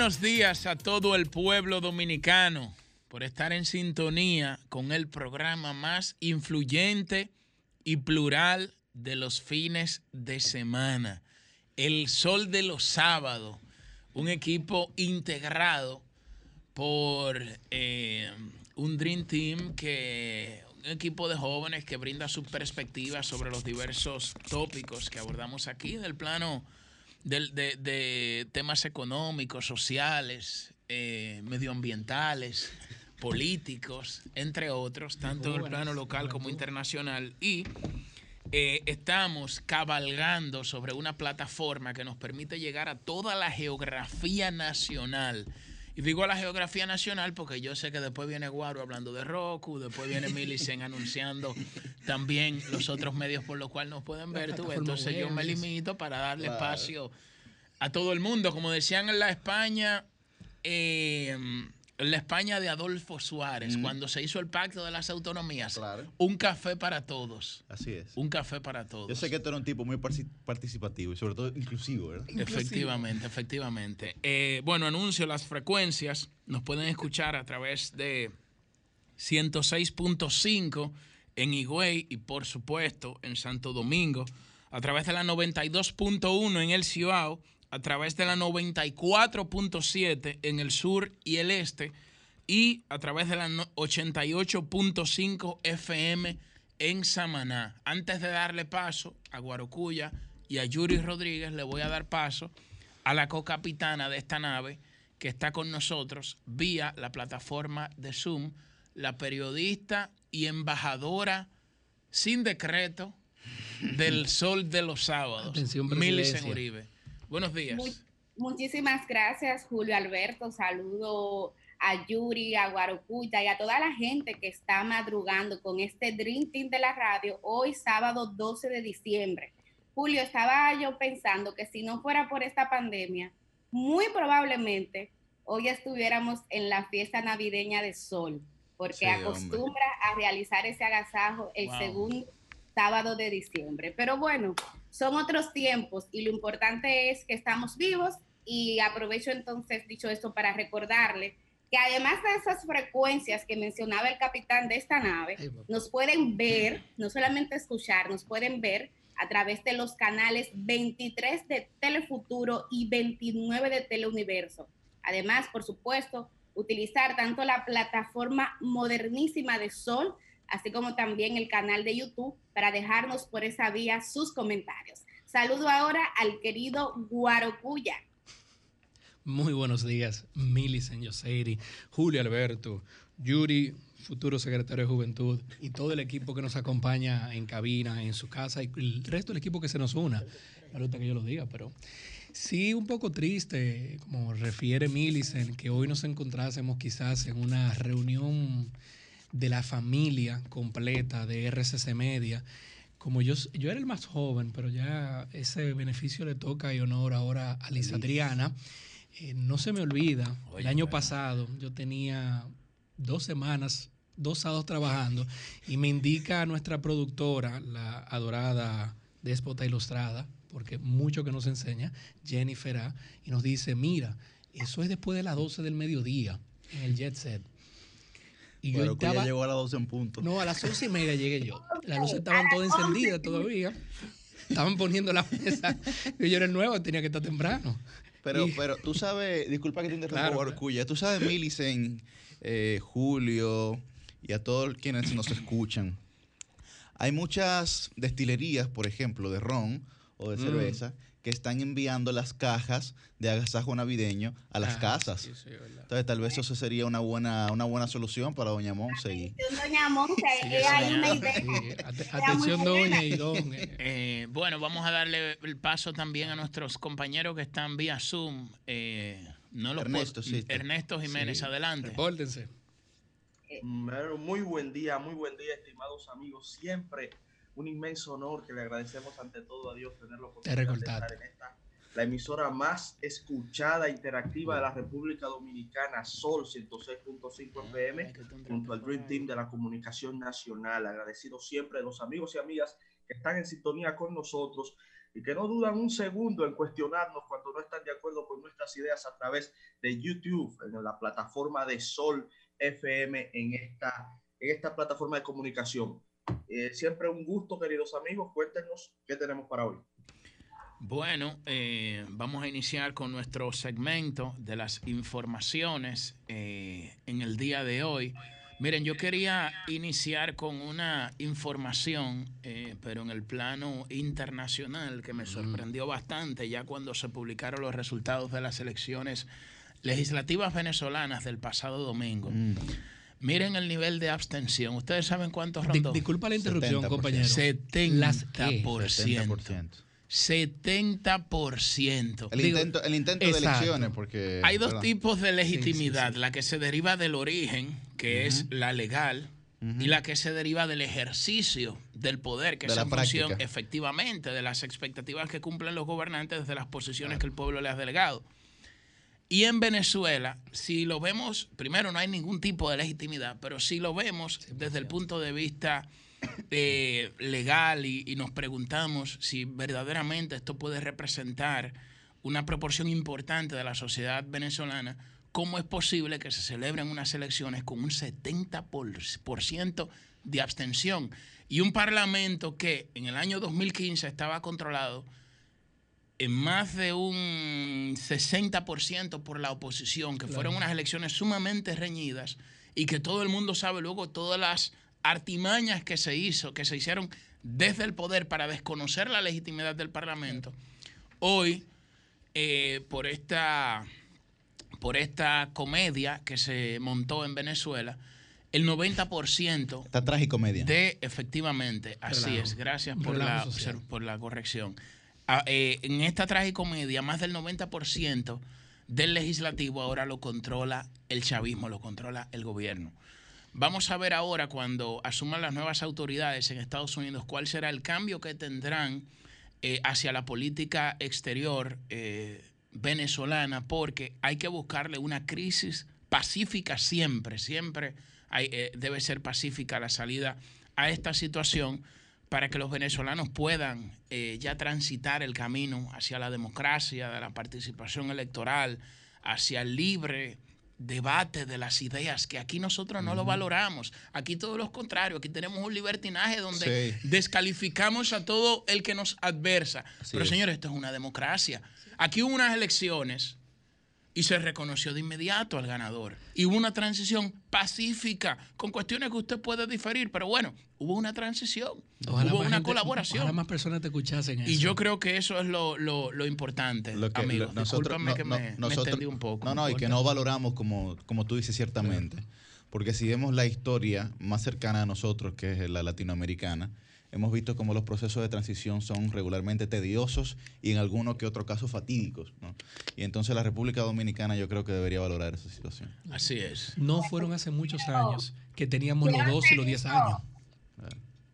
Buenos días a todo el pueblo dominicano por estar en sintonía con el programa más influyente y plural de los fines de semana. El Sol de los Sábados, un equipo integrado por eh, un Dream Team que un equipo de jóvenes que brinda su perspectiva sobre los diversos tópicos que abordamos aquí del plano del- de, de temas económicos, sociales, eh, medioambientales, políticos, entre otros, tanto en el plano local como internacional. Y eh, estamos cabalgando sobre una plataforma que nos permite llegar a toda la geografía nacional. Y digo a la geografía nacional porque yo sé que después viene Guaro hablando de Roku, después viene Millicent anunciando también los otros medios por los cuales nos pueden ver. Tú Entonces yo me limito para darle Claro. espacio a todo el mundo. Como decían en la España, eh, en la España de Adolfo Suárez, cuando se hizo el pacto de las autonomías, un café para todos. Así es. Un café para todos. Yo sé que tú eres un tipo muy participativo y sobre todo inclusivo, ¿verdad? Efectivamente, efectivamente. Eh, bueno, anuncio las frecuencias. Nos pueden escuchar a través de 106.5 en Higüey y por supuesto en Santo Domingo, a través de la 92.1 en el Cibao, a través de la 94.7 en el sur y el este y a través de la no- 88.5 FM en Samaná. Antes de darle paso a Guarocuya y a Yuri Rodríguez, le voy a dar paso a la cocapitana de esta nave que está con nosotros vía la plataforma de Zoom, la periodista y embajadora sin decreto del Sol de los Sábados. Uribe. Buenos días. Mu- muchísimas gracias, Julio Alberto. Saludo a Yuri, a Guarocuya y a toda la gente que está madrugando con este Dream Team de la radio hoy, sábado 12 de diciembre. Julio, estaba yo pensando que si no fuera por esta pandemia, muy probablemente hoy estuviéramos en la fiesta navideña de Sol, porque Sí, hombre. acostumbra a realizar ese agasajo el Wow. segundo sábado de diciembre. Pero bueno, son otros tiempos y lo importante es que estamos vivos y aprovecho entonces, dicho esto, para recordarle que además de esas frecuencias que mencionaba el capitán de esta nave, nos pueden ver, no solamente escuchar, nos pueden ver a través de los canales 23 de Telefuturo y 29 de Teleuniverso. Además, por supuesto, utilizar tanto la plataforma modernísima de Sol, así como también el canal de YouTube para dejarnos por esa vía sus comentarios. Saludo ahora al querido Guarocuya. Muy buenos días, Millicent Yoseiri, Julio Alberto, Yuri, futuro secretario de Juventud, y todo el equipo que nos acompaña en cabina, en su casa, y el resto del equipo que se nos una. Gusta que yo lo diga, pero sí un poco triste, como refiere Millicent, que hoy nos encontrásemos quizás en una reunión de la familia completa de RCC Media. Como yo, yo era el más joven, pero ya ese beneficio le toca y honor ahora a Liz Adriana. Eh, no se me olvida, el año pasado yo tenía dos semanas, dos sábados trabajando y me indica nuestra productora, la adorada déspota ilustrada, porque mucho que nos enseña, Jennifer A, y nos dice, mira, eso es después de las 12 del mediodía en el jet set. Y Pero yo que ya llegó a las 12 en punto. no, a las once y media llegué yo. Las luces estaban todas encendidas todavía. Estaban poniendo la mesa. Yo era el nuevo, tenía que estar temprano. Pero, Y- pero tú sabes, disculpa que te interrumpa, Claro, Guarocuya, tú sabes, Millicent, eh, Julio y a todos quienes nos escuchan. Hay muchas destilerías, por ejemplo, de ron o de Mm. Que están enviando las cajas de agasajo navideño a las Ah, casas. sí, sí, verdad. Entonces, tal vez eso sería una buena, una buena solución para Doña Monse. Y, Doña Monse, atención, doña y don. eh. Eh, bueno, vamos a darle el paso también a nuestros compañeros que están vía Zoom. Eh, no los Ernesto, sí. Ernesto Jiménez, Sí. adelante. Repórtense. Muy buen día, muy buen día, estimados amigos. Siempre un inmenso honor que le agradecemos ante todo a Dios tener la oportunidad de estar en esta, la emisora más escuchada interactiva de la República Dominicana, Sol 106.5 FM, junto al Dream Team de la Comunicación Nacional. Agradecido siempre de los amigos y amigas que están en sintonía con nosotros y que no dudan un segundo en cuestionarnos cuando no están de acuerdo con nuestra nuestras ideas a través de YouTube, en la plataforma de Sol FM, en esta, en esta plataforma de comunicación. Eh, siempre un gusto, queridos amigos. Cuéntenos qué tenemos para hoy. Bueno, eh, vamos a iniciar con nuestro segmento de las informaciones eh, en el día de hoy. Miren, yo quería iniciar con una información, eh, pero en el plano internacional, que me sorprendió bastante ya cuando se publicaron los resultados de las elecciones legislativas venezolanas del pasado domingo. Mm. Miren el nivel de abstención. ¿Ustedes saben cuántos rondó? disculpa la interrupción, 70%. compañero. 70%. 70%. El Digo, intento, el intento de exacto. elecciones, porque... Hay dos tipos de legitimidad, Sí, sí, sí. la que se deriva del origen, que es la legal, y la que se deriva del ejercicio del poder, que De es la en función práctica. efectivamente de las expectativas que cumplen los gobernantes desde las posiciones que el pueblo les ha delegado. Y en Venezuela, si lo vemos, primero no hay ningún tipo de legitimidad, pero si lo vemos desde el punto de vista eh, legal y, y nos preguntamos si verdaderamente esto puede representar una proporción importante de la sociedad venezolana, ¿cómo es posible que se celebren unas elecciones con un 70% de abstención? Y un parlamento que en el año 2015 estaba controlado en más de un 60% por la oposición, que fueron unas elecciones sumamente reñidas y que todo el mundo sabe luego todas las artimañas que se hizo, que se hicieron desde el poder para desconocer la legitimidad del Parlamento. Hoy, eh, por esta por esta comedia que se montó en Venezuela, el 90% Esta tragicomedia. de, efectivamente, así Relajo. es, gracias por Relajo la, social. por la corrección. Eh, en esta tragicomedia, más del 90% del legislativo ahora lo controla el chavismo, lo controla el gobierno. Vamos a ver ahora, cuando asuman las nuevas autoridades en Estados Unidos, cuál será el cambio que tendrán eh, hacia la política exterior eh, venezolana, porque hay que buscarle una crisis pacífica siempre, siempre hay, eh, debe ser pacífica la salida a esta situación para que los venezolanos puedan eh, ya transitar el camino hacia la democracia, de la participación electoral, hacia el libre debate de las ideas, que aquí nosotros no lo valoramos. Aquí todo lo contrario, aquí tenemos un libertinaje donde Sí. descalificamos a todo el que nos adversa. Así Pero es. señores, esto es una democracia. Aquí hubo unas elecciones y se reconoció de inmediato al ganador. Y hubo una transición pacífica, con cuestiones que usted puede diferir, pero bueno, hubo una transición, Ojalá hubo una gente- colaboración. Ojalá más personas te escuchasen eso. Y yo creo que eso es lo, lo- lo importante, Lo que- amigos. lo- nosotros- Discúlpame no- que no- me, me nosotros- extendí un poco. No, no, y que no valoramos como, como tú dices ciertamente. Porque si vemos la historia más cercana a nosotros, que es la latinoamericana, hemos visto como los procesos de transición son regularmente tediosos y en alguno que otro caso fatídicos. ¿no? Y entonces la República Dominicana yo creo que debería valorar esa situación. Así es. No fueron hace muchos años que teníamos los 12 y los 10 años.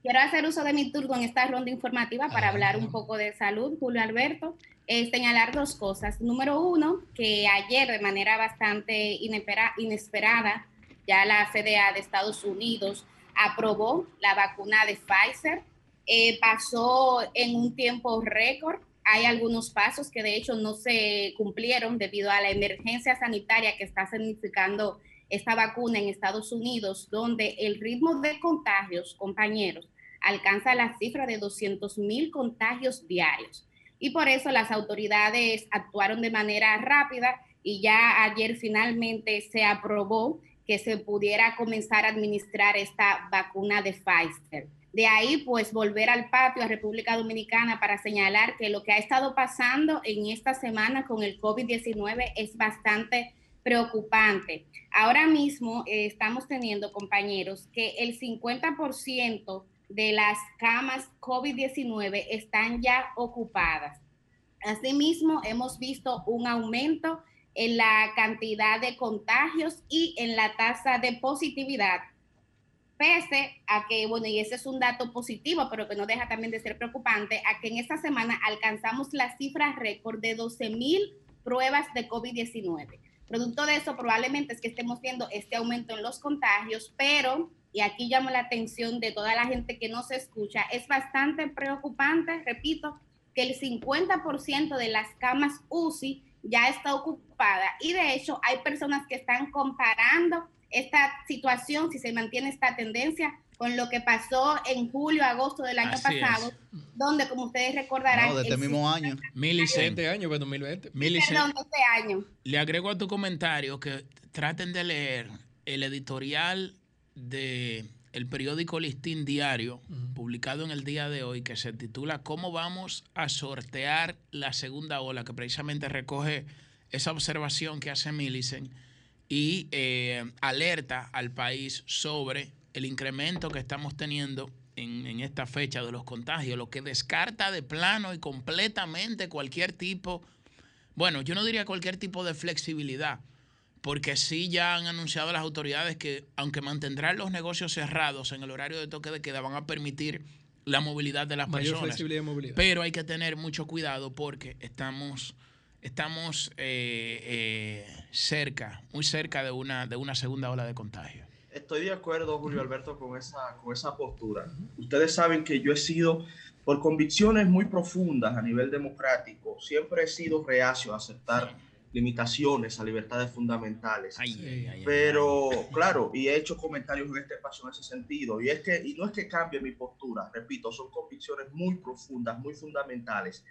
Quiero hacer uso de mi turno en esta ronda informativa para hablar un poco de salud, Julio Alberto. Eh, señalar dos cosas. Número uno, que ayer de manera bastante inespera- inesperada, ya la FDA de Estados Unidos aprobó la vacuna de Pfizer. Eh, pasó en un tiempo récord. Hay algunos pasos que de hecho no se cumplieron debido a la emergencia sanitaria que está significando esta vacuna en Estados Unidos, donde el ritmo de contagios, compañeros, alcanza la cifra de 200 mil contagios diarios. Y por eso las autoridades actuaron de manera rápida y ya ayer finalmente se aprobó que se pudiera comenzar a administrar esta vacuna de Pfizer. De ahí, pues, volver al patio a República Dominicana para señalar que lo que ha estado pasando en esta semana con el COVID-19 es bastante preocupante. Ahora mismo eh, estamos teniendo, compañeros, que el 50% de las camas COVID-19 están ya ocupadas. Asimismo, hemos visto un aumento en la cantidad de contagios y en la tasa de positividad. Pese a que, bueno, y ese es un dato positivo, pero que no deja también de ser preocupante, a que en esta semana alcanzamos la cifra récord de 12 mil pruebas de COVID-19. Producto de eso, probablemente es que estemos viendo este aumento en los contagios, pero, y aquí llamo la atención de toda la gente que no se escucha, es bastante preocupante, repito, que el 50% de las camas UCI ya está ocupada y de hecho hay personas que están comparando esta situación, si se mantiene esta tendencia, con lo que pasó en julio, agosto del año pasado, donde, como ustedes recordarán... No, de este mismo año. Milicente año, pues 2020. Perdón, este año. Le agrego a tu comentario que traten de leer el editorial de el periódico Listín Diario, publicado en el día de hoy, que se titula ¿Cómo vamos a sortear la segunda ola? que precisamente recoge esa observación que hace Millicent y eh, alerta al país sobre el incremento que estamos teniendo en, en, esta fecha de los contagios, lo que descarta de plano y completamente cualquier tipo, bueno, yo no diría cualquier tipo de flexibilidad, porque sí ya han anunciado las autoridades que aunque mantendrán los negocios cerrados en el horario de toque de queda, van a permitir la movilidad de las Mayor personas. flexibilidad de movilidad. Pero hay que tener mucho cuidado porque estamos estamos eh, eh, cerca, muy cerca de una, de una segunda ola de contagio. Estoy de acuerdo, Julio Alberto, con esa, con esa postura. Ustedes saben que yo he sido, por convicciones muy profundas a nivel democrático, siempre he sido reacio a aceptar limitaciones a libertades fundamentales. Ay, ay, ay, Pero, claro, y he hecho comentarios en este espacio en ese sentido. Y, es que, y no es que cambie mi postura, repito, son convicciones muy profundas, muy fundamentales.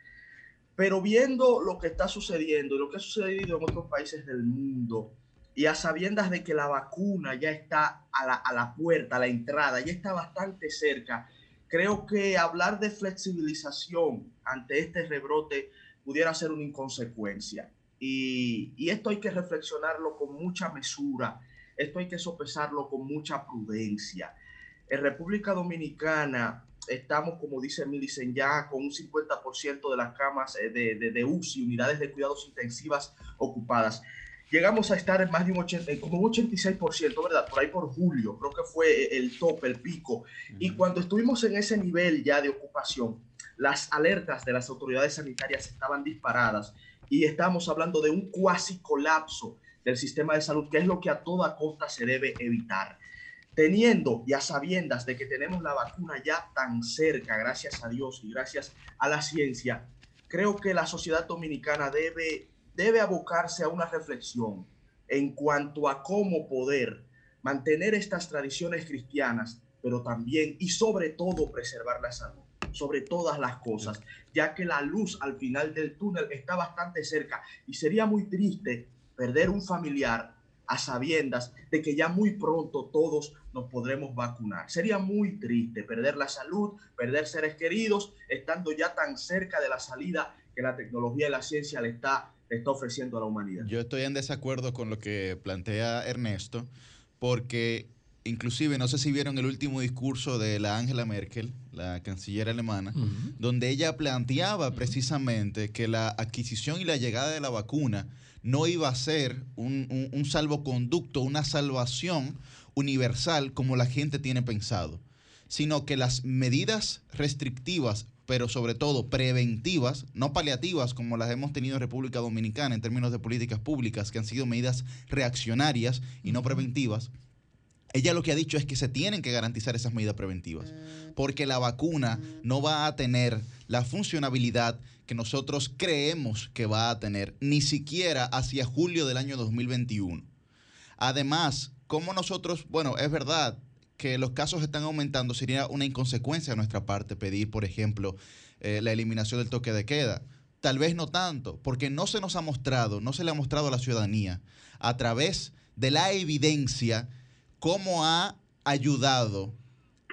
Pero viendo lo que está sucediendo y lo que ha sucedido en otros países del mundo, y a sabiendas de que la vacuna ya está a la, a la, puerta, a la entrada, ya está bastante cerca, creo que hablar de flexibilización ante este rebrote pudiera ser una inconsecuencia. Y, y esto hay que reflexionarlo con mucha mesura, esto hay que sopesarlo con mucha prudencia. En República Dominicana estamos, como dice Millicent, ya con un 50% de las camas de, de, de, UCI, unidades de cuidados intensivas ocupadas. Llegamos a estar en más de un 80, como un 86%, ¿verdad? Por ahí por julio, creo que fue el tope, el pico. Uh -huh. Y cuando estuvimos en ese nivel ya de ocupación, las alertas de las autoridades sanitarias estaban disparadas y estamos hablando de un cuasi colapso del sistema de salud, que es lo que a toda costa se debe evitar. Teniendo y a sabiendas de que tenemos la vacuna ya tan cerca, gracias a Dios y gracias a la ciencia, creo que la sociedad dominicana debe, debe abocarse a una reflexión en cuanto a cómo poder mantener estas tradiciones cristianas, pero también y sobre todo preservar la salud, sobre todas las cosas, ya que la luz al final del túnel está bastante cerca y sería muy triste perder un familiar a sabiendas de que ya muy pronto todos nos podremos vacunar. Sería muy triste perder la salud, perder seres queridos, estando ya tan cerca de la salida que la tecnología y la ciencia le está, le está ofreciendo a la humanidad. Yo estoy en desacuerdo con lo que plantea Ernesto, porque inclusive no sé si vieron el último discurso de la Angela Merkel, la canciller alemana, uh -huh. donde ella planteaba precisamente que la adquisición y la llegada de la vacuna no iba a ser un, un, un, salvoconducto, una salvación universal como la gente tiene pensado, sino que las medidas restrictivas, pero sobre todo preventivas, no paliativas como las hemos tenido en República Dominicana en términos de políticas públicas, que han sido medidas reaccionarias y no preventivas, ella lo que ha dicho es que se tienen que garantizar esas medidas preventivas, porque la vacuna no va a tener la funcionabilidad que nosotros creemos que va a tener, ni siquiera hacia julio del año 2021. Además, como nosotros, bueno, es verdad que los casos están aumentando, sería una inconsecuencia de nuestra parte pedir, por ejemplo, eh, la eliminación del toque de queda. Tal vez no tanto, porque no se nos ha mostrado, no se le ha mostrado a la ciudadanía a través de la evidencia cómo ha ayudado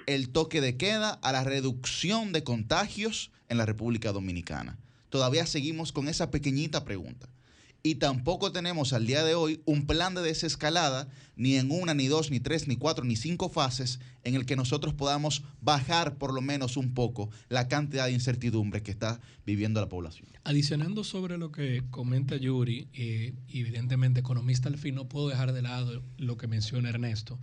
el toque de queda a la reducción de contagios en la República Dominicana. Todavía seguimos con esa pequeñita pregunta. Y tampoco tenemos al día de hoy un plan de desescalada, ni en una, ni dos, ni tres, ni cuatro, ni cinco fases, en el que nosotros podamos bajar por lo menos un poco la cantidad de incertidumbre que está viviendo la población. Adicionando sobre lo que comenta Yuri, eh, evidentemente economista al fin, no puedo dejar de lado lo que menciona Ernesto.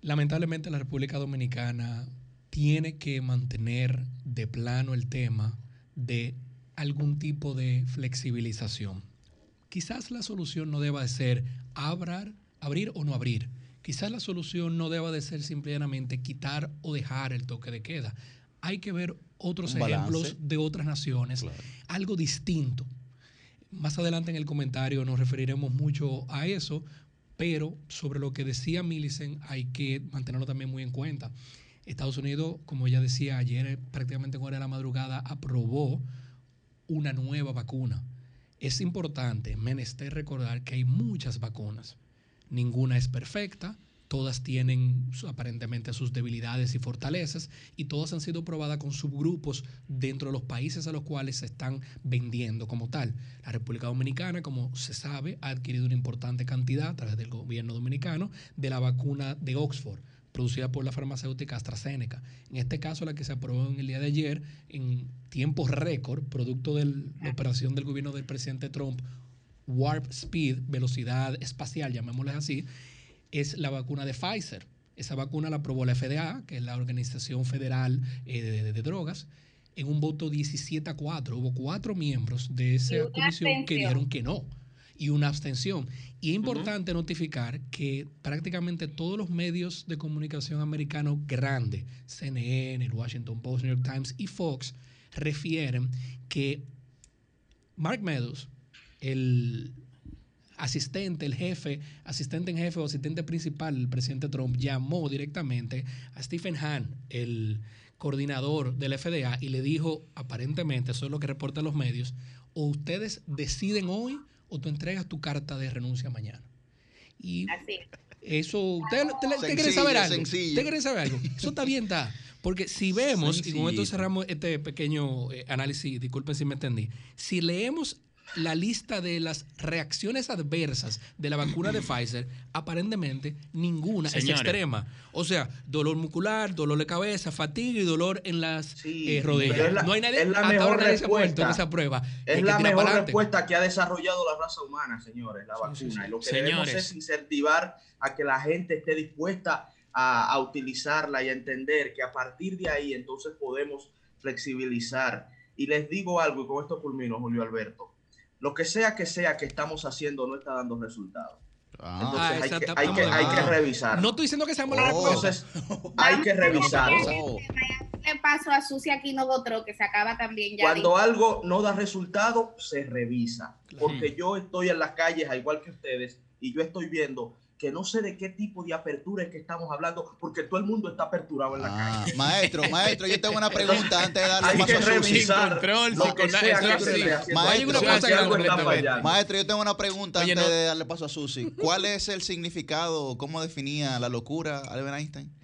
Lamentablemente la República Dominicana tiene que mantener de plano el tema de algún tipo de flexibilización. Quizás la solución no deba de ser abrir, abrir o no abrir. Quizás la solución no deba de ser simplemente quitar o dejar el toque de queda. Hay que ver otros ejemplos de otras naciones, claro. algo distinto. más adelante en el comentario nos referiremos mucho a eso, pero sobre lo que decía Millicent hay que mantenerlo también muy en cuenta. Estados Unidos, como ya decía ayer, prácticamente en hora de la madrugada, aprobó una nueva vacuna. Es importante, menester recordar que hay muchas vacunas. Ninguna es perfecta, todas tienen aparentemente sus debilidades y fortalezas y todas han sido probadas con subgrupos dentro de los países a los cuales se están vendiendo como tal. La República Dominicana, como se sabe, ha adquirido una importante cantidad a través del gobierno dominicano de la vacuna de Oxford producida por la farmacéutica AstraZeneca. En este caso, la que se aprobó en el día de ayer, en tiempos récord, producto de la operación del gobierno del presidente Trump, Warp Speed, velocidad espacial, llamémosle así, es la vacuna de Pfizer. Esa vacuna la aprobó la FDA, que es la Organización Federal eh, de, Drogas, en un voto 17 a 4. Hubo cuatro miembros de esa comisión que dijeron que no y una abstención. Y es importante notificar que prácticamente todos los medios de comunicación americanos grandes, CNN, el Washington Post, New York Times y Fox, refieren que Mark Meadows, el asistente, el jefe, asistente en jefe o asistente principal el presidente Trump, llamó directamente a Stephen Hahn, el coordinador del FDA, y le dijo, aparentemente, eso es lo que reportan los medios, o ustedes deciden hoy o tú entregas tu carta de renuncia mañana. Y Así. eso, ¿usted, quiere saber algo? ¿Usted quiere saber algo? Eso está bien, está. Porque si vemos, y con esto cerramos este pequeño eh, análisis, disculpen si me entendí, si leemos la lista de las reacciones adversas de la vacuna de Pfizer, aparentemente ninguna es extrema. O sea, dolor muscular, dolor de cabeza, fatiga y dolor en las eh, rodillas. no hay nadie, es la mejor respuesta, en esa prueba. Es la mejor respuesta que ha desarrollado la raza humana, señores, la vacuna. Y lo que debemos es incentivar a que la gente esté dispuesta a, a utilizarla y a entender que a partir de ahí entonces podemos flexibilizar. Y les digo algo, y con esto culmino, Julio Alberto lo que sea que sea que estamos haciendo no está dando resultados. Ah. Entonces hay, que, hay, que, hay, que, revisar. No estoy diciendo que seamos la Entonces hay que revisar. Le paso a Susi Aquino Gotro, que se acaba también ya. Cuando algo no da resultado, se revisa. Porque yo estoy en las calles, al igual que ustedes, y yo estoy viendo que no sé de qué tipo de apertura es que estamos hablando, porque todo el mundo está aperturado en la ah, calle. Maestro, maestro, yo tengo una pregunta antes de darle Hay que revisar control, Maestro, yo tengo una pregunta antes de darle paso a Susi. ¿Cuál es el significado, cómo definía la locura Albert Einstein?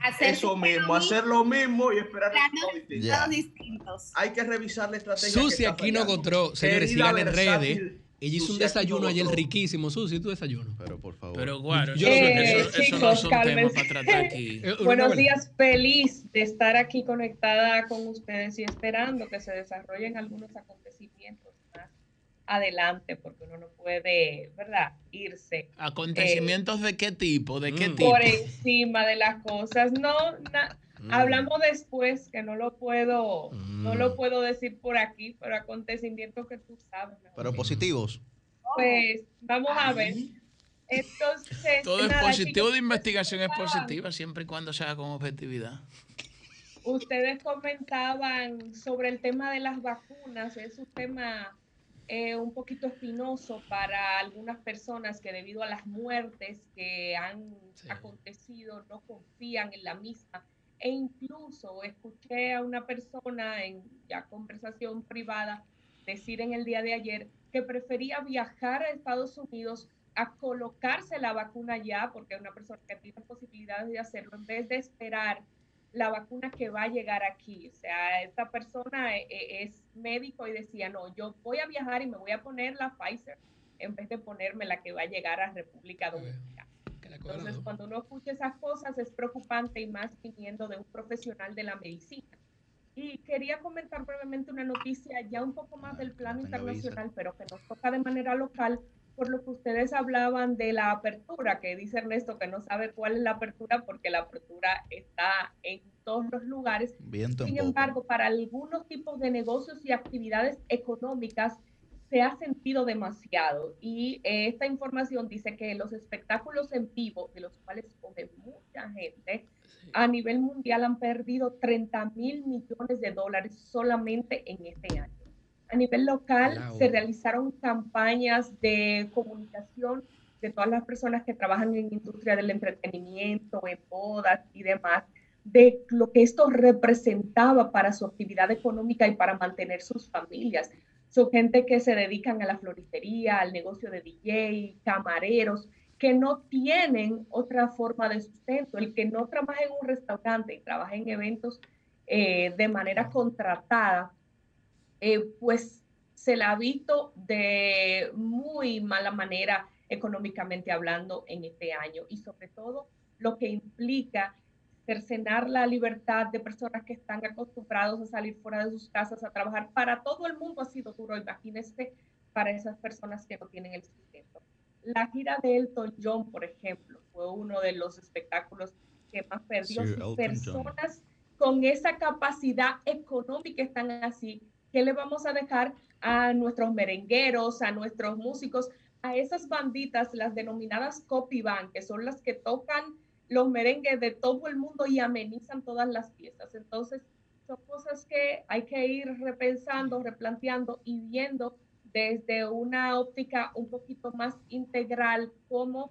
Hacer Eso mismo, hacer lo mismo y esperar resultados distintos. Hay que revisar la estrategia. Susi aquí no encontró, señores, sigan en redes ella hizo un desayuno ayer riquísimo. Susi, tu desayuno. Pero por favor. Pero guaro, yo, eh, eso, chicos, no son temas para tratar aquí. Eh, Buenos días, feliz de estar aquí conectada con ustedes y esperando que se desarrollen algunos acontecimientos más adelante, porque uno no puede, ¿verdad?, irse. ¿Acontecimientos de qué tipo? ¿De qué mm. tipo? Por encima de las cosas. No, na, Mm. Hablamos después, que no lo puedo, no lo mm. puedo decir por aquí, pero acontecimientos que tú sabes. Pero positivos. Pues vamos a ver. Entonces, todo es positivo de investigación es positiva siempre y cuando sea con objetividad. Ustedes comentaban sobre el tema de las vacunas, es un tema eh, un poquito espinoso para algunas personas que debido a las muertes que han acontecido no confían en la misma e incluso escuché a una persona en ya conversación privada decir en el día de ayer que prefería viajar a Estados Unidos a colocarse la vacuna ya, porque es una persona que tiene posibilidades de hacerlo, en vez de esperar la vacuna que va a llegar aquí. O sea, esta persona e, e, es médico y decía, no, yo voy a viajar y me voy a poner la Pfizer en vez de ponerme la que va a llegar a República Dominicana. Entonces, cuando uno escucha esas cosas es preocupante y más viniendo de un profesional de la medicina. Y quería comentar brevemente una noticia ya un poco más del plano internacional, pero que nos toca de manera local, por lo que ustedes hablaban de la apertura, que dice Ernesto que no sabe cuál es la apertura porque la apertura está en todos los lugares. Sin embargo, para algunos tipos de negocios y actividades económicas, se ha sentido demasiado y eh, esta información dice que los espectáculos en vivo, de los cuales come mucha gente, a nivel mundial han perdido 30 mil millones de dólares solamente en este año. A nivel local se realizaron campañas de comunicación de todas las personas que trabajan en industria del entretenimiento, en bodas y demás, de lo que esto representaba para su actividad económica y para mantener sus familias. Son gente que se dedican a la floristería, al negocio de DJ, camareros, que no tienen otra forma de sustento. El que no trabaja en un restaurante y trabaja en eventos eh, de manera contratada, eh, pues se la ha visto de muy mala manera económicamente hablando en este año y sobre todo lo que implica cercenar la libertad de personas que están acostumbrados a salir fuera de sus casas a trabajar. Para todo el mundo ha sido duro, imagínense, para esas personas que no tienen el sustento. La gira de Elton John, por ejemplo, fue uno de los espectáculos que más perdió. personas con esa capacidad económica están así. ¿Qué le vamos a dejar a nuestros merengueros, a nuestros músicos, a esas banditas, las denominadas copy band, que son las que tocan los merengues de todo el mundo y amenizan todas las piezas. Entonces, son cosas que hay que ir repensando, replanteando y viendo desde una óptica un poquito más integral cómo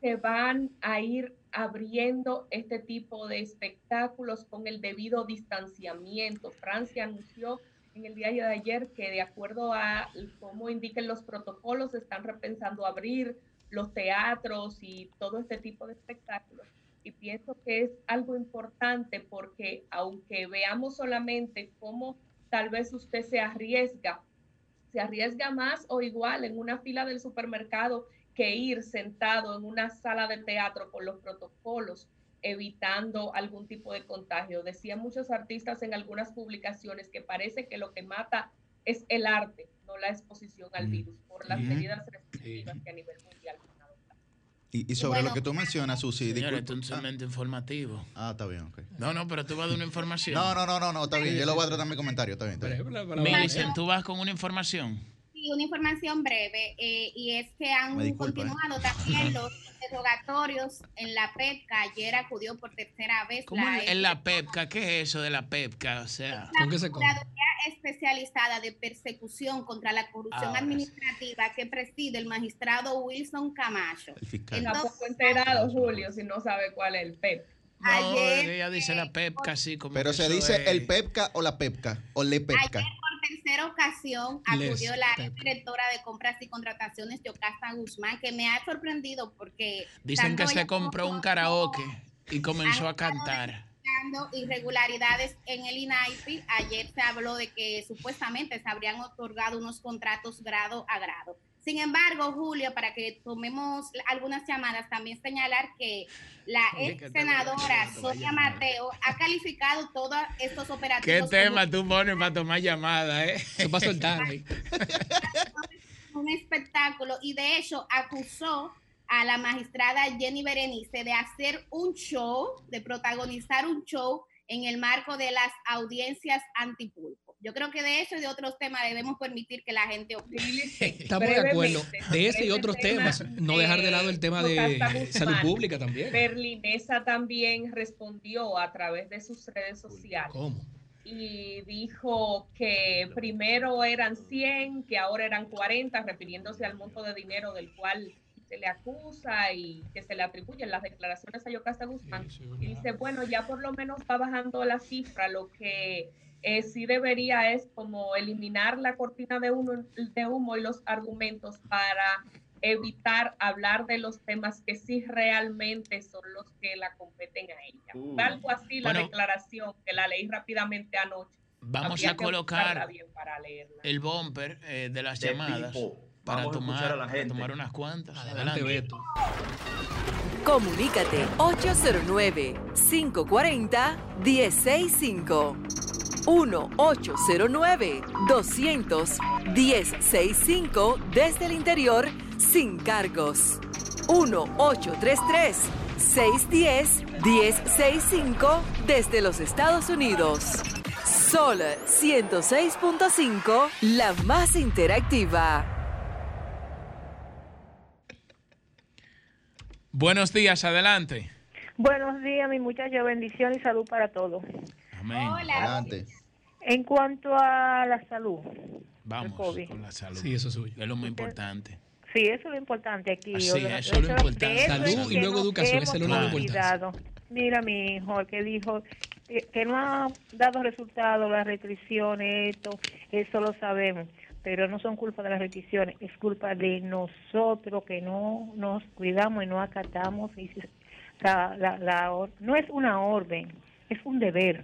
se van a ir abriendo este tipo de espectáculos con el debido distanciamiento. Francia anunció en el día de ayer que de acuerdo a cómo indiquen los protocolos están repensando abrir los teatros y todo este tipo de espectáculos. Y pienso que es algo importante porque aunque veamos solamente cómo tal vez usted se arriesga, se arriesga más o igual en una fila del supermercado que ir sentado en una sala de teatro con los protocolos evitando algún tipo de contagio. Decían muchos artistas en algunas publicaciones que parece que lo que mata es el arte, no la exposición al virus, por las medidas restrictivas que a nivel mundial y, y, sobre lo que tú mencionas, Susi. Señor, esto es un segmento informativo. Ah, está bien, ok. No, no, pero tú vas dar una información. No, no, no, no, no está bien. Yo lo voy a tratar en mi comentario, está bien. Está tú vas con una información una información breve, eh, y es que han ¿eh? continuado también los interrogatorios en la PEPCA. Ayer acudió por tercera vez. ¿Cómo en la PEPCA? ¿Qué es eso de la PEPCA? O sea, ¿con qué se especializada de persecución contra la corrupción ah, administrativa que preside el magistrado Wilson Camacho. El fiscal. Entonces, enterado, Julio, si no sabe cuál es el PEPCA. Ayer, ella dice la PEPCA, así como. Pero se dice el PEPCA o la PEPCA o le PEPCA tercera ocasión acudió la directora de compras y contrataciones, Yocasta Guzmán, que me ha sorprendido porque... Dicen que se compró un karaoke y comenzó a cantar irregularidades en el INAIPI. Ayer se habló de que supuestamente se habrían otorgado unos contratos grado a grado. Sin embargo, Julio, para que tomemos algunas llamadas, también señalar que la ex senadora Sonia Mateo ha calificado todos estos operativos. ¿Qué tema tú pones para tomar llamadas? Eh? Se va a soltar. Un espectáculo y de hecho acusó a la magistrada Jenny Berenice de hacer un show, de protagonizar un show en el marco de las audiencias antipulpo. Yo creo que de eso y de otros temas debemos permitir que la gente opine. Estamos de acuerdo. De ese y otros temas, no dejar de lado el tema de salud pública también. Berlinesa también respondió a través de sus redes sociales. ¿Cómo? y dijo que primero eran 100, que ahora eran 40, refiriéndose al monto de dinero del cual se le acusa y que se le atribuyen las declaraciones a Yocasta Guzmán. y dice, bueno, ya por lo menos va bajando la cifra, lo que eh, sí debería es como eliminar la cortina de, humo, de humo y los argumentos para evitar hablar de los temas que sí realmente son los que la competen a ella. Uh. Algo así la declaración que la leí rápidamente anoche. Vamos a colocar el bumper eh, de las llamadas para tomar, tomar unas cuantas. Adelante, Beto. Comunícate 809 540 165 1-809-200-1065 desde el interior sin cargos. 1-833-610-1065 desde los Estados Unidos. Sol 106.5, la más interactiva. Buenos días, adelante. Buenos días, mi muchacho. Bendición y salud para todos. Amén. Hola. Adelante. En cuanto a la salud, Vamos COVID. con la salud. Sí, eso es suyo. Es lo muy importante. sí, eso es lo importante aquí. Ah, sí, eso es lo importante. eso Salud es y luego educación, ese es lo más importante. Mira, mi hijo, el que dijo que, que no ha dado resultados las restricciones, esto, eso lo sabemos, pero no son culpa de las restricciones, es culpa de nosotros que no nos cuidamos y no acatamos. Y la, la, la no es una orden, es un deber.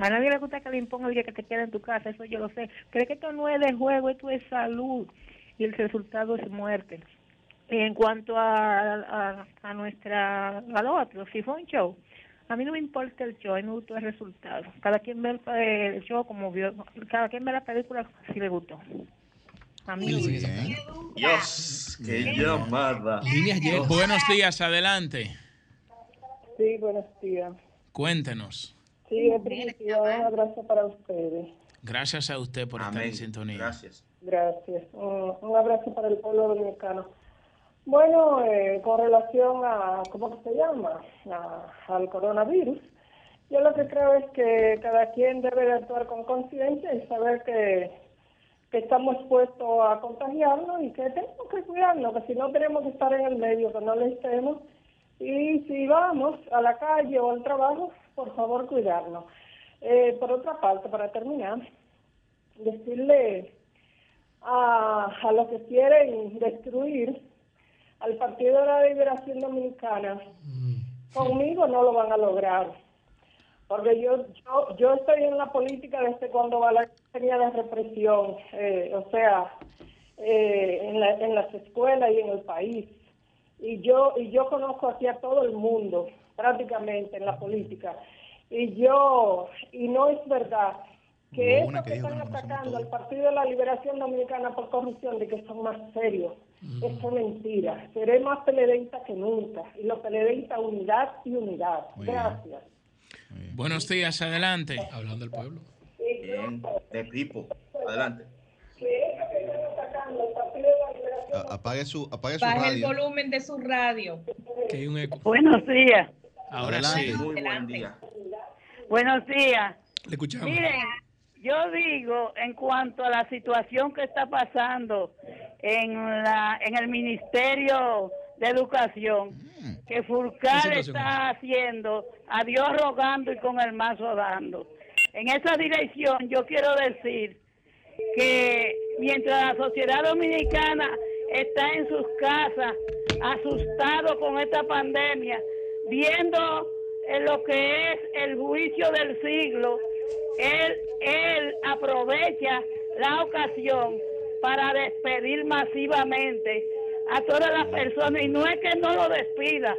A nadie le gusta que le imponga el día que te quede en tu casa, eso yo lo sé. Pero es que esto no es de juego, esto es salud y el resultado es muerte. En cuanto a, a, a nuestra, al otro, si fue un show, a mí no me importa el show, a mí me gustó el resultado. Cada quien ve el, el show como vio, cada quien ve la película si le gustó. A mí Muy. Bien. Dios, qué llamada. Buenos días, adelante. Sí, buenos días. Cuéntenos. Sí, un abrazo para ustedes. Gracias a usted por estar Amén. en sintonía. Gracias. Gracias. Un, un abrazo para el pueblo dominicano. Bueno, eh, con relación a, ¿cómo que se llama? A- al coronavirus, yo lo que creo es que cada quien debe de actuar con conciencia y saber que, que estamos expuestos a contagiarnos y que tenemos que cuidarnos, que si no tenemos que estar en el medio, que no le estemos. Y si vamos a la calle o al trabajo, por favor, cuidarnos. Eh, por otra parte, para terminar, decirle a, a los que quieren destruir al Partido de la Liberación Dominicana, conmigo no lo van a lograr. Porque yo, yo, yo estoy en la política desde cuando Balaguer tenía la represión, eh, o sea, eh, en, la- en las escuelas y en el país. Y yo, y yo conozco aquí a todo el mundo, prácticamente, en la política. Y yo, y no es verdad que estos que están atacando al Partido de la Liberación Dominicana por corrupción, de que son más serios. Eso es mentira. Seré más peledeísta que nunca. Y los peledeístas, unidad y unidad. Muy bien. Gracias. Buenos días, adelante. Hablando del pueblo. Bien, de Pipo. Adelante. A- Apague su, apague su Baje el volumen de su radio. Que hay un eco. Buenos días, Ahora Adelante. sí. Muy buen día. buenos días. Le escuchamos. Miren, yo digo en cuanto a la situación que está pasando en la en el Ministerio de Educación, que ¿Qué Furcal está haciendo a Dios rogando y con el mazo dando. En esa dirección yo quiero decir que mientras la sociedad dominicana está en sus casas, asustado con esta pandemia, viendo en lo que es el juicio del siglo, él, él aprovecha la ocasión para despedir masivamente a todas las personas y no es que no lo despida,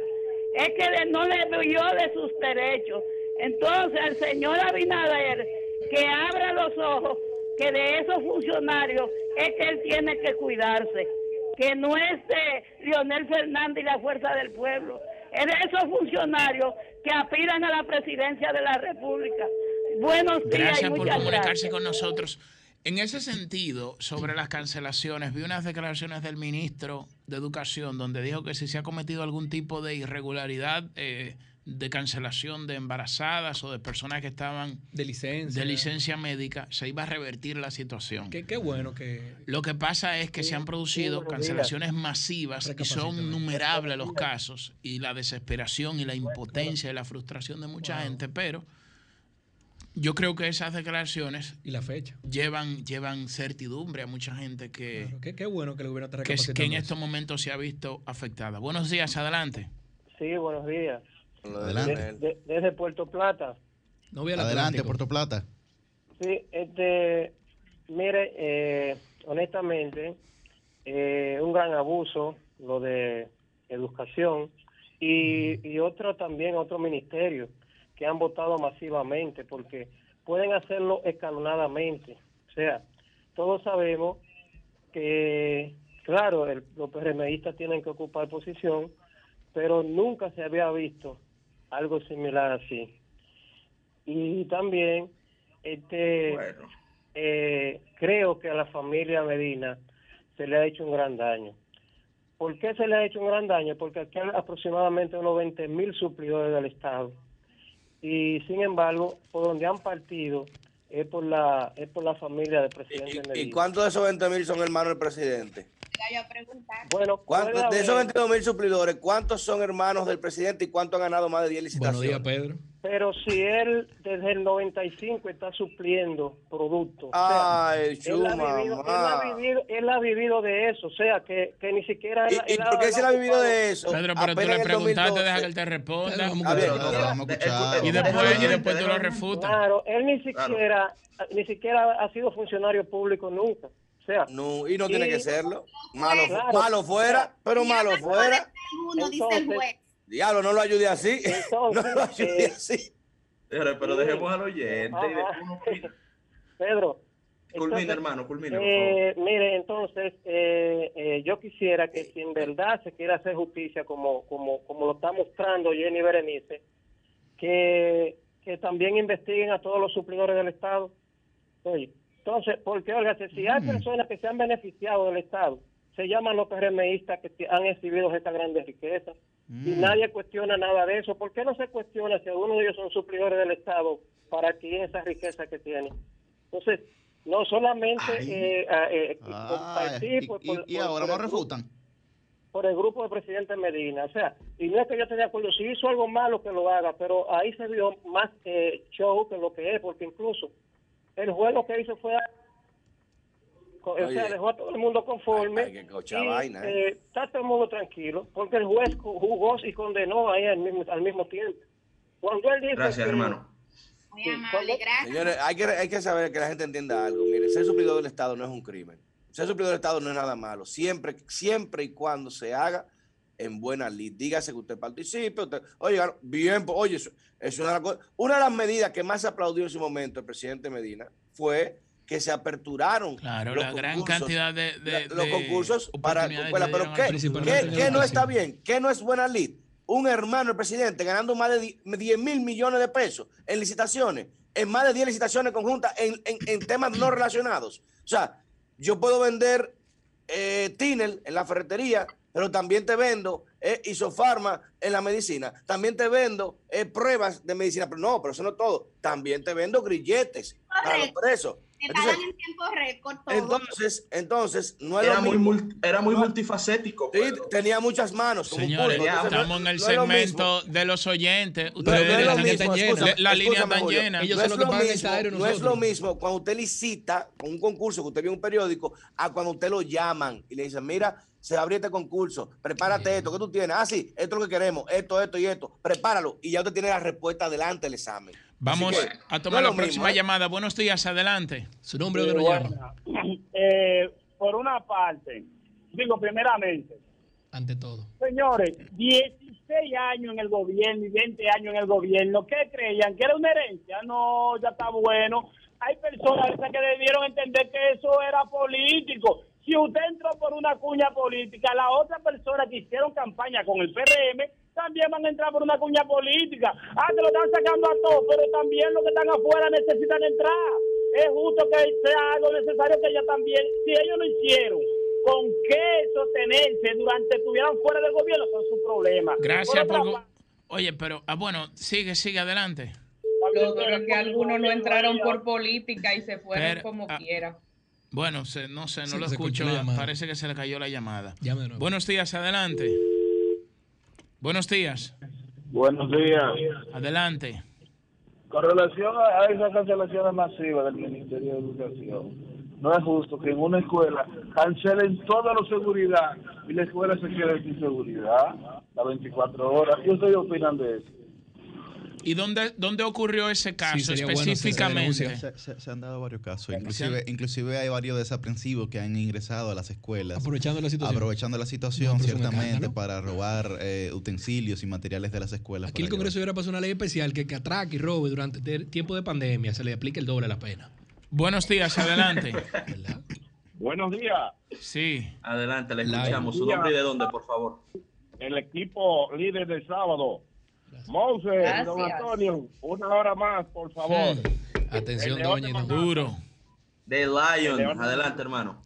es que no le dio de sus derechos. Entonces, al señor Abinader, que abra los ojos, que de esos funcionarios es que él tiene que cuidarse, que no es de Leonel Fernández y la Fuerza del Pueblo, de esos funcionarios que aspiran a la presidencia de la República. Buenos días Gracias y por muchas comunicarse gracias. con nosotros. En ese sentido, sobre las cancelaciones, vi unas declaraciones del ministro de Educación donde dijo que si se ha cometido algún tipo de irregularidad eh, de cancelación de embarazadas o de personas que estaban De licencia. de licencia médica, se iba a revertir la situación. Qué, qué bueno que. Lo que pasa es que se han producido cancelaciones masivas y son innumerables los casos y la desesperación y la impotencia y la frustración de mucha gente, pero yo creo que esas declaraciones Y la fecha. llevan, llevan certidumbre a mucha gente que, Claro, qué, qué bueno que el gobierno está que, que en estos momentos se ha visto afectada. Buenos días, adelante. Sí, buenos días. Adelante. De- de- desde Puerto Plata. No voy Adelante, Atlántico. Puerto Plata. Sí, este, mire, eh, honestamente, eh, un gran abuso lo de educación y, y otro también, otro ministerio que han votado masivamente porque pueden hacerlo escalonadamente. O sea, todos sabemos que, claro, el- los PRMistas tienen que ocupar posición, pero nunca se había visto algo similar así. Y también, este, Bueno, eh, creo que a la familia Medina se le ha hecho un gran daño. ¿Por qué se le ha hecho un gran daño? Porque aquí hay aproximadamente unos 20 mil suplidores del Estado. Y sin embargo, por donde han partido, es por la es por la familia del presidente ¿Y cuántos de esos 20 mil son hermanos del presidente? Bueno, ¿Cuántos- puede de esos haber, 22 mil suplidores, ¿cuántos son hermanos del presidente y cuántos han ganado más de 10 Buenos licitaciones? días, Pedro. Pero si él desde el 95 está supliendo productos. o sea, Ay, él, chuma, ha vivido, él, ha vivido, él ha vivido de eso, o sea, que, que ni siquiera... él- ¿Y, y él por qué se le ha vivido de eso? Pedro, pero tú Apenas le en el preguntaste, 2012. deja que él te responda. Y después, y después tú lo refutas. Claro, él ni siquiera, ni siquiera ha sido funcionario público nunca. O sea, No, y no tiene Y- que serlo. Malo, Claro. malo fuera, pero malo fuera. Uno dice el Entonces- juez. Diablo, no lo ayude así. Entonces, no lo ayude eh, así. Pero, pero dejemos al oyente y. Pedro. Culmina, entonces, hermano, culmina. Eh, mire, entonces, eh, eh, yo quisiera que si en verdad se quiere hacer justicia como, como, como lo está mostrando Jenny Berenice, que, que también investiguen a todos los suplidores del Estado. Oye, entonces, porque, oiga, si hay Mm. personas que se han beneficiado del Estado, se llaman los PRMistas que han exhibido esta grande riqueza. Y Mm. nadie cuestiona nada de eso. ¿Por qué no se cuestiona si algunos de ellos son suplidores del Estado para adquirir esa riqueza que tienen? Entonces, no solamente eh, eh, compartir y- por, y- por- y ahora por grupo- refutan. por el grupo del presidente Medina. O sea, y no es que yo esté de acuerdo, si hizo algo malo que lo haga, pero ahí se vio más eh, show que lo que es, porque incluso el juez lo que hizo fue... O sea, dejó a todo el mundo conforme. Hay que cochar y, vaina, ¿eh? eh, está todo el mundo tranquilo, porque el juez ju- jugó y condenó ahí al mismo, al mismo tiempo. Cuando él dice Gracias, que- hermano. Muy Sí, amable, cuando- gracias. Señores, hay que, hay que saber que la gente entienda algo. Mire, ser suplidor del Estado no es un crimen. Ser suplidor del Estado no es nada malo. Siempre, siempre y cuando se haga en buena lid. Dígase que usted participe. Usted, oye, bien, pues, oye, eso, es una, de las cosas- una de las medidas que más aplaudió en su momento el presidente Medina fue que se aperturaron Claro, los la gran cantidad de, de- la- los de concursos para escuela. Pero ¿qué, ¿qué, no está bien? ¿Qué no es buena lid? Un hermano, el presidente, ganando más de di- 10 mil millones de pesos en licitaciones, en más de 10 licitaciones conjuntas en, en- en temas no relacionados. O sea, yo puedo vender eh, Tinel en la ferretería, pero también te vendo eh, isofarma en la medicina. También te vendo eh, pruebas de medicina. Pero no, pero eso no es todo. También te vendo grilletes para los presos. Me Entonces, pagan en tiempo récord todo. entonces, entonces, no es Era lo muy, era muy multifacético. Sí, Pedro. tenía muchas manos. como un Señores, no- estamos en el no lo segmento de los oyentes. No, Ustedes no es lo la línea mismo, está llena. escúchame, La línea escúchame, está Julio. llena. Ellos no es lo no es mismo cuando usted licita con un concurso que usted vio en un periódico a cuando usted lo llaman y le dicen, mira, se abrió este concurso, prepárate esto, ¿qué tú tienes? Ah, sí, esto es lo que queremos, esto, esto y esto, prepáralo y ya usted tiene la respuesta delante del examen. Vamos que, a tomar la próxima mismo, ¿eh? llamada. Buenos días, adelante. Su nombre bueno, llama, eh, por una parte, digo primeramente, ante todo. señores, 16 años en el gobierno y 20 años en el gobierno, ¿qué creían? ¿Que era una herencia? No, ya está bueno. Hay personas esas que debieron entender que eso era político. Si usted entró por una cuña política, la otra persona que hicieron campaña con el PRM también van a entrar por una cuña política. Ah, te lo están sacando a todos, pero también los que están afuera necesitan entrar. Es justo que sea algo necesario que ellos también, si ellos lo hicieron, ¿con qué sostenerse durante estuvieran fuera del gobierno? Son su problema. Gracias Por por... Oye, pero, ah, bueno, sigue, sigue adelante. Yo creo que algunos no entraron por política y se fueron Pero, como ah, quiera. Bueno, se- no sé, no Sí, lo escucho. Parece que se le cayó la llamada. Buenos días, adelante. Buenos días, Buenos días. adelante. Con relación a esas cancelaciones masivas del Ministerio de Educación, no es justo que en una escuela cancelen toda la seguridad y la escuela se quede sin seguridad las 24 horas. ¿Qué ustedes opinan de eso? ¿Y dónde, dónde ocurrió ese caso específicamente? Se, se- se han dado varios casos. Inclusive, han- inclusive hay varios desaprensivos que han ingresado a las escuelas. Aprovechando la situación. Aprovechando la situación, No, ciertamente, para robar eh, utensilios y materiales de las escuelas. Aquí el Congreso hubiera pasado una ley especial que, que atraque y robe durante el tiempo de pandemia se le aplique el doble la pena. Buenos días, adelante. ¿Verdad? Buenos días. Sí. Adelante, le escuchamos. ¿Su nombre y de dónde, por favor? El equipo líder del sábado. Monse, Gracias. don Antonio, una hora más, por favor. Atención, El doña de Duro. The Lion. Adelante, hermano.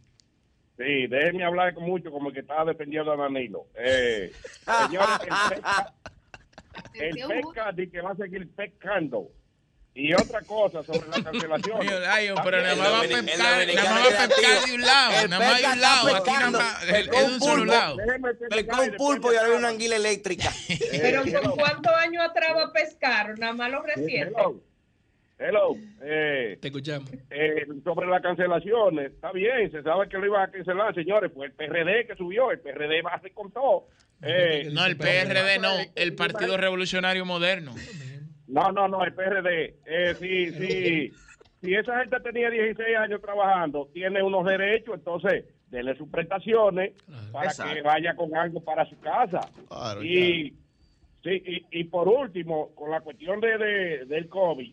Sí, déjenme hablar con mucho como que estaba defendiendo a Danilo. Eh, señores, el pesca, el pesca que va a seguir pescando. Y otra cosa sobre la cancelación. Pero nada más va a pescar, nada más va a pescar de un lado, nada más de un lado, aquí nada más, es de un solo lado. Pescó un pulpo y ahora hay una anguila eléctrica. Pero ¿por cuántos años atrás va a pescar? Nada más lo reciente. Hello. Hello. Eh, Te escuchamos. eh, sobre las cancelaciones, está bien, se sabe que lo iban a cancelar, señores, pues el PRD que subió, el PRD va a con todo. Eh, No, el PRD no, el Partido Revolucionario Moderno. No, no, no, el PRD. Eh, sí, sí. Si esa gente tenía 16 años trabajando, tiene unos derechos, entonces denle sus prestaciones para Exacto. que vaya con algo para su casa. Claro, y, sí, y, y por último, con la cuestión de, de- del COVID,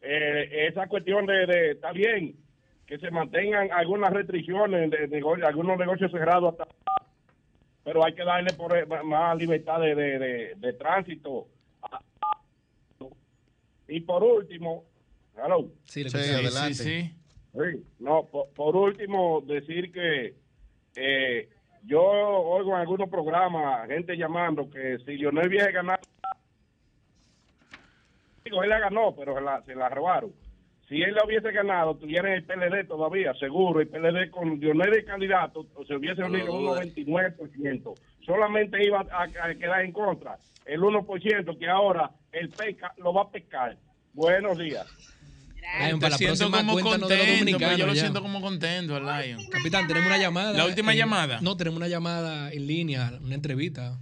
eh, esa cuestión de, de, está bien, que se mantengan algunas restricciones de, negocio- algunos negocios cerrados hasta pero hay que darle por, eh, más libertad de, de, de- de tránsito. Y por último, hello. Sí, Sí, adelante. Sí, sí. Sí, no, por, por último, decir que eh, yo oigo en algunos programas gente llamando que si Lionel hubiese ganado, digo, él la ganó, pero se la, se la robaron. Si él la hubiese ganado, tuviera el PLD todavía, seguro, el PLD con Lionel de candidato, se hubiese unido un dudes. 99%. Solamente iba a, a quedar en contra el 1% que ahora el PECA lo va a pescar. Buenos días. Lion, para la siento próxima como contento, pero yo lo ya. siento como contento Lion. Capitán, tenemos una llamada. ¿La última en- llamada? No, tenemos una llamada en línea, una entrevista.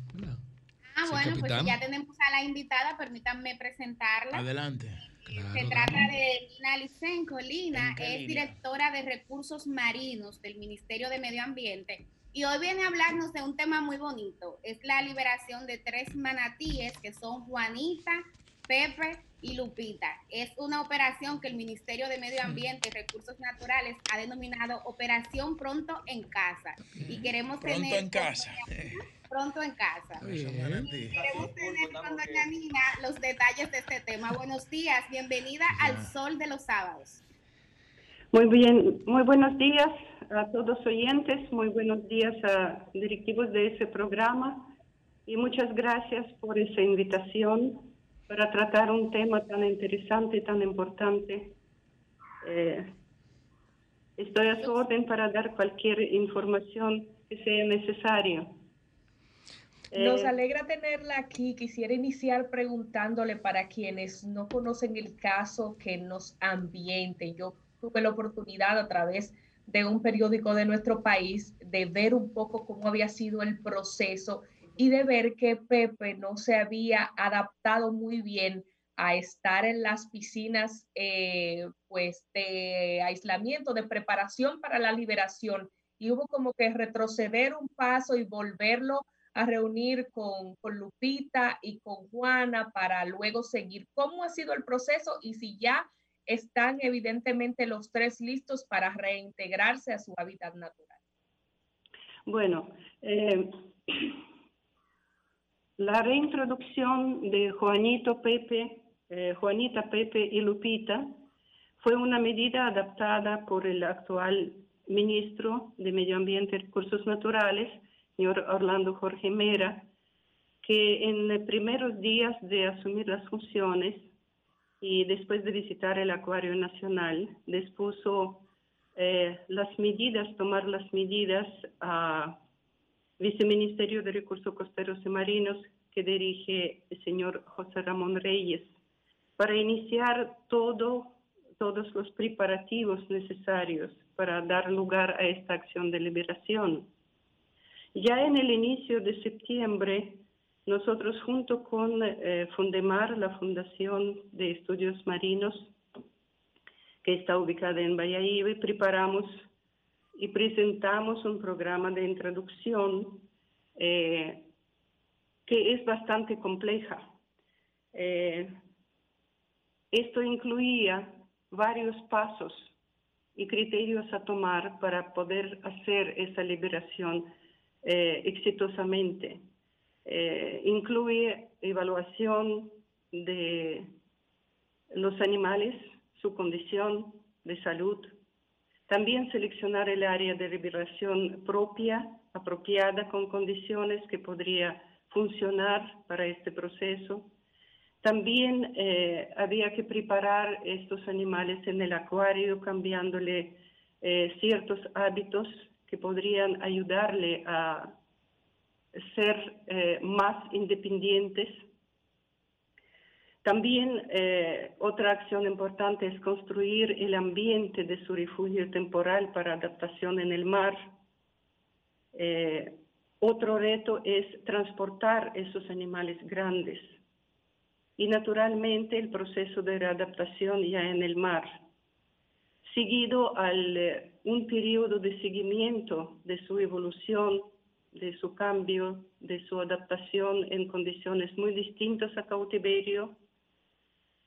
Ah, Sí, bueno, pues capitán. si ya tenemos a la invitada, permítanme presentarla. Adelante. Claro, Se trata de Lina Licenco. Lina es directora de recursos marinos del Ministerio de Medio Ambiente y hoy viene a hablarnos de un tema muy bonito. Es la liberación de tres manatíes que son Juanita, Pepe y Lupita. Es una operación que el Ministerio de Medio Ambiente y Recursos Naturales ha denominado Operación Pronto en Casa. Y queremos Pronto tener en casa. Pronto en casa. Eso, manatí. Queremos tener con doña Nina los detalles de este tema. Buenos días, bienvenida al Sol de los Sábados. Muy bien, muy buenos días a todos oyentes, muy buenos días a directivos de ese programa y muchas gracias por esa invitación para tratar un tema tan interesante y tan importante. Eh, estoy a su orden para dar cualquier información que sea necesaria. Nos Eh, alegra tenerla aquí. Quisiera iniciar preguntándole para quienes no conocen el caso que nos ambiente. Yo tuve la oportunidad a través de un periódico de nuestro país de ver un poco cómo había sido el proceso y de ver que Pepe no se había adaptado muy bien a estar en las piscinas eh, pues de aislamiento, de preparación para la liberación y hubo como que retroceder un paso y volverlo a reunir con, con Lupita y con Juana para luego seguir. ¿Cómo ha sido el proceso y si ya están evidentemente los tres listos para reintegrarse a su hábitat natural? Bueno, eh, la reintroducción de Juanito Pepe, eh, Juanita Pepe y Lupita fue una medida adaptada por el actual ministro de Medio Ambiente y Recursos Naturales, señor Orlando Jorge Mera, que en los primeros días de asumir las funciones y después de visitar el Acuario Nacional, dispuso eh, las medidas, tomar las medidas a Viceministerio de Recursos Costeros y Marinos que dirige el señor José Ramón Reyes, para iniciar todo, todos los preparativos necesarios para dar lugar a esta acción de liberación. Ya en el inicio de septiembre, nosotros junto con eh, Fundemar, la Fundación de Estudios Marinos, que está ubicada en Valladolid, preparamos y presentamos un programa de introducción eh, que es bastante compleja. Eh, esto incluía varios pasos y criterios a tomar para poder hacer esa liberación exitosamente. Eh, incluye evaluación de los animales, su condición de salud, también seleccionar el área de liberación propia, apropiada, con condiciones que podría funcionar para este proceso. También eh, había que preparar estos animales en el acuario cambiándole eh, ciertos hábitos que podrían ayudarle a ser eh, más independientes. También eh, otra acción importante es construir el ambiente de su refugio temporal para adaptación en el mar. Eh, otro reto es transportar esos animales grandes y naturalmente el proceso de readaptación ya en el mar, seguido al eh, un periodo de seguimiento de su evolución de su cambio, de su adaptación en condiciones muy distintas a cautiverio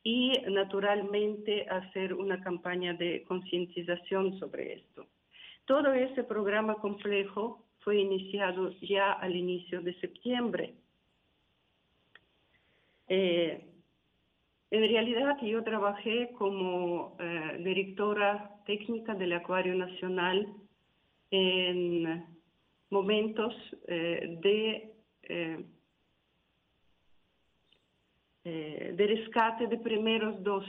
y naturalmente hacer una campaña de concientización sobre esto. Todo ese programa complejo fue iniciado ya al inicio de septiembre. Eh, en realidad yo trabajé como eh, directora técnica del Acuario Nacional en momentos eh, de, eh, eh, de rescate de primeros dos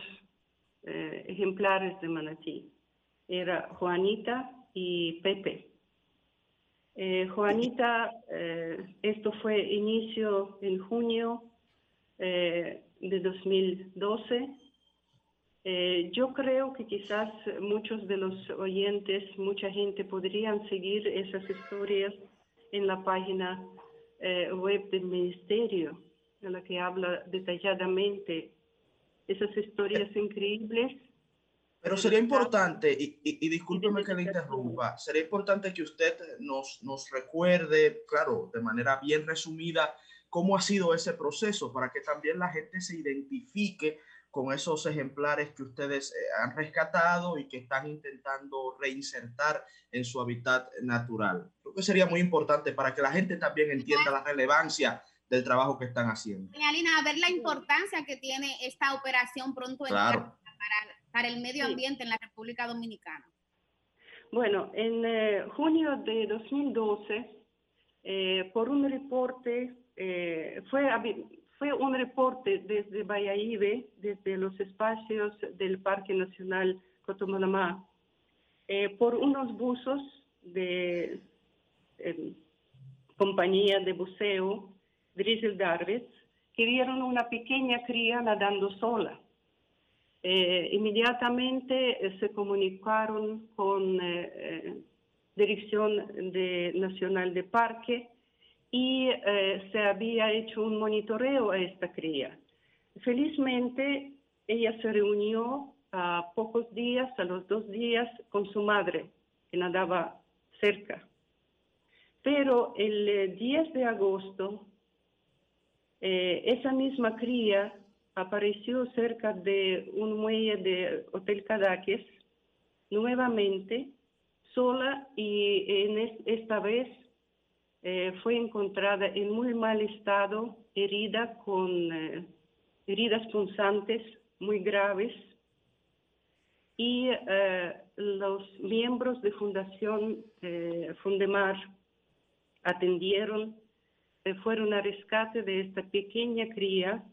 ejemplares de manatí. Era Juanita y Pepe. Juanita, esto fue inicio en junio de 2012. Yo creo que quizás muchos de los oyentes, mucha gente podrían seguir esas historias en la página eh, web del ministerio, en la que habla detalladamente esas historias increíbles. Pero sería importante, y, y, y discúlpeme que le interrumpa, sería importante que usted nos, nos recuerde, claro, de manera bien resumida, cómo ha sido ese proceso para que también la gente se identifique con esos ejemplares que ustedes eh, han rescatado y que están intentando reinsertar en su hábitat natural. Creo que sería muy importante para que la gente también entienda la relevancia del trabajo que están haciendo. Alina, a ver la importancia que tiene esta operación pronto claro. para, para, el medio ambiente en la República Dominicana. Bueno, en eh, junio de 2012, eh, por un reporte, eh, fue fue un reporte desde Bayaibe, desde los espacios del Parque Nacional Cotomolamá, eh, por unos buzos de eh, compañía de buceo, Drizzle Darvis, que vieron una pequeña cría nadando sola. Eh, inmediatamente eh, se comunicaron con Dirección de, Nacional de Parque y eh, se había hecho un monitoreo a esta cría. Felizmente, ella se reunió a pocos días, a los dos días, con su madre, que nadaba cerca. Pero el eh, 10 de agosto, eh, esa misma cría apareció cerca de un muelle de Hotel Cadaques, nuevamente, sola y en es, esta vez eh, fue encontrada en muy mal estado, herida con eh, heridas punzantes muy graves. Y eh, los miembros de Fundación Fundemar atendieron, fueron a rescate de esta pequeña cría,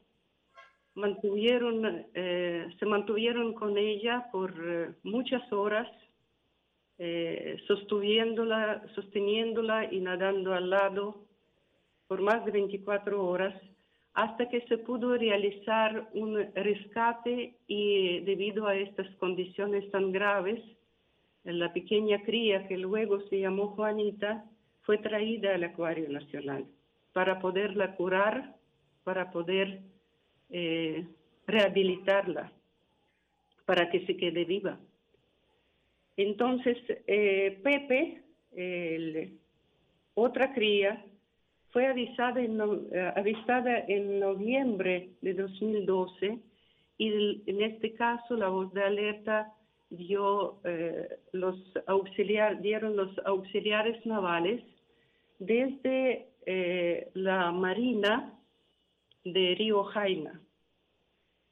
mantuvieron, se mantuvieron con ella por muchas horas eh, sosteniéndola, y nadando al lado por más de 24 horas hasta que se pudo realizar un rescate y debido a estas condiciones tan graves, la pequeña cría que luego se llamó Juanita fue traída al Acuario Nacional para poderla curar, para poder eh, rehabilitarla, para que se quede viva. Entonces, eh, Pepe, otra cría, fue avisada en, uh, avistada en noviembre de 2012 y el, en este caso la voz de alerta dio, eh, los auxiliar, dieron los auxiliares navales desde eh, la Marina de Río Jaina.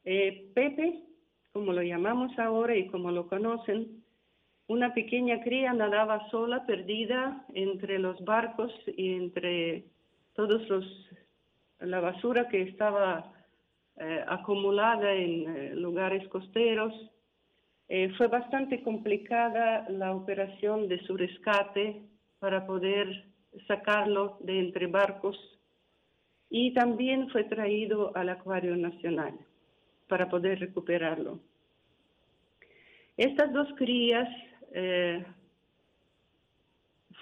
Pepe, como lo llamamos ahora y como lo conocen, una pequeña cría nadaba sola, perdida entre los barcos y entre todos los la basura que estaba eh, acumulada en eh, lugares costeros. Eh, fue bastante complicada la operación de su rescate para poder sacarlo de entre barcos y también fue traído al Acuario Nacional para poder recuperarlo. Estas dos crías eh,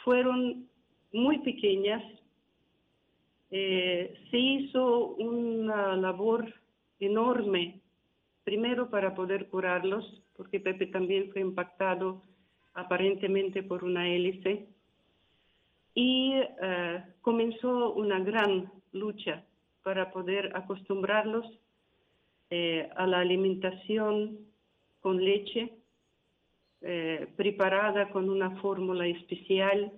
fueron muy pequeñas. Eh, se hizo una labor enorme, primero para poder curarlos, porque Pepe también fue impactado aparentemente por una hélice, y eh, comenzó una gran lucha para poder acostumbrarlos eh, a la alimentación con leche, eh, preparada con una fórmula especial,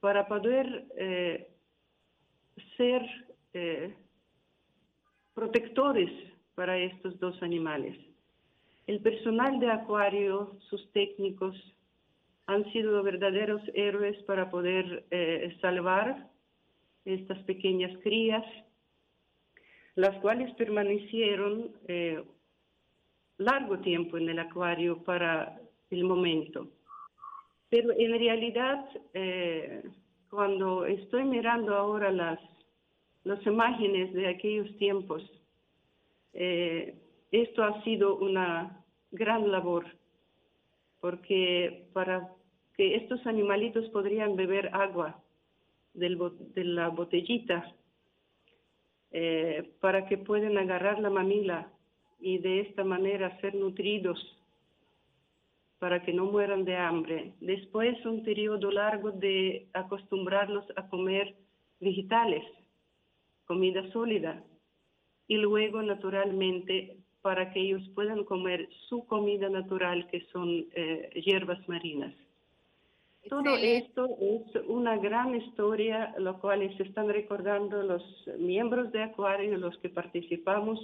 para poder eh, ser eh, protectores para estos dos animales. El personal de acuario, sus técnicos, han sido verdaderos héroes para poder salvar estas pequeñas crías, las cuales permanecieron eh, largo tiempo en el acuario para el momento. Pero en realidad, eh, cuando estoy mirando ahora las, las imágenes de aquellos tiempos, eh, esto ha sido una gran labor, porque para que estos animalitos podrían beber agua del de la botellita, eh, para que puedan agarrar la mamila y de esta manera ser nutridos para que no mueran de hambre. Después un periodo largo de acostumbrarlos a comer vegetales, comida sólida, y luego naturalmente para que ellos puedan comer su comida natural, que son eh, hierbas marinas. Todo esto es una gran historia, lo cual se están recordando los miembros de Acuario, los que participamos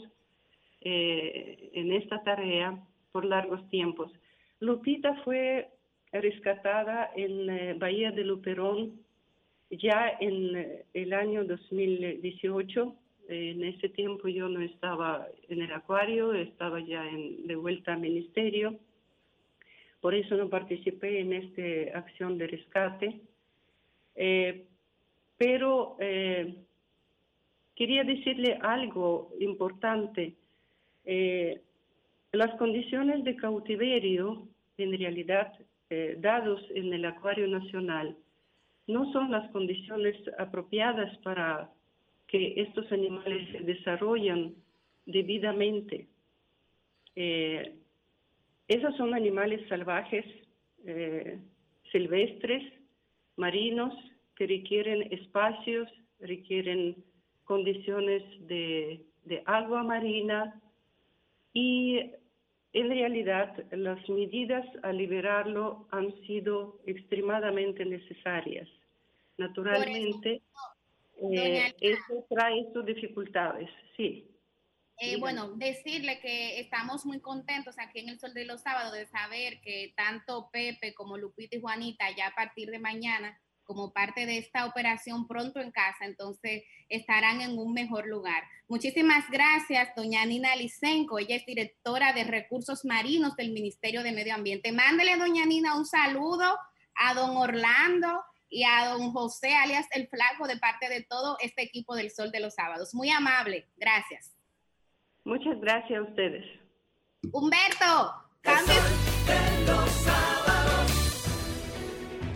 eh, en esta tarea por largos tiempos. Lupita fue rescatada en eh, Bahía de Luperón ya en eh, el año 2018. En ese tiempo yo no estaba en el acuario, estaba ya en- de vuelta al ministerio. Por eso no participé en esta acción de rescate. Eh, pero quería decirle algo importante. Las condiciones de cautiverio, en realidad, eh, dados en el Acuario Nacional, no son las condiciones apropiadas para que estos animales se desarrollen debidamente. Eh, esos son animales salvajes, eh, silvestres, marinos, que requieren espacios, requieren condiciones de, de agua marina y en realidad las medidas a liberarlo han sido extremadamente necesarias. Naturalmente, eh, eso trae sus dificultades, sí. Eh, bueno, decirle que estamos muy contentos aquí en el Sol de los Sábados de saber que tanto Pepe como Lupita y Juanita ya a partir de mañana, como parte de esta operación pronto en casa, entonces estarán en un mejor lugar. Muchísimas gracias, doña Nina Licenco. Ella es directora de Recursos Marinos del Ministerio de Medio Ambiente. Mándele, doña Nina, un saludo a don Orlando y a don José, alias El Flaco, de parte de todo este equipo del Sol de los Sábados. Muy amable. Gracias. Muchas gracias a ustedes. Humberto, cambio.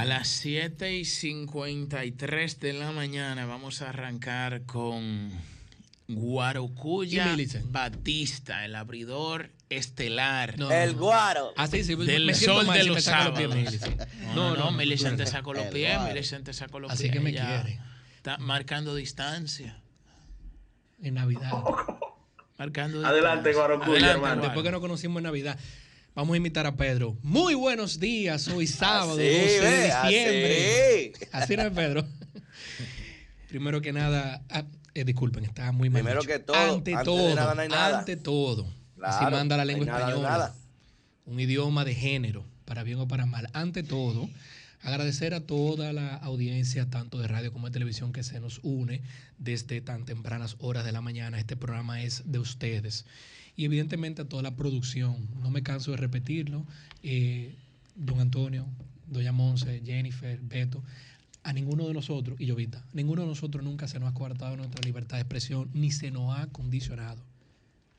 A las 7 y 53 de la mañana vamos a arrancar con Guarocuya. Batista, el abridor estelar. No, El guaro. Así sí, me- del me sol mal de los saca los pies, sábados. No, No, no, no, te sacó los pies. Millicent te sacó los Así pies. que me quiere. Está marcando distancia. En Navidad. Marcando Adelante, Guarocuya, Adelante, hermano. Después que nos conocimos en Navidad. Vamos a invitar a Pedro. Muy buenos días, hoy sábado, Así, 12 de diciembre. así. Así no es, Pedro. Primero que nada, ah, eh, disculpen, estaba muy mal. Primero dicho. que todo, ante antes de todo, nada no hay nada. ante todo. así Claro, manda la no hay lengua nada de española. nada. Un idioma de género, para bien o para mal. Ante todo, agradecer a toda la audiencia, tanto de radio como de televisión, que se nos une desde tan tempranas horas de la mañana. Este programa es de ustedes. Y evidentemente a toda la producción. No me canso de repetirlo. Eh, don Antonio, Doña Monse, Jennifer, Beto, a ninguno de nosotros, y Jovita, ninguno de nosotros nunca se nos ha coartado nuestra libertad de expresión, ni se nos ha condicionado.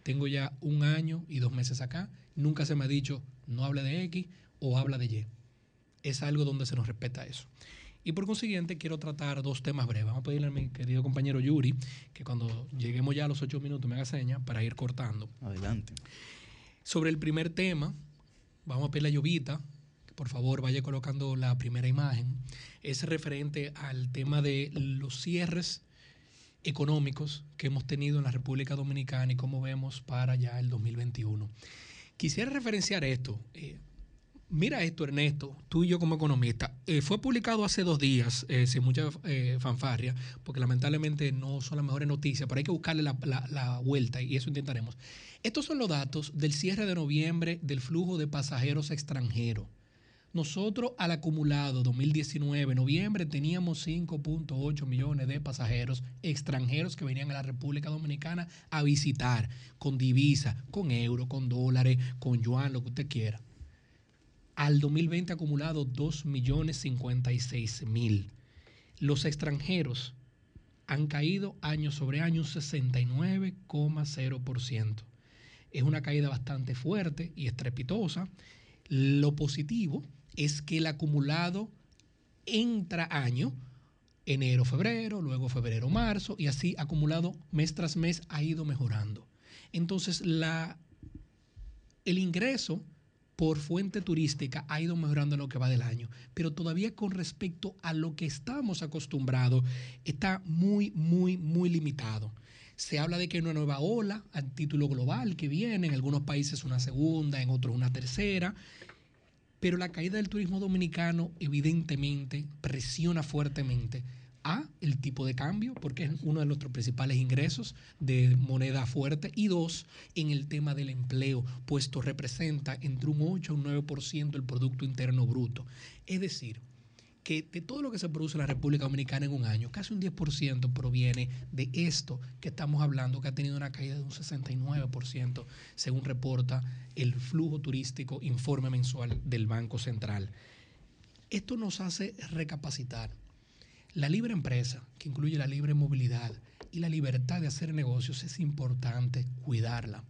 Tengo ya un año y dos meses acá, nunca se me ha dicho no hable de X o habla de Y. Es algo donde se nos respeta eso. Y por consiguiente quiero tratar dos temas breves. Vamos a pedirle a mi querido compañero Yuri que cuando lleguemos ya a los ocho minutos me haga seña para ir cortando. Adelante. Sobre el primer tema, vamos a pedirle a Llovita que por favor vaya colocando la primera imagen. Es referente al tema de los cierres económicos que hemos tenido en la República Dominicana y cómo vemos para ya el 2021. Quisiera referenciar esto. eh, mira esto, Ernesto, tú y yo como economista. Eh, fue publicado hace dos días, eh, sin mucha eh, fanfarria, porque lamentablemente no son las mejores noticias, pero hay que buscarle la, la- vuelta y eso intentaremos. Estos son los datos del cierre de noviembre del flujo de pasajeros extranjeros. Nosotros al acumulado 2019, noviembre, teníamos 5.8 millones de pasajeros extranjeros que venían a la República Dominicana a visitar con divisa, con euro, con dólares, con yuan, lo que usted quiera. Al 2020 acumulado 2 millones 56 mil. Los extranjeros han caído año sobre año un 69,0%. Es una caída bastante fuerte y estrepitosa. Lo positivo es que el acumulado entra año, enero, febrero, luego febrero, marzo, y así acumulado mes tras mes ha ido mejorando. Entonces, el ingreso por fuente turística ha ido mejorando en lo que va del año, pero todavía con respecto a lo que estamos acostumbrados, está muy, muy, muy limitado. Se habla de que hay una nueva ola a título global que viene, en algunos países una segunda, en otros una tercera, pero la caída del turismo dominicano evidentemente presiona fuertemente a el tipo de cambio, porque es uno de nuestros principales ingresos de moneda fuerte, y dos, en el tema del empleo, puesto representa entre un 8 y un 9% del Producto Interno Bruto. Es decir, que de todo lo que se produce en la República Dominicana en un año, casi un 10% proviene de esto que estamos hablando, que ha tenido una caída de un 69%, según reporta el flujo turístico informe mensual del Banco Central. Esto nos hace recapacitar. La libre empresa, que incluye la libre movilidad y la libertad de hacer negocios, es importante cuidarla.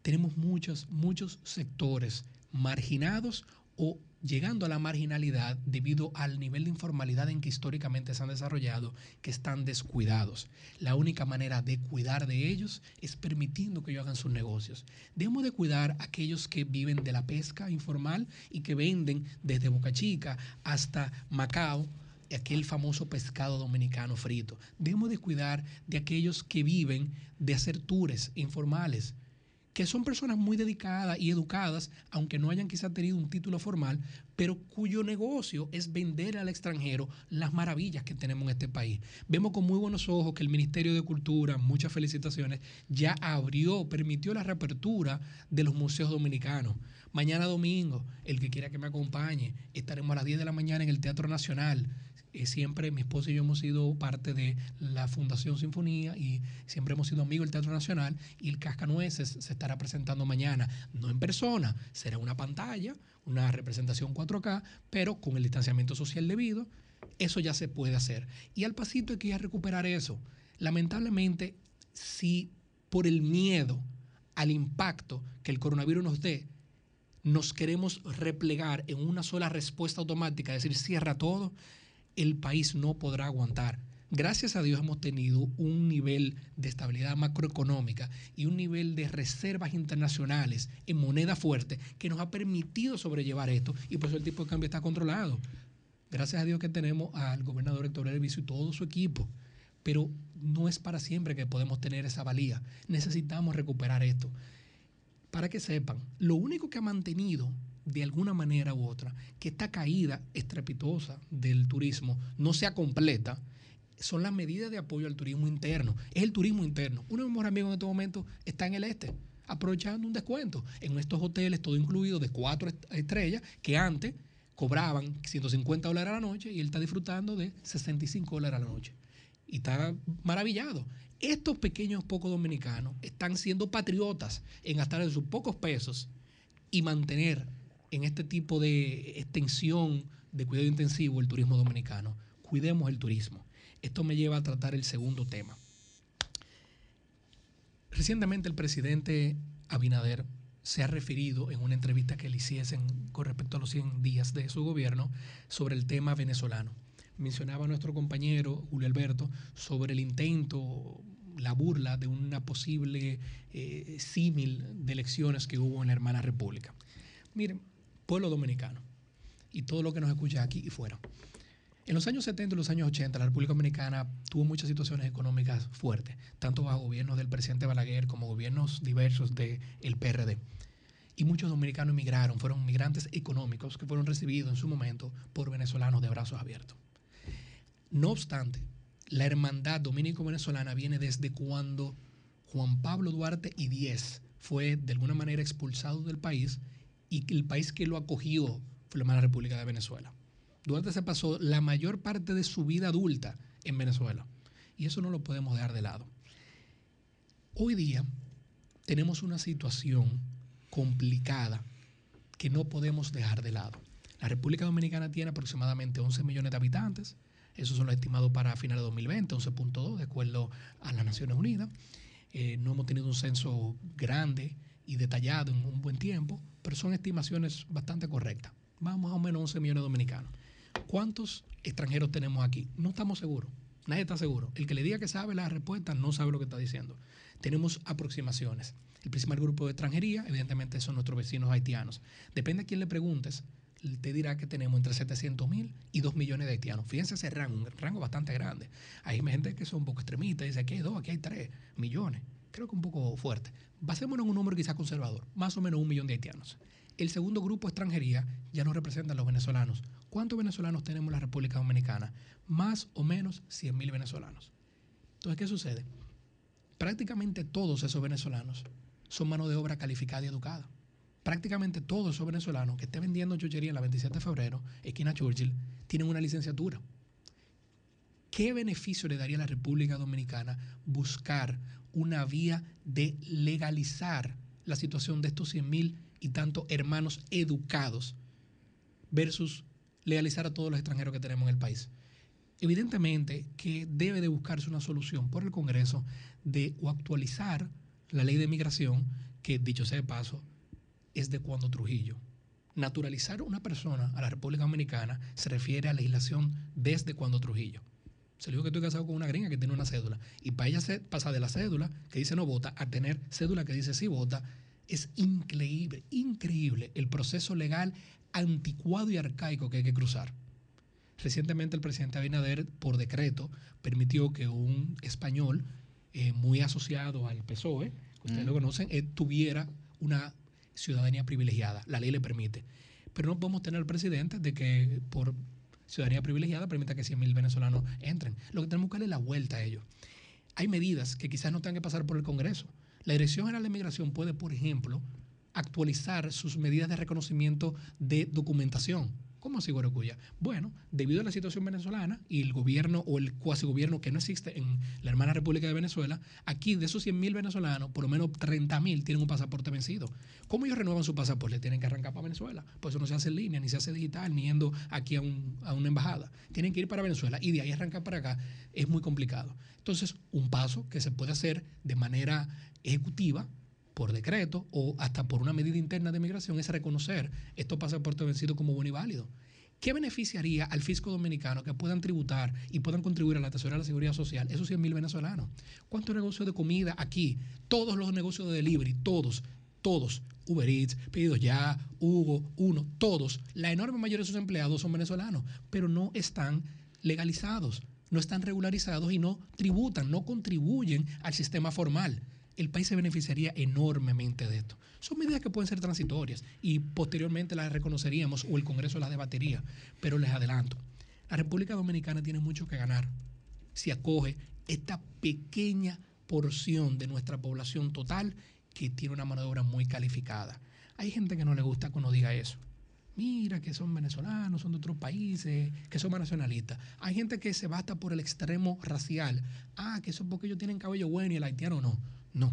Tenemos muchos, muchos sectores marginados o llegando a la marginalidad debido al nivel de informalidad en que históricamente se han desarrollado, que están descuidados. La única manera de cuidar de ellos es permitiendo que ellos hagan sus negocios. Debemos de cuidar a aquellos que viven de la pesca informal y que venden desde Boca Chica hasta Macao aquel famoso pescado dominicano frito. Debemos de cuidar de aquellos que viven de hacer tours informales, que son personas muy dedicadas y educadas, aunque no hayan quizá tenido un título formal, pero cuyo negocio es vender al extranjero las maravillas que tenemos en este país. Vemos con muy buenos ojos que el Ministerio de Cultura, muchas felicitaciones, ya abrió, permitió la reapertura de los museos dominicanos. Mañana domingo, el que quiera que me acompañe, estaremos a las 10 de la mañana en el Teatro Nacional. Eh, siempre mi esposa y yo hemos sido parte de la Fundación Sinfonía y siempre hemos sido amigos del Teatro Nacional y el Cascanueces se estará presentando mañana, no en persona, será una pantalla, una representación 4K, pero con el distanciamiento social debido, eso ya se puede hacer. Y al pasito hay que ir a recuperar eso. Lamentablemente, si por el miedo al impacto que el coronavirus nos dé, nos queremos replegar en una sola respuesta automática, decir, cierra todo, el país no podrá aguantar. Gracias a Dios hemos tenido un nivel de estabilidad macroeconómica y un nivel de reservas internacionales en moneda fuerte que nos ha permitido sobrellevar esto y por eso el tipo de cambio está controlado. Gracias a Dios que tenemos al gobernador Héctor Elviso y todo su equipo. Pero no es para siempre que podemos tener esa valía. Necesitamos recuperar esto. Para que sepan, lo único que ha mantenido de alguna manera u otra que esta caída estrepitosa del turismo no sea completa son las medidas de apoyo al turismo interno. Es el turismo interno. Uno de mis mejores amigos en este momento está en el este, aprovechando un descuento en estos hoteles, todo incluido de cuatro est- estrellas, que antes cobraban 150 dólares a la noche y él está disfrutando de 65 dólares a la noche. Y está maravillado. Estos pequeños pocos dominicanos están siendo patriotas en gastar sus pocos pesos y mantener en este tipo de extensión de cuidado intensivo el turismo dominicano. Cuidemos el turismo. Esto me lleva a tratar el segundo tema. Recientemente el presidente Abinader se ha referido en una entrevista que le hiciesen con respecto a los 100 días de su gobierno sobre el tema venezolano. Mencionaba nuestro compañero Julio Alberto sobre el intento, la burla de una posible eh, símil de elecciones que hubo en la hermana república. Miren, pueblo dominicano y todo lo que nos escucha aquí y fuera. En los años 70 y los años 80, la República Dominicana tuvo muchas situaciones económicas fuertes, tanto bajo gobiernos del presidente Balaguer como gobiernos diversos del PRD. Y muchos dominicanos emigraron, fueron migrantes económicos que fueron recibidos en su momento por venezolanos de brazos abiertos. No obstante, la hermandad dominico-venezolana viene desde cuando Juan Pablo Duarte y Diez fue de alguna manera expulsado del país y el país que lo acogió fue la República de Venezuela. Duarte se pasó la mayor parte de su vida adulta en Venezuela y eso no lo podemos dejar de lado. Hoy día tenemos una situación complicada que no podemos dejar de lado. La República Dominicana tiene aproximadamente 11 millones de habitantes. Esos son los estimados para finales de 2020, 11.2, de acuerdo a las Naciones Unidas. Eh, no hemos tenido un censo grande y detallado en un buen tiempo, pero son estimaciones bastante correctas. Más más o menos 11 millones de dominicanos. ¿Cuántos extranjeros tenemos aquí? No estamos seguros. Nadie está seguro. El que le diga que sabe la respuesta no sabe lo que está diciendo. Tenemos aproximaciones. El principal grupo de extranjería, evidentemente, son nuestros vecinos haitianos. Depende a quién le preguntes, te dirá que tenemos entre 700 mil y 2 millones de haitianos. Fíjense ese rango, un rango bastante grande. Hay gente que son poco extremistas, dice aquí hay 2, aquí hay 3 millones. Creo que un poco fuerte. Basémonos en un número quizás conservador, más o menos un millón de haitianos. El segundo grupo extranjería ya nos representan los venezolanos. ¿Cuántos venezolanos tenemos en la República Dominicana? Más o menos 100 mil venezolanos. Entonces, ¿qué sucede? Prácticamente todos esos venezolanos son mano de obra calificada y educada. Prácticamente todos esos venezolanos que estén vendiendo chuchería en la 27 de febrero, esquina Churchill, tienen una licenciatura. ¿Qué beneficio le daría a la República Dominicana buscar una vía de legalizar la situación de estos 100 mil y tantos hermanos educados versus legalizar a todos los extranjeros que tenemos en el país? Evidentemente que debe de buscarse una solución por el Congreso de o actualizar la ley de migración, que dicho sea de paso, es de cuando Trujillo. Naturalizar una persona a la República Dominicana se refiere a legislación desde cuando Trujillo. Se le dijo que estoy casado con una gringa que tiene una cédula. Y para ella se pasa de la cédula que dice no vota a tener cédula que dice sí vota. Es increíble, increíble el proceso legal anticuado y arcaico que hay que cruzar. Recientemente el presidente Abinader, por decreto, permitió que un español eh, muy asociado al PSOE, que ustedes Mm. lo conocen, eh, tuviera una ciudadanía privilegiada. La ley le permite. Pero no podemos tener al presidente de que por ciudadanía privilegiada permita que 100 mil venezolanos entren. Lo que tenemos que darle la vuelta a ello. Hay medidas que quizás no tengan que pasar por el Congreso. La Dirección General de Migración puede, por ejemplo, actualizar sus medidas de reconocimiento de documentación. ¿Cómo así, Guaracuya? Bueno, debido a la situación venezolana y el gobierno o el cuasi gobierno que no existe en la hermana República de Venezuela, aquí de esos 100 mil venezolanos, por lo menos 30 mil tienen un pasaporte vencido. ¿Cómo ellos renuevan su pasaporte? Tienen que arrancar para Venezuela. Pues eso no se hace en línea, ni se hace digital, ni yendo aquí a, un- a una embajada. Tienen que ir para Venezuela y de ahí arrancar para acá es muy complicado. Entonces, un paso que se puede hacer de manera ejecutiva por decreto o hasta por una medida interna de migración es reconocer estos pasaportes vencidos como buenos y válidos. ¿Qué beneficiaría al fisco dominicano que puedan tributar y puedan contribuir a la tesorería de la seguridad social esos 100 mil venezolanos? ¿Cuántos negocios de comida aquí? Todos los negocios de delivery, todos, todos, Uber Eats, Pedidos Ya, Hugo, Uno, todos, la enorme mayoría de sus empleados son venezolanos, pero no están legalizados. no están regularizados y no tributan, no contribuyen al sistema formal. El país se beneficiaría enormemente de esto. Son medidas que pueden ser transitorias y posteriormente las reconoceríamos o el Congreso las debatiría, pero les adelanto, la República Dominicana tiene mucho que ganar si acoge esta pequeña porción de nuestra población total que tiene una mano de obra muy calificada. Hay gente que no le gusta uno diga eso. Mira que son venezolanos, son de otros países, que son más nacionalistas. Hay gente que se basta por el extremo racial. Ah, que eso es porque ellos tienen cabello bueno y el haitiano no. No.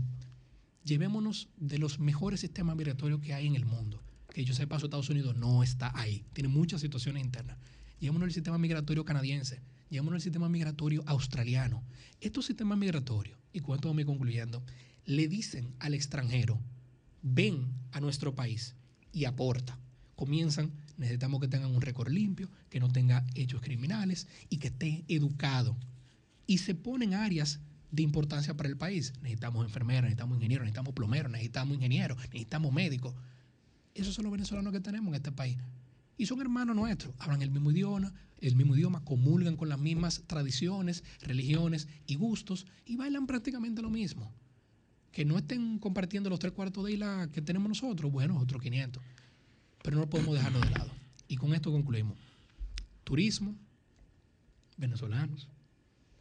Llevémonos de los mejores sistemas migratorios que hay en el mundo. Que yo sepa, Estados Unidos no está ahí. Tiene muchas situaciones internas. Llevémonos el sistema migratorio canadiense. Llevémonos el sistema migratorio australiano. Estos sistemas migratorios, y cuento me concluyendo, le dicen al extranjero, ven a nuestro país y aporta. Comienzan, necesitamos que tengan un récord limpio, que no tenga hechos criminales y que esté educado. Y se ponen áreas de importancia para el país. Necesitamos enfermeras, necesitamos ingenieros, necesitamos plomeros, necesitamos ingenieros, necesitamos médicos. Esos son los venezolanos que tenemos en este país. Y son hermanos nuestros, hablan el mismo idioma, el mismo idioma, comulgan con las mismas tradiciones, religiones y gustos y bailan prácticamente lo mismo. Que no estén compartiendo los tres cuartos de isla que tenemos nosotros, bueno, otros 500. Pero no podemos dejarlo de lado. Y con esto concluimos. Turismo, venezolanos,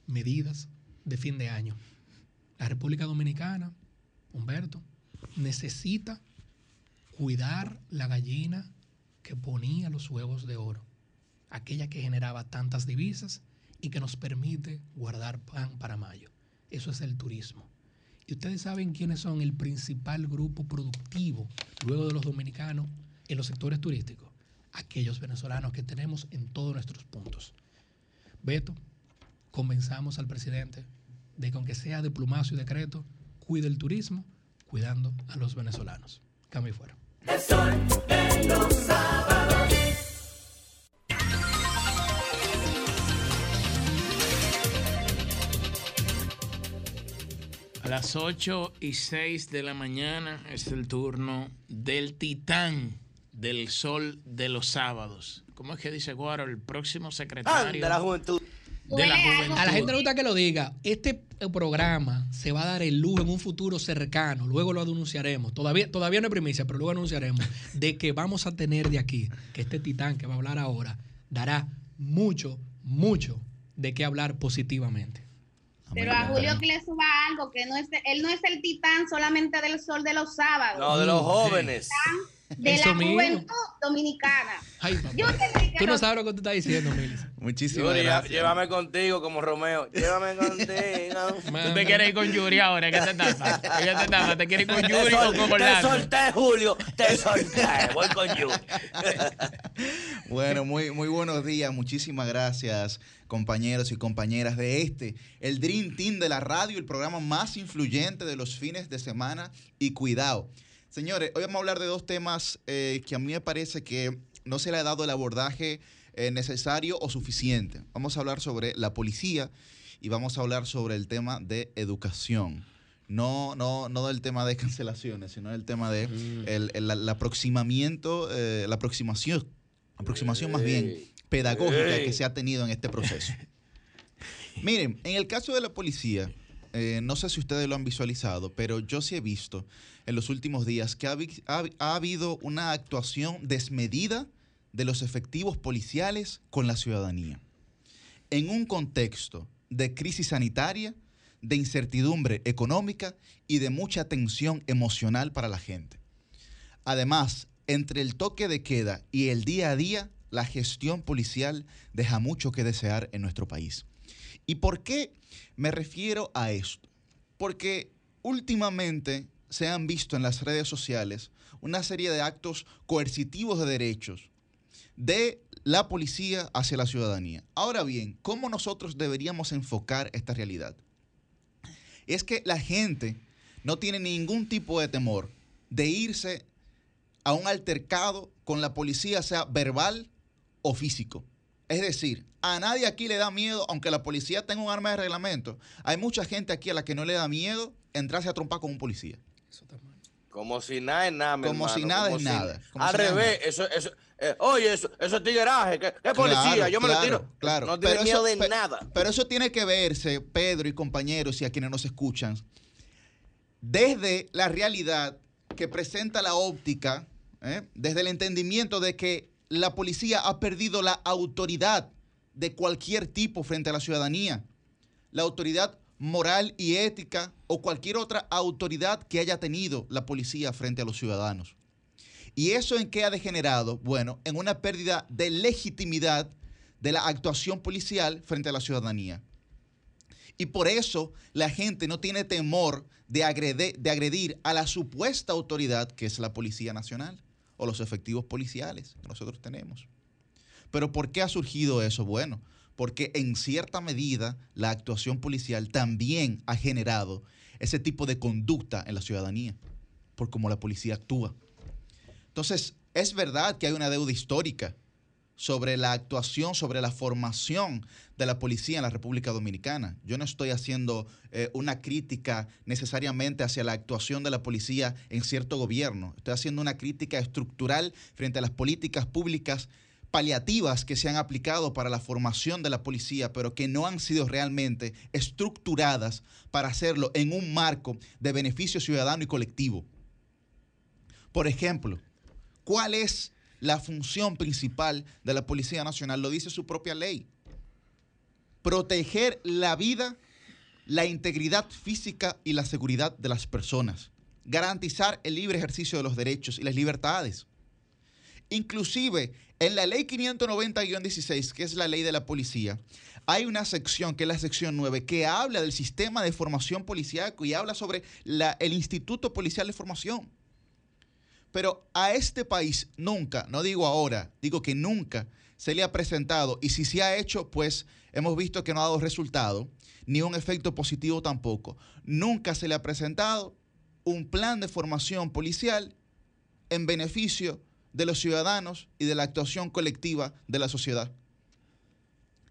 medidas de fin de año. La República Dominicana, Humberto, necesita cuidar la gallina que ponía los huevos de oro, aquella que generaba tantas divisas y que nos permite guardar pan para mayo. Eso es el turismo. Y ustedes saben quiénes son el principal grupo productivo luego de los dominicanos en los sectores turísticos. Aquellos venezolanos que tenemos en todos nuestros puntos. Beto, convenzamos al presidente de que aunque sea de plumazo y decreto, cuide el turismo, cuidando a los venezolanos. Cambio y fuera. El sol de los sábados. A las 8 y 6 de la mañana es el turno del titán del sol de los sábados. ¿Cómo es que dice Guaro? El próximo secretario de la juventud. De la juventud. A la gente le gusta que lo diga. Este programa se va a dar el lujo en un futuro cercano. Luego lo anunciaremos. Todavía, todavía no es primicia, pero luego anunciaremos de que vamos a tener de aquí, que este titán que va a hablar ahora, dará mucho, mucho de qué hablar positivamente. Pero a Julio que le suba algo, que no es, él no es el titán solamente del sol de los sábados. No, de los jóvenes. De Eso la mismo. juventud dominicana. Ay, papá. Yo que Tú no sabes lo que tú estás diciendo, Milis. Muchísimas Yuri, gracias. llévame contigo como Romeo. Llévame contigo. Tú te quieres ir con Yuri ahora, ¿qué te tapa? ¿Qué te tapa? ¿Te quieres ir con Te Yuri o con Te Orlando? solté, Julio. Te solté. Voy con Yuri. Bueno, muy, muy buenos días. Muchísimas gracias, compañeros y compañeras de este, el Dream Team de la radio, el programa más influyente de los fines de semana. Y cuidado. Señores, hoy vamos a hablar de dos temas eh, que a mí me parece que no se le ha dado el abordaje eh, necesario o suficiente. Vamos a hablar sobre la policía y vamos a hablar sobre el tema de educación. No, no, no del tema de cancelaciones, sino del tema de el, el- el aproximamiento, eh, la aproximación, aproximación más bien pedagógica que se ha tenido en este proceso. Miren, en el caso de la policía, eh, no sé si ustedes lo han visualizado, pero yo sí he visto en los últimos días que ha, ha habido una actuación desmedida de los efectivos policiales con la ciudadanía. En un contexto de crisis sanitaria, de incertidumbre económica y de mucha tensión emocional para la gente. Además, entre el toque de queda y el día a día, la gestión policial deja mucho que desear en nuestro país. ¿Y por qué me refiero a esto? Porque últimamente se han visto en las redes sociales una serie de actos coercitivos de derechos de la policía hacia la ciudadanía. Ahora bien, ¿cómo nosotros deberíamos enfocar esta realidad? Es que la gente no tiene ningún tipo de temor de irse a un altercado con la policía, sea verbal o físico. Es decir, a nadie aquí le da miedo, aunque la policía tenga un arma de reglamento. Hay mucha gente aquí a la que no le da miedo entrarse a trompar con un policía. Como si nada es nada, mi Como hermano, si nada como es nada, como al si nada es revés, eso, eso, eh, oye, eso, eso es tigueraje, ¿qué, qué policía? Claro, yo me claro, lo tiro. Claro, No tiene miedo eso- de nada. Pero eso tiene que verse, Pedro y compañeros y a quienes nos escuchan, desde la realidad que presenta la óptica, ¿eh? desde el entendimiento de que la policía ha perdido la autoridad de cualquier tipo frente a la ciudadanía, la autoridad moral y ética o cualquier otra autoridad que haya tenido la policía frente a los ciudadanos. ¿Y eso en qué ha degenerado? Bueno, en una pérdida de legitimidad de la actuación policial frente a la ciudadanía. Y por eso la gente no tiene temor de, agrede- de agredir a la supuesta autoridad que es la Policía Nacional o los efectivos policiales que nosotros tenemos. Pero ¿por qué ha surgido eso? Bueno, porque en cierta medida la actuación policial también ha generado ese tipo de conducta en la ciudadanía, por cómo la policía actúa. Entonces, es verdad que hay una deuda histórica sobre la actuación, sobre la formación de la policía en la República Dominicana. Yo no estoy haciendo eh, una crítica necesariamente hacia la actuación de la policía en cierto gobierno. Estoy haciendo una crítica estructural frente a las políticas públicas paliativas que se han aplicado para la formación de la policía, pero que no han sido realmente estructuradas para hacerlo en un marco de beneficio ciudadano y colectivo. Por ejemplo, ¿cuál es la función principal de la Policía Nacional? Lo dice su propia ley. Proteger la vida, la integridad física y la seguridad de las personas. Garantizar el libre ejercicio de los derechos y las libertades. Inclusive, en la ley 590-16, que es la ley de la policía, hay una sección, que es la sección 9, que habla del sistema de formación policiaco y habla sobre el Instituto Policial de Formación. Pero a este país nunca, no digo ahora, digo que nunca se le ha presentado, y si se ha hecho, pues hemos visto que no ha dado resultado, ni un efecto positivo tampoco. Nunca se le ha presentado un plan de formación policial en beneficio de los ciudadanos y de la actuación colectiva de la sociedad.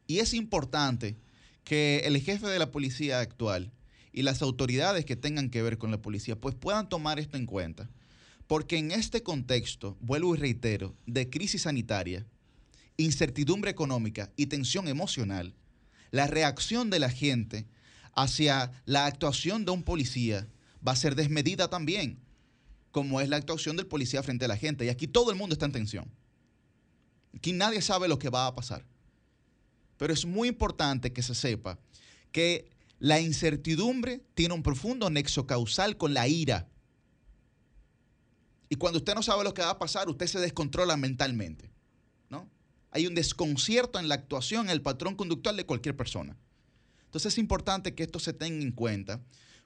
Y es importante que el jefe de la policía actual y las autoridades que tengan que ver con la policía pues puedan tomar esto en cuenta. Porque en este contexto, vuelvo y reitero, de crisis sanitaria, incertidumbre económica y tensión emocional, la reacción de la gente hacia la actuación de un policía va a ser desmedida también, como es la actuación del policía frente a la gente. Y aquí todo el mundo está en tensión. Aquí nadie sabe lo que va a pasar. Pero es muy importante que se sepa que la incertidumbre tiene un profundo nexo causal con la ira. Y cuando usted no sabe lo que va a pasar, usted se descontrola mentalmente. ¿no? Hay un desconcierto en la actuación, en el patrón conductual de cualquier persona. Entonces es importante que esto se tenga en cuenta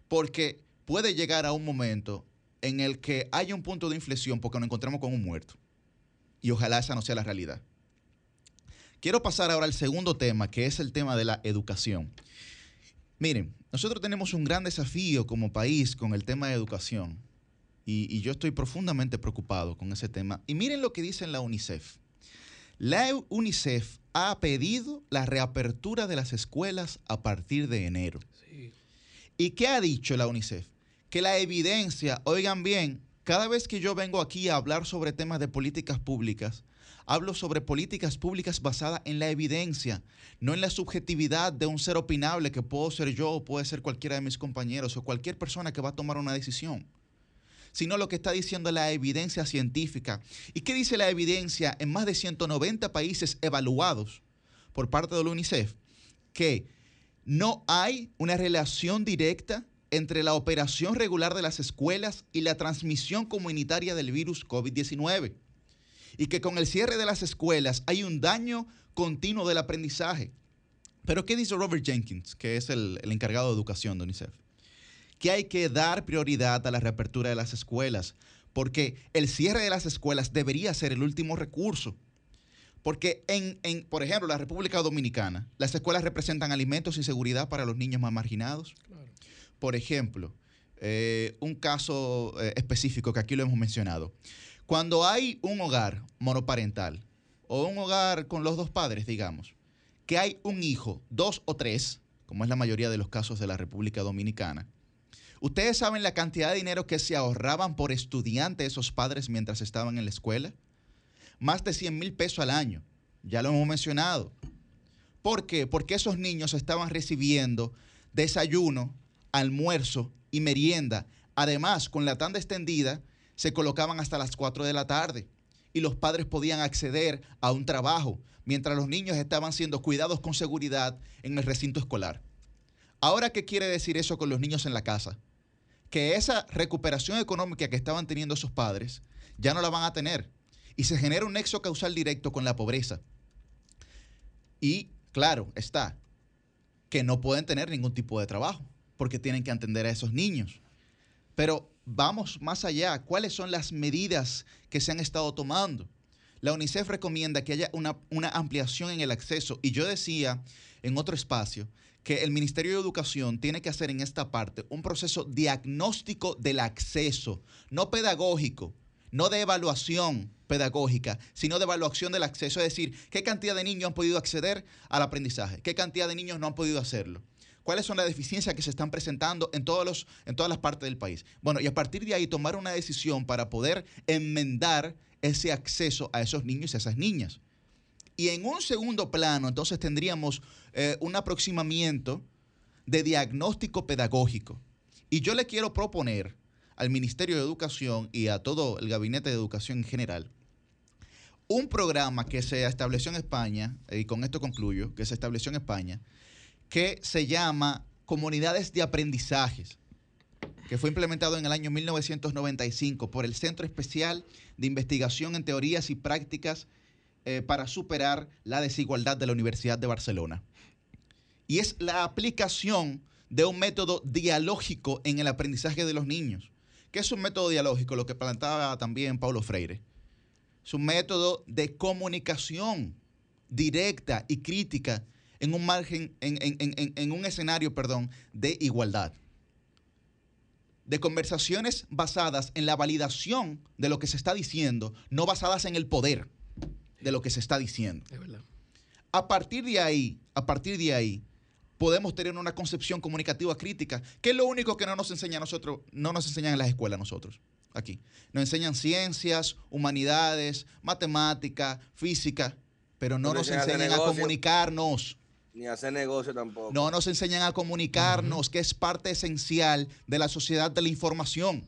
porque puede llegar a un momento en el que haya un punto de inflexión porque nos encontramos con un muerto. Y ojalá esa no sea la realidad. Quiero pasar ahora al segundo tema, que es el tema de la educación. Miren, nosotros tenemos un gran desafío como país con el tema de educación. Y, y yo estoy profundamente preocupado con ese tema. Y miren lo que dice la UNICEF. La UNICEF ha pedido la reapertura de las escuelas a partir de enero. ¿Y qué ha dicho la UNICEF? Que la evidencia, oigan bien, cada vez que yo vengo aquí a hablar sobre temas de políticas públicas, hablo sobre políticas públicas basadas en la evidencia, no en la subjetividad de un ser opinable que puedo ser yo o puede ser cualquiera de mis compañeros o cualquier persona que va a tomar una decisión sino lo que está diciendo la evidencia científica. ¿Y qué dice la evidencia en más de 190 países evaluados por parte de la UNICEF? Que no hay una relación directa entre la operación regular de las escuelas y la transmisión comunitaria del virus COVID-19. Y que con el cierre de las escuelas hay un daño continuo del aprendizaje. Pero ¿qué dice Robert Jenkins, que es el, el encargado de educación de UNICEF? Que hay que dar prioridad a la reapertura de las escuelas, porque el cierre de las escuelas debería ser el último recurso. Porque, en, en, por ejemplo, la República Dominicana, las escuelas representan alimentos y seguridad para los niños más marginados. Por ejemplo, eh, un caso eh, específico que aquí lo hemos mencionado. Cuando hay un hogar monoparental o un hogar con los dos padres, digamos, que hay un hijo, dos o tres, como es la mayoría de los casos de la República Dominicana, ¿Ustedes saben la cantidad de dinero que se ahorraban por estudiante esos padres mientras estaban en la escuela? más de 100 mil pesos al año. Ya lo hemos mencionado. ¿Por qué? Porque esos niños estaban recibiendo desayuno, almuerzo y merienda. Además, con la tanda extendida, se colocaban hasta las 4 de la tarde y los padres podían acceder a un trabajo mientras los niños estaban siendo cuidados con seguridad en el recinto escolar. Ahora, ¿qué quiere decir eso con los niños en la casa? Que esa recuperación económica que estaban teniendo esos padres ya no la van a tener y se genera un nexo causal directo con la pobreza. Y claro, está, que no pueden tener ningún tipo de trabajo porque tienen que atender a esos niños. Pero vamos más allá. ¿Cuáles son las medidas que se han estado tomando? La UNICEF recomienda que haya una, una ampliación en el acceso. Y yo decía en otro espacio que el Ministerio de Educación tiene que hacer en esta parte un proceso diagnóstico del acceso, no pedagógico, no de evaluación pedagógica, sino de evaluación del acceso. Es decir, qué cantidad de niños han podido acceder al aprendizaje, qué cantidad de niños no han podido hacerlo cuáles son las deficiencias que se están presentando en, todas las partes del país. Bueno, y a partir de ahí tomar una decisión para poder enmendar ese acceso a esos niños y a esas niñas. Y en un segundo plano, entonces tendríamos eh, un aproximamiento de diagnóstico pedagógico. Y yo le quiero proponer al Ministerio de Educación y a todo el Gabinete de Educación en general un programa que se estableció en España, y con esto concluyo, que se estableció en España, que se llama Comunidades de Aprendizajes, que fue implementado en el año 1995 por el Centro Especial de Investigación en Teorías y Prácticas eh, para superar la desigualdad de la Universidad de Barcelona. Y es la aplicación de un método dialógico en el aprendizaje de los niños. ¿Qué es un método dialógico? Lo que planteaba también Paulo Freire. Es un método de comunicación directa y crítica en un margen, en, en- un escenario, perdón, de igualdad. De conversaciones basadas en la validación de lo que se está diciendo, no basadas en el poder de lo que se está diciendo. Es verdad. A partir de ahí, a partir de ahí, podemos tener una concepción comunicativa crítica, que es lo único que no nos enseña a nosotros, no nos enseñan en las escuelas nosotros, aquí. Nos enseñan ciencias, humanidades, matemática, física, pero no No nos enseñan a a comunicarnos. Ni hacer negocio tampoco. No nos enseñan a comunicarnos, que es parte esencial de la sociedad de la información.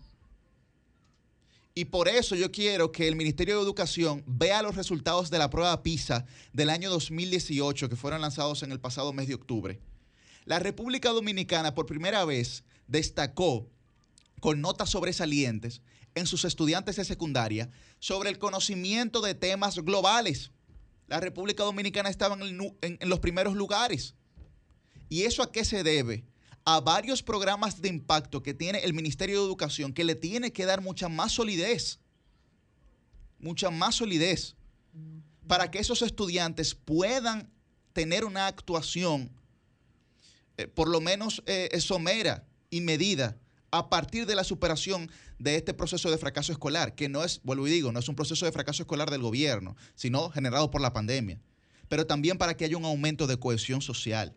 Y por eso yo quiero que el Ministerio de Educación vea los resultados de la prueba PISA del año 2018, que fueron lanzados en el pasado mes de octubre. La República Dominicana por primera vez destacó con notas sobresalientes en sus estudiantes de secundaria sobre el conocimiento de temas globales. La República Dominicana estaba en, en los primeros lugares. ¿Y eso a qué se debe? A varios programas de impacto que tiene el Ministerio de Educación que le tiene que dar mucha más solidez. Mucha más solidez. Para que esos estudiantes puedan tener una actuación eh, por lo menos eh, somera y medida a partir de la superación de este proceso de fracaso escolar, que no es, vuelvo y digo, no es un proceso de fracaso escolar del gobierno, sino generado por la pandemia, pero también para que haya un aumento de cohesión social.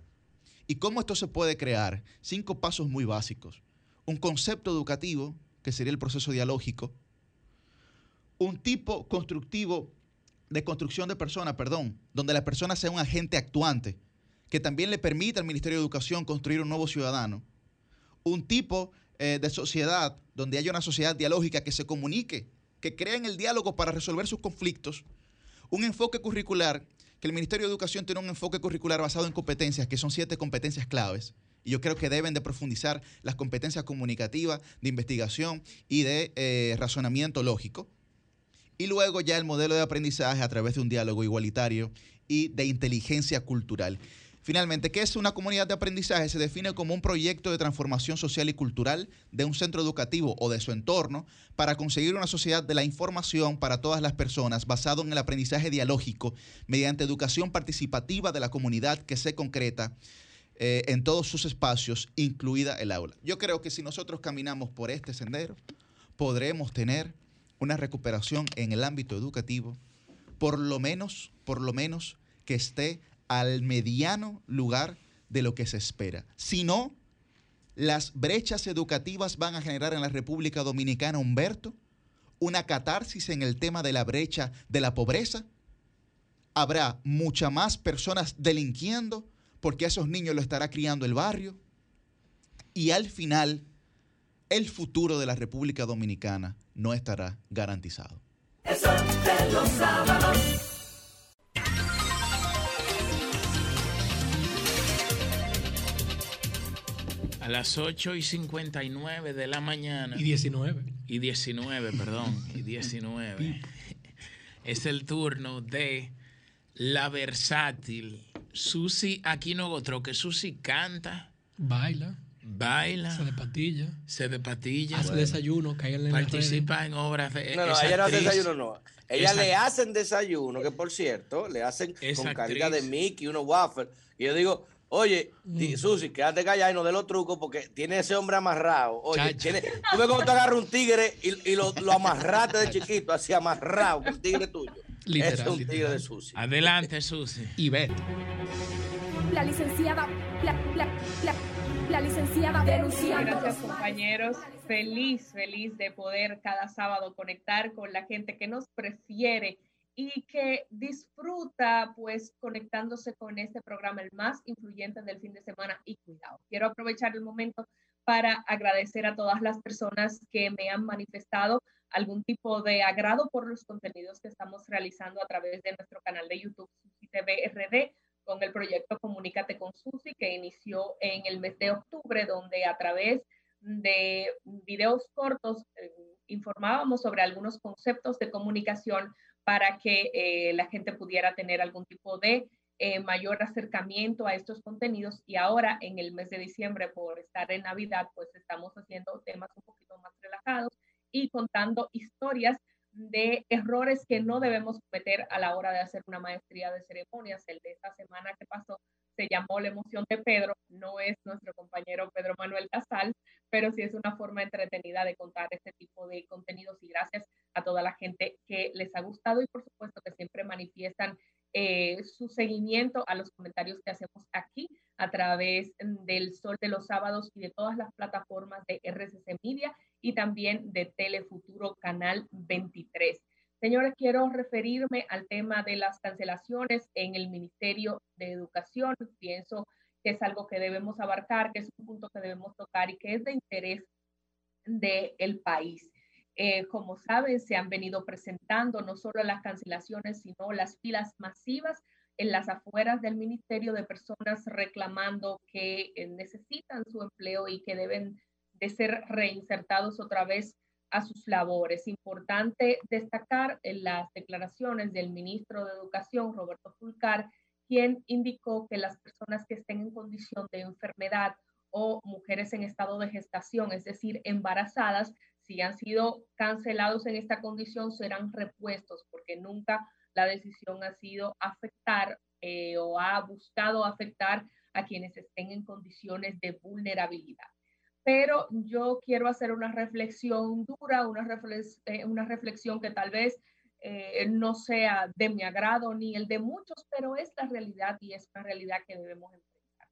¿Y cómo esto se puede crear? Cinco pasos muy básicos. Un concepto educativo, que sería el proceso dialógico, un tipo constructivo de construcción de persona, perdón, donde la persona sea un agente actuante, que también le permita al Ministerio de Educación construir un nuevo ciudadano. Un tipo eh, de sociedad donde haya una sociedad dialógica que se comunique, que crea en el diálogo para resolver sus conflictos. Un enfoque curricular, que el Ministerio de Educación tiene un enfoque curricular basado en competencias, que son siete competencias claves. Y yo creo que deben de profundizar las competencias comunicativas, de investigación y de eh, razonamiento lógico. Y luego ya el modelo de aprendizaje a través de un diálogo igualitario y de inteligencia cultural. Finalmente, ¿qué es una comunidad de aprendizaje? Se define como un proyecto de transformación social y cultural de un centro educativo o de su entorno para conseguir una sociedad de la información para todas las personas basado en el aprendizaje dialógico mediante educación participativa de la comunidad que se concreta eh, en todos sus espacios, incluida el aula. Yo creo que si nosotros caminamos por este sendero, podremos tener una recuperación en el ámbito educativo, por lo menos, por lo menos que esté al mediano lugar de lo que se espera. Si no, las brechas educativas van a generar en la República Dominicana, Humberto, una catarsis en el tema de la brecha de la pobreza, habrá muchas más personas delinquiendo porque a esos niños lo estará criando el barrio. Y al final, el futuro de la República Dominicana no estará garantizado. A las 8 y 59 de la mañana. Y 19. Y 19, perdón. Y 19. es el turno de la versátil Susi Aquino Gotro, que Susi canta, Baila, baila, se de patilla, se de patilla, hace desayuno, cae en la participa en obras de. No, no, ella no hace desayuno, no. Ella le hacen desayuno, que por cierto, le hacen con actriz. carita de Mickey, unos waffles. Y yo digo, oye, di- Susi, quédate callada y no dé los trucos porque tiene ese hombre amarrado. Oye, Chacho. tiene, tú ves cuando te agarras un tigre y, y lo, lo amarraste de chiquito, así amarrado, el tigre tuyo. Literal, Ese es un tigre literal. de Susi. Adelante, Susi. Y Beto. La licenciada, la, la, la, la licenciada denunciando. Gracias compañeros. Feliz, feliz de poder cada sábado conectar con la gente que nos prefiere y que disfruta pues conectándose con este programa, el más influyente del fin de semana. Y cuidado, quiero aprovechar el momento para agradecer a todas las personas que me han manifestado algún tipo de agrado por los contenidos que estamos realizando a través de nuestro canal de YouTube Susi TV RD con el proyecto Comunícate con Susi que inició en el mes de octubre, donde a través de videos cortos eh, informábamos sobre algunos conceptos de comunicación para que eh, la gente pudiera tener algún tipo de eh, mayor acercamiento a estos contenidos. Y ahora en el mes de diciembre por estar en Navidad pues estamos haciendo temas un poquito más relajados y contando historias de errores que no debemos cometer a la hora de hacer una maestría de ceremonias. El de esta semana que pasó se llamó La emoción de Pedro, no es nuestro compañero Pedro Manuel Casal, pero sí es una forma entretenida de contar este tipo de contenidos y gracias a toda la gente que les ha gustado y por supuesto que siempre manifiestan eh, su seguimiento a los comentarios que hacemos aquí a través del Sol de los Sábados y de todas las plataformas de RCC Media y también de Telefuturo Canal 23. Señores, quiero referirme al tema de las cancelaciones en el Ministerio de Educación. Pienso que es algo que debemos abarcar, que es un punto que debemos tocar y que es de interés del país. Eh, como saben, se han venido presentando no solo las cancelaciones, sino las filas masivas en las afueras del ministerio de personas reclamando que eh, necesitan su empleo y que deben de ser reinsertados otra vez a sus labores. Importante destacar en las declaraciones del ministro de Educación, Roberto Fulcar, quien indicó que las personas que estén en condición de enfermedad o mujeres en estado de gestación, es decir, embarazadas, si han sido cancelados en esta condición, serán repuestos, porque nunca la decisión ha sido afectar eh, o ha buscado afectar a quienes estén en condiciones de vulnerabilidad. Pero yo quiero hacer una reflexión dura, una, reflex, eh, una reflexión que tal vez eh, no sea de mi agrado ni el de muchos, pero es la realidad y es una realidad que debemos enfrentar.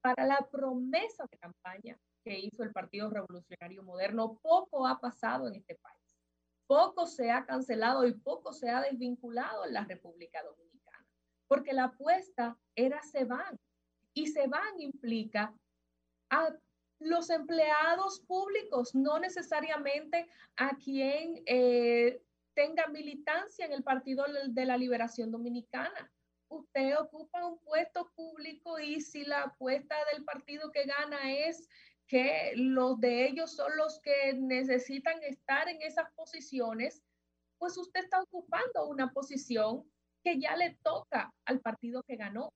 Para la promesa de campaña que hizo el Partido Revolucionario Moderno, poco ha pasado en este país. Poco se ha cancelado y poco se ha desvinculado en la República Dominicana, porque la apuesta era se van. Y se van implica a los empleados públicos, no necesariamente a quien eh, tenga militancia en el Partido de la Liberación Dominicana. Usted ocupa un puesto público y si la apuesta del partido que gana es que los de ellos son los que necesitan estar en esas posiciones, pues usted está ocupando una posición que ya le toca al partido que ganó.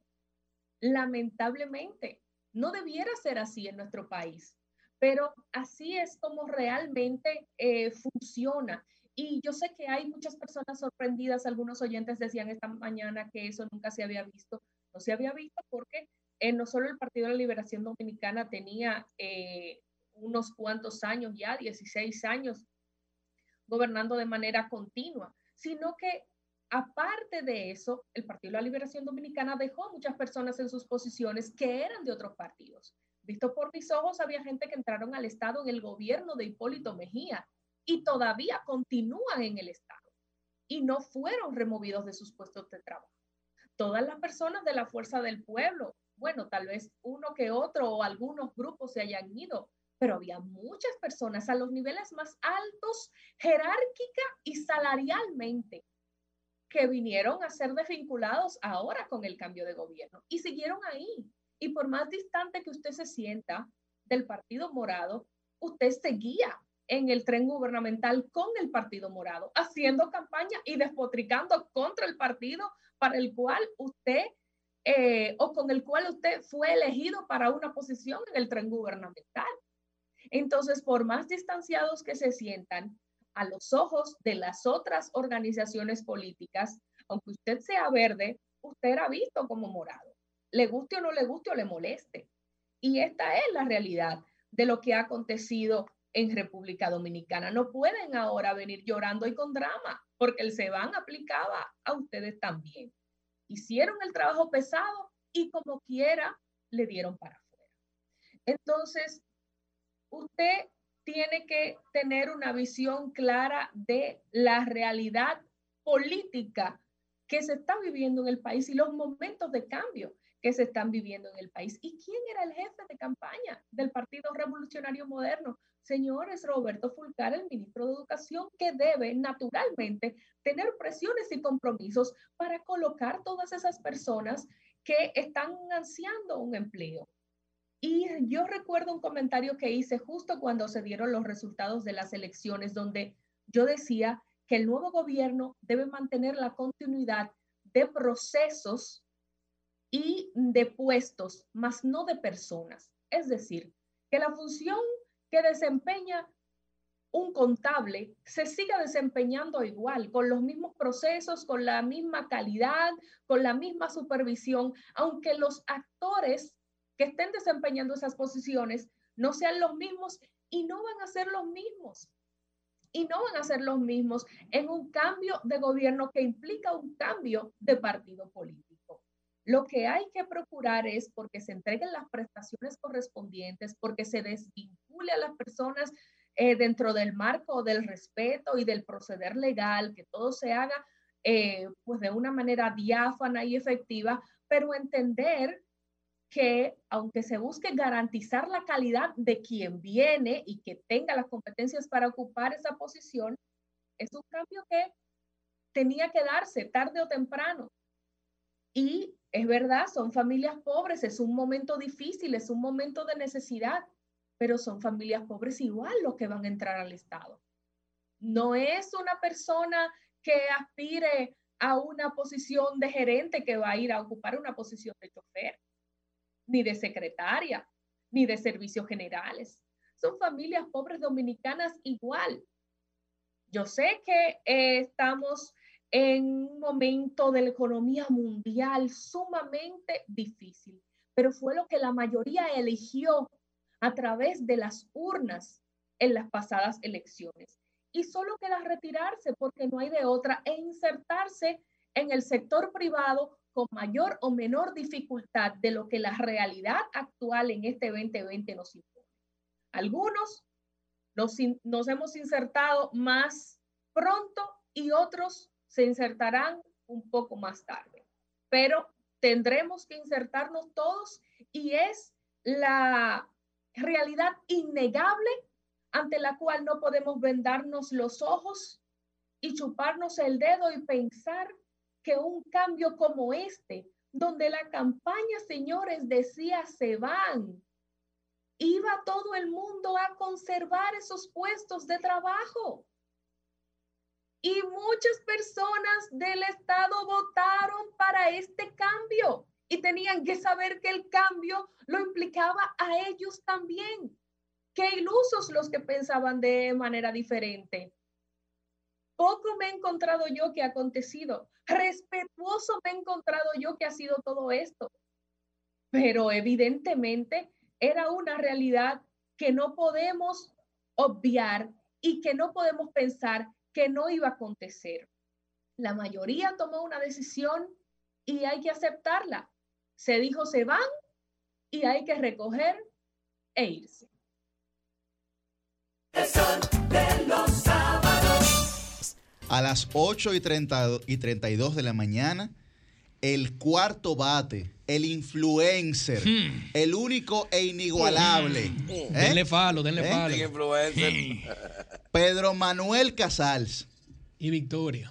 Lamentablemente, no debiera ser así en nuestro país, pero así es como realmente eh, funciona. Y yo sé que hay muchas personas sorprendidas, algunos oyentes decían esta mañana que eso nunca se había visto. No se había visto porque eh, no solo el Partido de la Liberación Dominicana tenía eh, unos cuantos años ya, 16 años, gobernando de manera continua, sino que aparte de eso, el Partido de la Liberación Dominicana dejó muchas personas en sus posiciones que eran de otros partidos. Visto por mis ojos, había gente que entraron al Estado en el gobierno de Hipólito Mejía y todavía continúan en el Estado y no fueron removidos de sus puestos de trabajo. Todas las personas de la fuerza del pueblo, bueno, tal vez uno que otro o algunos grupos se hayan ido, pero había muchas personas a los niveles más altos jerárquica y salarialmente que vinieron a ser desvinculados ahora con el cambio de gobierno y siguieron ahí. Y por más distante que usted se sienta del Partido Morado, usted seguía en el tren gubernamental con el Partido Morado, haciendo campaña y despotricando contra el partido para el cual usted eh, o con el cual usted fue elegido para una posición en el tren gubernamental. Entonces, por más distanciados que se sientan, a los ojos de las otras organizaciones políticas, aunque usted sea verde, usted era visto como morado, le guste o no le guste o le moleste. Y esta es la realidad de lo que ha acontecido en República Dominicana. No pueden ahora venir llorando y con drama, porque el SEBAN aplicaba a ustedes también. Hicieron el trabajo pesado y como quiera le dieron para afuera. Entonces, usted tiene que tener una visión clara de la realidad política que se está viviendo en el país y los momentos de cambio que se están viviendo en el país. ¿Y quién era el jefe de campaña del Partido Revolucionario Moderno? Señores, Roberto Fulcar, el ministro de Educación, que debe naturalmente tener presiones y compromisos para colocar todas esas personas que están ansiando un empleo. Y yo recuerdo un comentario que hice justo cuando se dieron los resultados de las elecciones, donde yo decía que el nuevo gobierno debe mantener la continuidad de procesos y de puestos, más no de personas. Es decir, que la función que desempeña un contable se siga desempeñando igual, con los mismos procesos, con la misma calidad, con la misma supervisión, aunque los actores que estén desempeñando esas posiciones no sean los mismos y no van a ser los mismos. Y no van a ser los mismos en un cambio de gobierno que implica un cambio de partido político. Lo que hay que procurar es porque se entreguen las prestaciones correspondientes, porque se desvincule a las personas eh, dentro del marco del respeto y del proceder legal, que todo se haga eh, pues de una manera diáfana y efectiva, pero entender que aunque se busque garantizar la calidad de quien viene y que tenga las competencias para ocupar esa posición, es un cambio que tenía que darse tarde o temprano. Y es verdad, son familias pobres, es un momento difícil, es un momento de necesidad, pero son familias pobres igual los que van a entrar al Estado. No es una persona que aspire a una posición de gerente que va a ir a ocupar una posición de chofer ni de secretaria, ni de servicios generales. Son familias pobres dominicanas igual. Yo sé que eh, estamos en un momento de la economía mundial sumamente difícil, pero fue lo que la mayoría eligió a través de las urnas en las pasadas elecciones. Y solo queda retirarse porque no hay de otra e insertarse en el sector privado con mayor o menor dificultad de lo que la realidad actual en este 2020 nos impone. Algunos nos, nos hemos insertado más pronto y otros se insertarán un poco más tarde, pero tendremos que insertarnos todos y es la realidad innegable ante la cual no podemos vendarnos los ojos y chuparnos el dedo y pensar que un cambio como este, donde la campaña, señores, decía se van, iba todo el mundo a conservar esos puestos de trabajo. Y muchas personas del Estado votaron para este cambio y tenían que saber que el cambio lo implicaba a ellos también. Qué ilusos los que pensaban de manera diferente. Poco me he encontrado yo que ha acontecido. Respetuoso me he encontrado yo que ha sido todo esto. Pero evidentemente era una realidad que no podemos obviar y que no podemos pensar que no iba a acontecer. La mayoría tomó una decisión y hay que aceptarla. Se dijo se van y hay que recoger e irse. A las 8 y, 30 y 32 de la mañana, el cuarto bate, el influencer, el único e inigualable. ¿eh? Denle falo, denle ¿Eh? falo. Influencer. Pedro Manuel Casals. Y Victoria.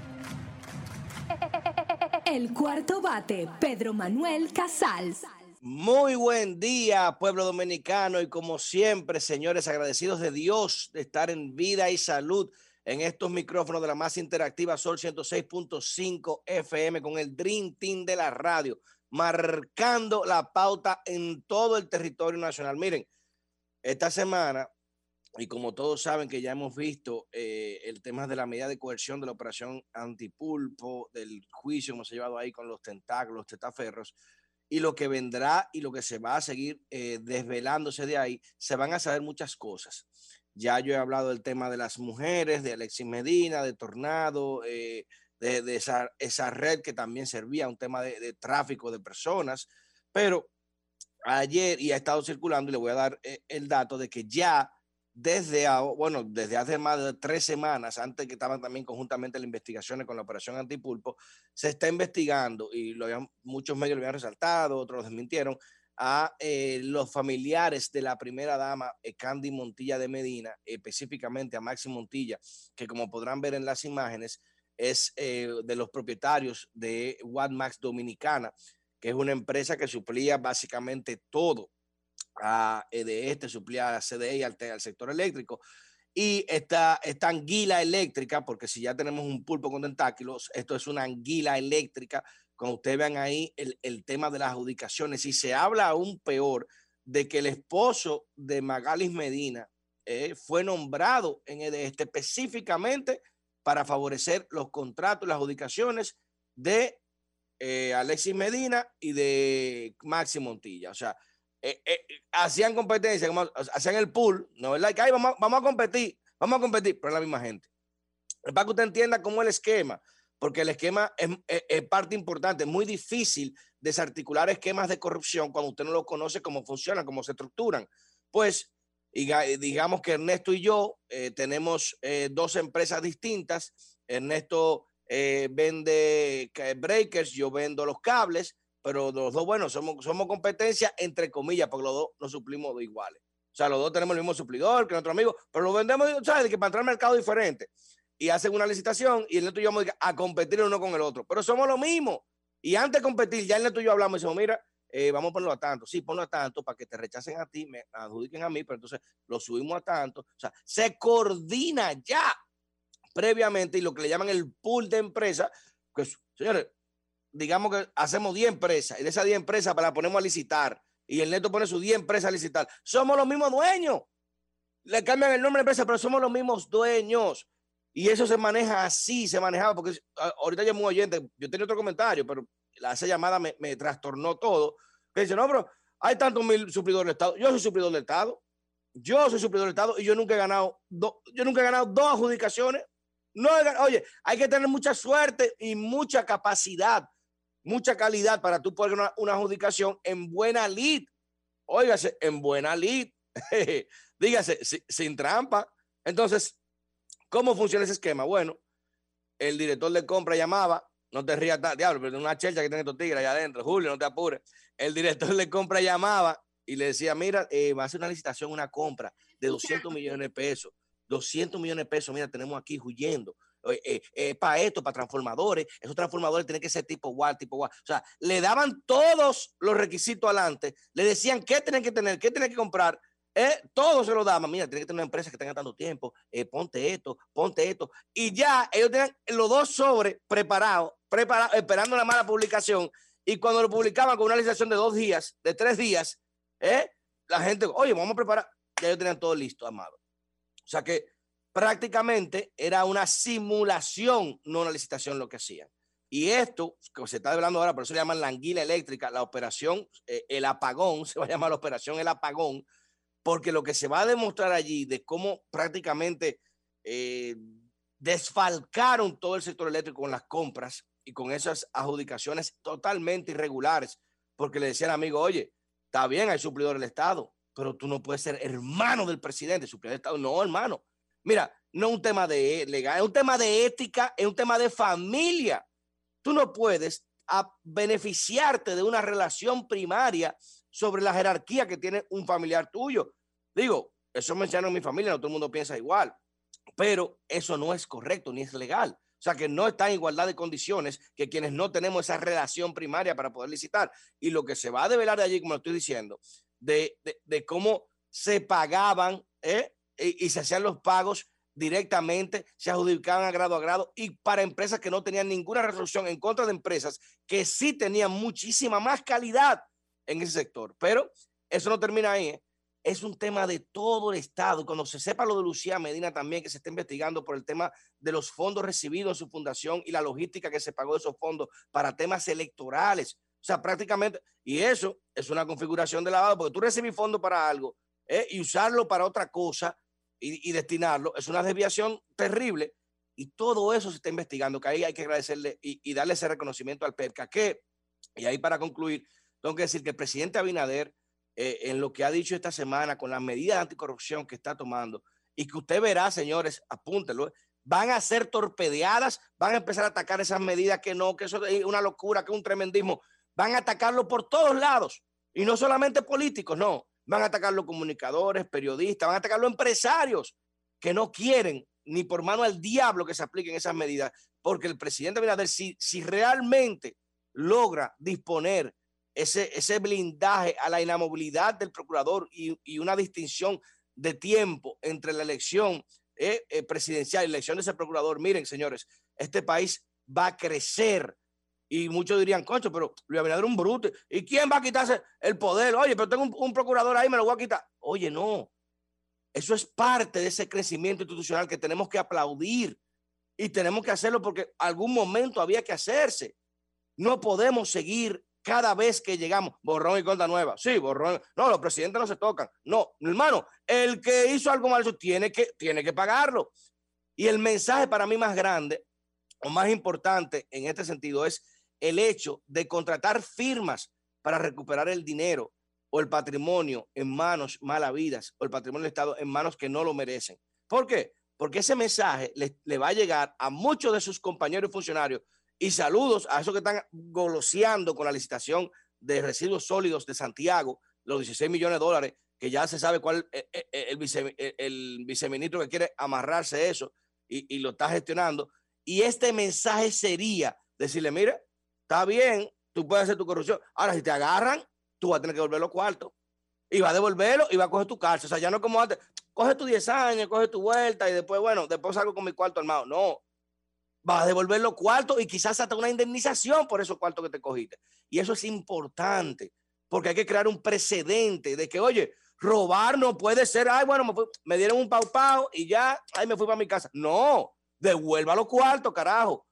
El cuarto bate, Pedro Manuel Casals. Muy buen día, pueblo dominicano, y como siempre, señores, agradecidos de Dios de estar en vida y salud en estos micrófonos de la más interactiva Sol 106.5 FM con el Dream Team de la radio, marcando la pauta en todo el territorio nacional. Miren, esta semana, y como todos saben que ya hemos visto eh, el tema de la medida de coerción de la operación antipulpo, del juicio que hemos llevado ahí con los tentáculos, los testaferros, y lo que vendrá y lo que se va a seguir eh, desvelándose de ahí, se van a saber muchas cosas. Ya yo he hablado del tema de las mujeres, de Alexis Medina, de Tornado, eh, de, de esa, esa, red que también servía a un tema de, de, tráfico de personas, pero ayer y ha estado circulando y le voy a dar eh, el dato de que ya desde, bueno, desde hace más de tres semanas, antes que estaban también conjuntamente las investigaciones con la operación antipulpo, se está investigando y lo habían, muchos medios lo habían resaltado, otros lo desmintieron, a eh, los familiares de la primera dama, eh, Candy Montilla de Medina, específicamente a Maxi Montilla, que como podrán ver en las imágenes, es eh, de los propietarios de Max Dominicana, que es una empresa que suplía básicamente todo a de este suplía a CDE al, sector eléctrico. Y esta, esta anguila eléctrica, porque si ya tenemos un pulpo con tentáculos, esto es una anguila eléctrica. Cuando ustedes vean ahí el, el tema de las adjudicaciones, y se habla aún peor de que el esposo de Magalis Medina eh, fue nombrado en este específicamente para favorecer los contratos, las adjudicaciones de eh, Alexis Medina y de Maxi Montilla. O sea, eh, eh, hacían competencia, como, hacían el pool, ¿no verdad? Que ahí vamos, vamos a competir, vamos a competir, pero es la misma gente. Es para que usted entienda cómo es el esquema, porque el esquema es, parte importante, es muy difícil desarticular esquemas de corrupción cuando usted no lo conoce, cómo funcionan, cómo se estructuran. Pues, digamos que Ernesto y yo eh, tenemos dos empresas distintas. Ernesto vende breakers, yo vendo los cables pero los dos, bueno, somos, somos competencia entre comillas, porque los dos nos suplimos de iguales. O sea, los dos tenemos el mismo suplidor que nuestro amigo, pero lo vendemos, ¿sabes? Que para entrar al mercado diferente. Y hacen una licitación y el neto y yo vamos a competir uno con el otro. Pero somos lo mismo. Y antes de competir, ya el neto y yo hablamos y decimos, mira, eh, vamos a ponerlo a tanto. Sí, ponlo a tanto para que te rechacen a ti, me adjudiquen a mí, pero entonces lo subimos a tanto. O sea, se coordina ya previamente y lo que le llaman el pool de empresas, pues, señores, digamos que hacemos 10 empresas y de esas 10 empresas la ponemos a licitar y el neto pone sus 10 empresas a licitar. Somos los mismos dueños. Le cambian el nombre de empresa, pero somos los mismos dueños. Y eso se maneja así, se manejaba, porque ahorita llamó un oyente, yo tenía otro comentario, pero esa llamada me, me trastornó todo. Que dice, no, pero hay tantos mil suplidores del Estado. Yo soy suplidor del Estado. Yo soy suplidor del Estado y yo nunca he ganado, do, yo nunca he ganado dos adjudicaciones. No oye, hay que tener mucha suerte y mucha capacidad mucha calidad para tú poner una, adjudicación en buena lead. Óigase, en buena lead. Dígase, sin, sin trampa. Entonces, ¿cómo funciona ese esquema? Bueno, el director de compra llamaba, no te rías, diablo, pero una chelcha que tiene estos tigres allá adentro, Julio, no te apures. El director de compra llamaba y le decía, mira, eh, va a hacer una licitación, una compra de 200 millones de pesos. 200 millones de pesos, mira, tenemos aquí huyendo eh, para esto, para transformadores, esos transformadores tienen que ser tipo WAR, tipo WAR. O sea, le daban todos los requisitos adelante, le decían qué tienen que tener, qué tienen que comprar, eh, todo se lo daban. Mira, tiene que tener una empresa que tenga tanto tiempo, eh, ponte esto, ponte esto. Y ya ellos tenían los dos sobres preparados, preparados, esperando la mala publicación. Y cuando lo publicaban con una licitación de dos días, de tres días, eh, la gente, oye, vamos a preparar. ya ellos tenían todo listo, amado. O sea que prácticamente era una simulación, no una licitación lo que hacían. Y esto, que se está hablando ahora, por eso se llaman la anguila eléctrica, la operación, eh, el apagón, se va a llamar la operación el apagón, porque lo que se va a demostrar allí de cómo prácticamente eh, desfalcaron todo el sector eléctrico con las compras y con esas adjudicaciones totalmente irregulares, porque le decían amigo, oye, está bien, hay suplidor del Estado, pero tú no puedes ser hermano del presidente, suplidor del Estado, no, hermano. Mira, no es un tema de legal, es un tema de ética, es un tema de familia. Tú no puedes a beneficiarte de una relación primaria sobre la jerarquía que tiene un familiar tuyo. Digo, eso menciono en mi familia, no todo el mundo piensa igual, pero eso no es correcto ni es legal. O sea, que no está en igualdad de condiciones que quienes no tenemos esa relación primaria para poder licitar. Y lo que se va a develar de allí, como lo estoy diciendo, de, de, de cómo se pagaban ¿eh? Y, se hacían los pagos directamente, se adjudicaban a grado a grado y para empresas que no tenían ninguna resolución en contra de empresas que sí tenían muchísima más calidad en ese sector. Pero eso no termina ahí. ¿eh? Es un tema de todo el Estado. Cuando se sepa lo de Lucía Medina también, que se está investigando por el tema de los fondos recibidos en su fundación y la logística que se pagó de esos fondos para temas electorales. O sea, prácticamente, y eso es una configuración de lavado, porque tú recibes fondos para algo ¿eh? y usarlo para otra cosa y, destinarlo, es una desviación terrible. Y todo eso se está investigando, que ahí hay que agradecerle y, darle ese reconocimiento al PERCA, que, y ahí para concluir, tengo que decir que el presidente Abinader, eh, en lo que ha dicho esta semana con las medidas anticorrupción que está tomando, y que usted verá, señores, apúntelo, van a ser torpedeadas, van a empezar a atacar esas medidas que no, que eso es una locura, que es un tremendismo, van a atacarlo por todos lados, y no solamente políticos, no, van a atacar los comunicadores, periodistas, van a atacar los empresarios que no quieren ni por mano al diablo que se apliquen esas medidas, porque el presidente Abinader, si, si realmente logra disponer ese, ese blindaje a la inamovilidad del procurador y, y una distinción de tiempo entre la elección eh, eh, presidencial y la elección de ese procurador, miren, señores, este país va a crecer. Y muchos dirían, concho, pero Luis Abinader es un bruto. ¿Y quién va a quitarse el poder? Oye, pero tengo un, procurador ahí, me lo voy a quitar. Oye, no. Eso es parte de ese crecimiento institucional que tenemos que aplaudir y tenemos que hacerlo porque algún momento había que hacerse. No podemos seguir cada vez que llegamos, borrón y cuenta nueva. Sí, borrón. No, los presidentes no se tocan. No, hermano, el que hizo algo mal, tiene que, tiene que pagarlo. Y el mensaje para mí más grande o más importante en este sentido es el hecho de contratar firmas para recuperar el dinero o el patrimonio en manos malavidas o el patrimonio del Estado en manos que no lo merecen. ¿Por qué? Porque ese mensaje le, va a llegar a muchos de sus compañeros y funcionarios y saludos a esos que están goloseando con la licitación de residuos sólidos de Santiago, los 16 millones de dólares, que ya se sabe cuál es el, el, vice, el, viceministro que quiere amarrarse eso y, y, lo está gestionando. Y este mensaje sería decirle, mire, está bien, tú puedes hacer tu corrupción. Ahora, si te agarran, tú vas a tener que devolver los cuartos. Y vas a devolverlo y vas a coger tu cárcel. O sea, ya no como antes, coge tus 10 años, coge tu vuelta y después, bueno, después salgo con mi cuarto armado. No, vas a devolver los cuartos y quizás hasta una indemnización por esos cuartos que te cogiste. Y eso es importante, porque hay que crear un precedente de que, oye, robar no puede ser, ay, bueno, me, dieron un pau pau y ya, ay, me fui para mi casa. No, devuelva los cuartos, carajo.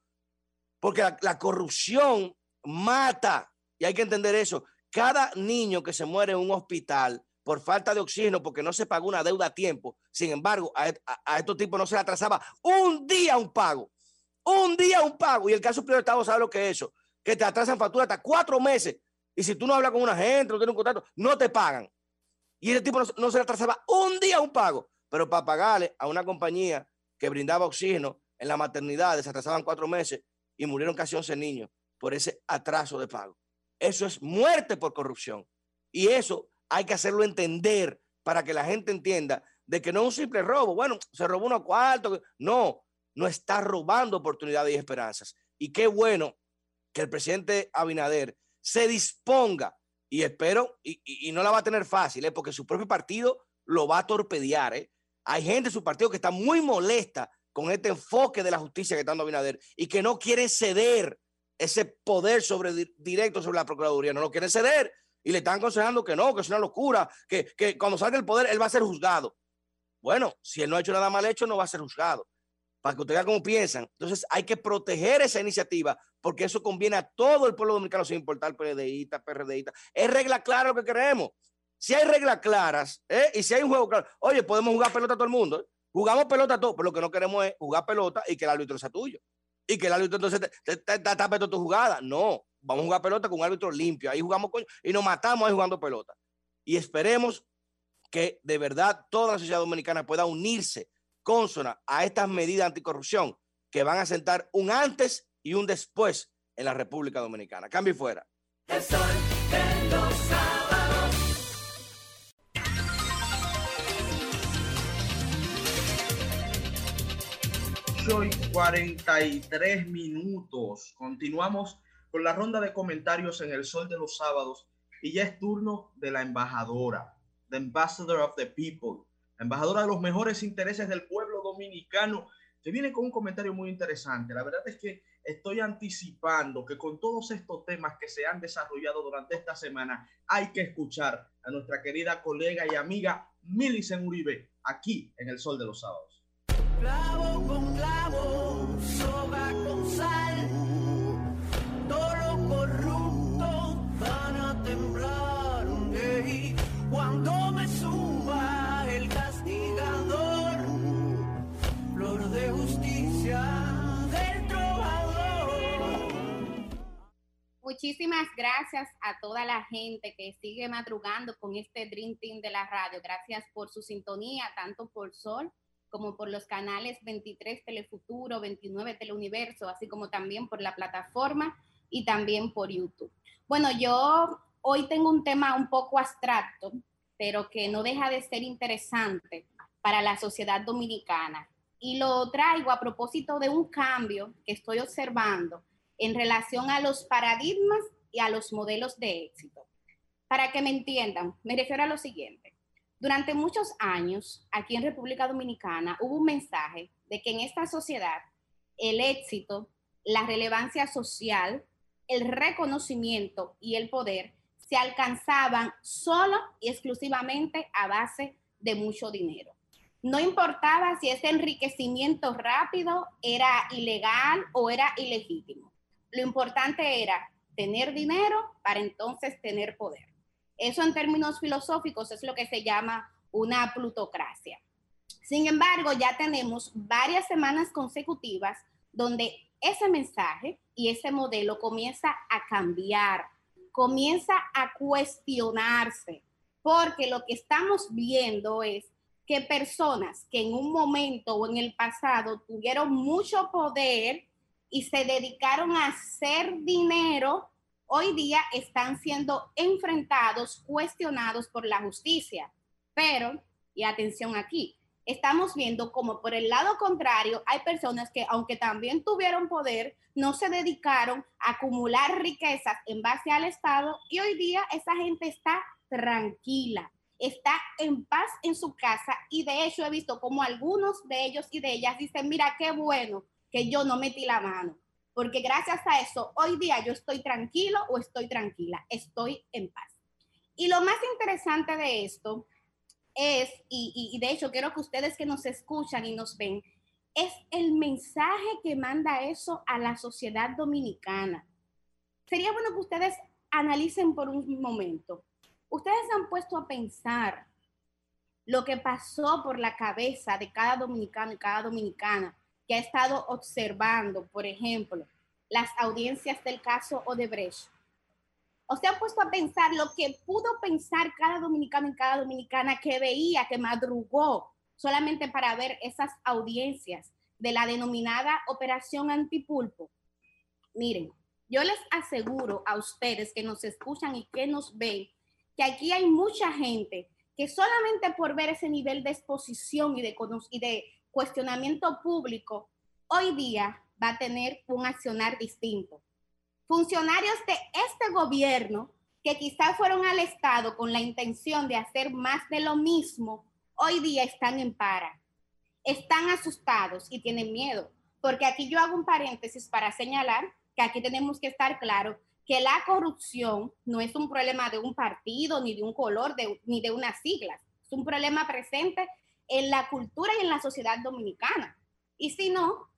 Porque la, corrupción mata y hay que entender eso. Cada niño que se muere en un hospital por falta de oxígeno porque no se pagó una deuda a tiempo, sin embargo, a, a estos tipos no se le atrasaba un día un pago. Un día un pago. Y el caso superior Estado sabe lo que es eso. Que te atrasan factura hasta cuatro meses. Y si tú no hablas con una gente, no tienes un contrato, no te pagan. Y ese tipo no, no se le atrasaba un día un pago. Pero para pagarle a una compañía que brindaba oxígeno en la maternidad, se atrasaban cuatro meses y murieron casi 11 niños por ese atraso de pago. Eso es muerte por corrupción. Y eso hay que hacerlo entender para que la gente entienda de que no es un simple robo. Bueno, se robó unos cuartos. No, no está robando oportunidades y esperanzas. Y qué bueno que el presidente Abinader se disponga, y espero, y, y, no la va a tener fácil, ¿eh? porque su propio partido lo va a torpedear. ¿eh? Hay gente de su partido que está muy molesta con este enfoque de la justicia que está dando Abinader y que no quiere ceder ese poder sobre directo sobre la Procuraduría, no lo quieren ceder. y le están aconsejando que no, que es una locura, que, que cuando salga el poder él va a ser juzgado. Bueno, si él no ha hecho nada mal hecho, no va a ser juzgado. Para que ustedes vean cómo piensan. Entonces hay que proteger esa iniciativa porque eso conviene a todo el pueblo dominicano sin importar PLDista, PRDista. Es regla clara lo que queremos. Si hay reglas claras ¿eh? y si hay un juego claro, oye, podemos jugar pelota a todo el mundo. ¿eh? Jugamos pelota a todos, pero lo que no queremos es jugar pelota y que el árbitro sea tuyo. Y que el árbitro entonces te, te, te, te tu jugada. No, vamos a jugar pelota con un árbitro limpio. Ahí jugamos con, y nos matamos ahí jugando pelota. Y esperemos que de verdad toda la sociedad dominicana pueda unirse consona a estas medidas anticorrupción que van a sentar un antes y un después en la República Dominicana. Cambio y fuera. El sol los Hoy 43 minutos. Continuamos con la ronda de comentarios en el sol de los sábados y ya es turno de la embajadora, the ambassador of the people, la embajadora de los mejores intereses del pueblo dominicano, que viene con un comentario muy interesante. La verdad es que estoy anticipando que con todos estos temas que se han desarrollado durante esta semana, hay que escuchar a nuestra querida colega y amiga Milicen Uribe aquí en el Sol de los Sábados. Clavo con clavo, soga con sal. Todo corrupto van a temblar. ey. Cuando me suba el castigador, flor de justicia. Muchísimas gracias a toda la gente que sigue madrugando con este Dream Team de la radio. Gracias por su sintonía, tanto por Sol como por los canales 23 Telefuturo, 29 Teleuniverso, así como también por la plataforma y también por YouTube. Bueno, yo hoy tengo un tema un poco abstracto, pero que no deja de ser interesante para la sociedad dominicana. Y lo traigo a propósito de un cambio que estoy observando en relación a los paradigmas y a los modelos de éxito. Para que me entiendan, me refiero a lo siguiente. Durante muchos años, aquí en República Dominicana, hubo un mensaje de que en esta sociedad el éxito, la relevancia social, el reconocimiento y el poder se alcanzaban solo y exclusivamente a base de mucho dinero. No importaba si ese enriquecimiento rápido era ilegal o era ilegítimo. Lo importante era tener dinero para entonces tener poder. Eso en términos filosóficos es lo que se llama una plutocracia. Sin embargo, ya tenemos varias semanas consecutivas donde ese mensaje y ese modelo comienza a cambiar, comienza a cuestionarse, porque lo que estamos viendo es que personas que en un momento o en el pasado tuvieron mucho poder y se dedicaron a hacer dinero, hoy día están siendo enfrentados, cuestionados por la justicia. Pero, y atención aquí, estamos viendo como por el lado contrario hay personas que aunque también tuvieron poder, no se dedicaron a acumular riquezas en base al Estado y hoy día esa gente está tranquila, está en paz en su casa y de hecho he visto como algunos de ellos y de ellas dicen, mira qué bueno que yo no metí la mano, porque gracias a eso hoy día yo estoy tranquilo o estoy tranquila, estoy en paz. Y lo más interesante de esto es, y, y- de hecho quiero que ustedes que nos escuchan y nos ven, es el mensaje que manda eso a la sociedad dominicana. Sería bueno que ustedes analicen por un momento. Ustedes han puesto a pensar lo que pasó por la cabeza de cada dominicano y cada dominicana que ha estado observando, por ejemplo, las audiencias del caso Odebrecht. O se han puesto a pensar lo que pudo pensar cada dominicano y cada dominicana que veía, que madrugó solamente para ver esas audiencias de la denominada Operación Antipulpo. Miren, yo les aseguro a ustedes que nos escuchan y que nos ven que aquí hay mucha gente que solamente por ver ese nivel de exposición y de, y de cuestionamiento público, hoy día va a tener un accionar distinto. Funcionarios de este gobierno que quizás fueron al Estado con la intención de hacer más de lo mismo, hoy día están en para, están asustados y tienen miedo. Porque aquí yo hago un paréntesis para señalar que aquí tenemos que estar claro que la corrupción no es un problema de un partido, ni de un color, ni de unas siglas. Es un problema presente en la cultura y en la sociedad dominicana. Y si no,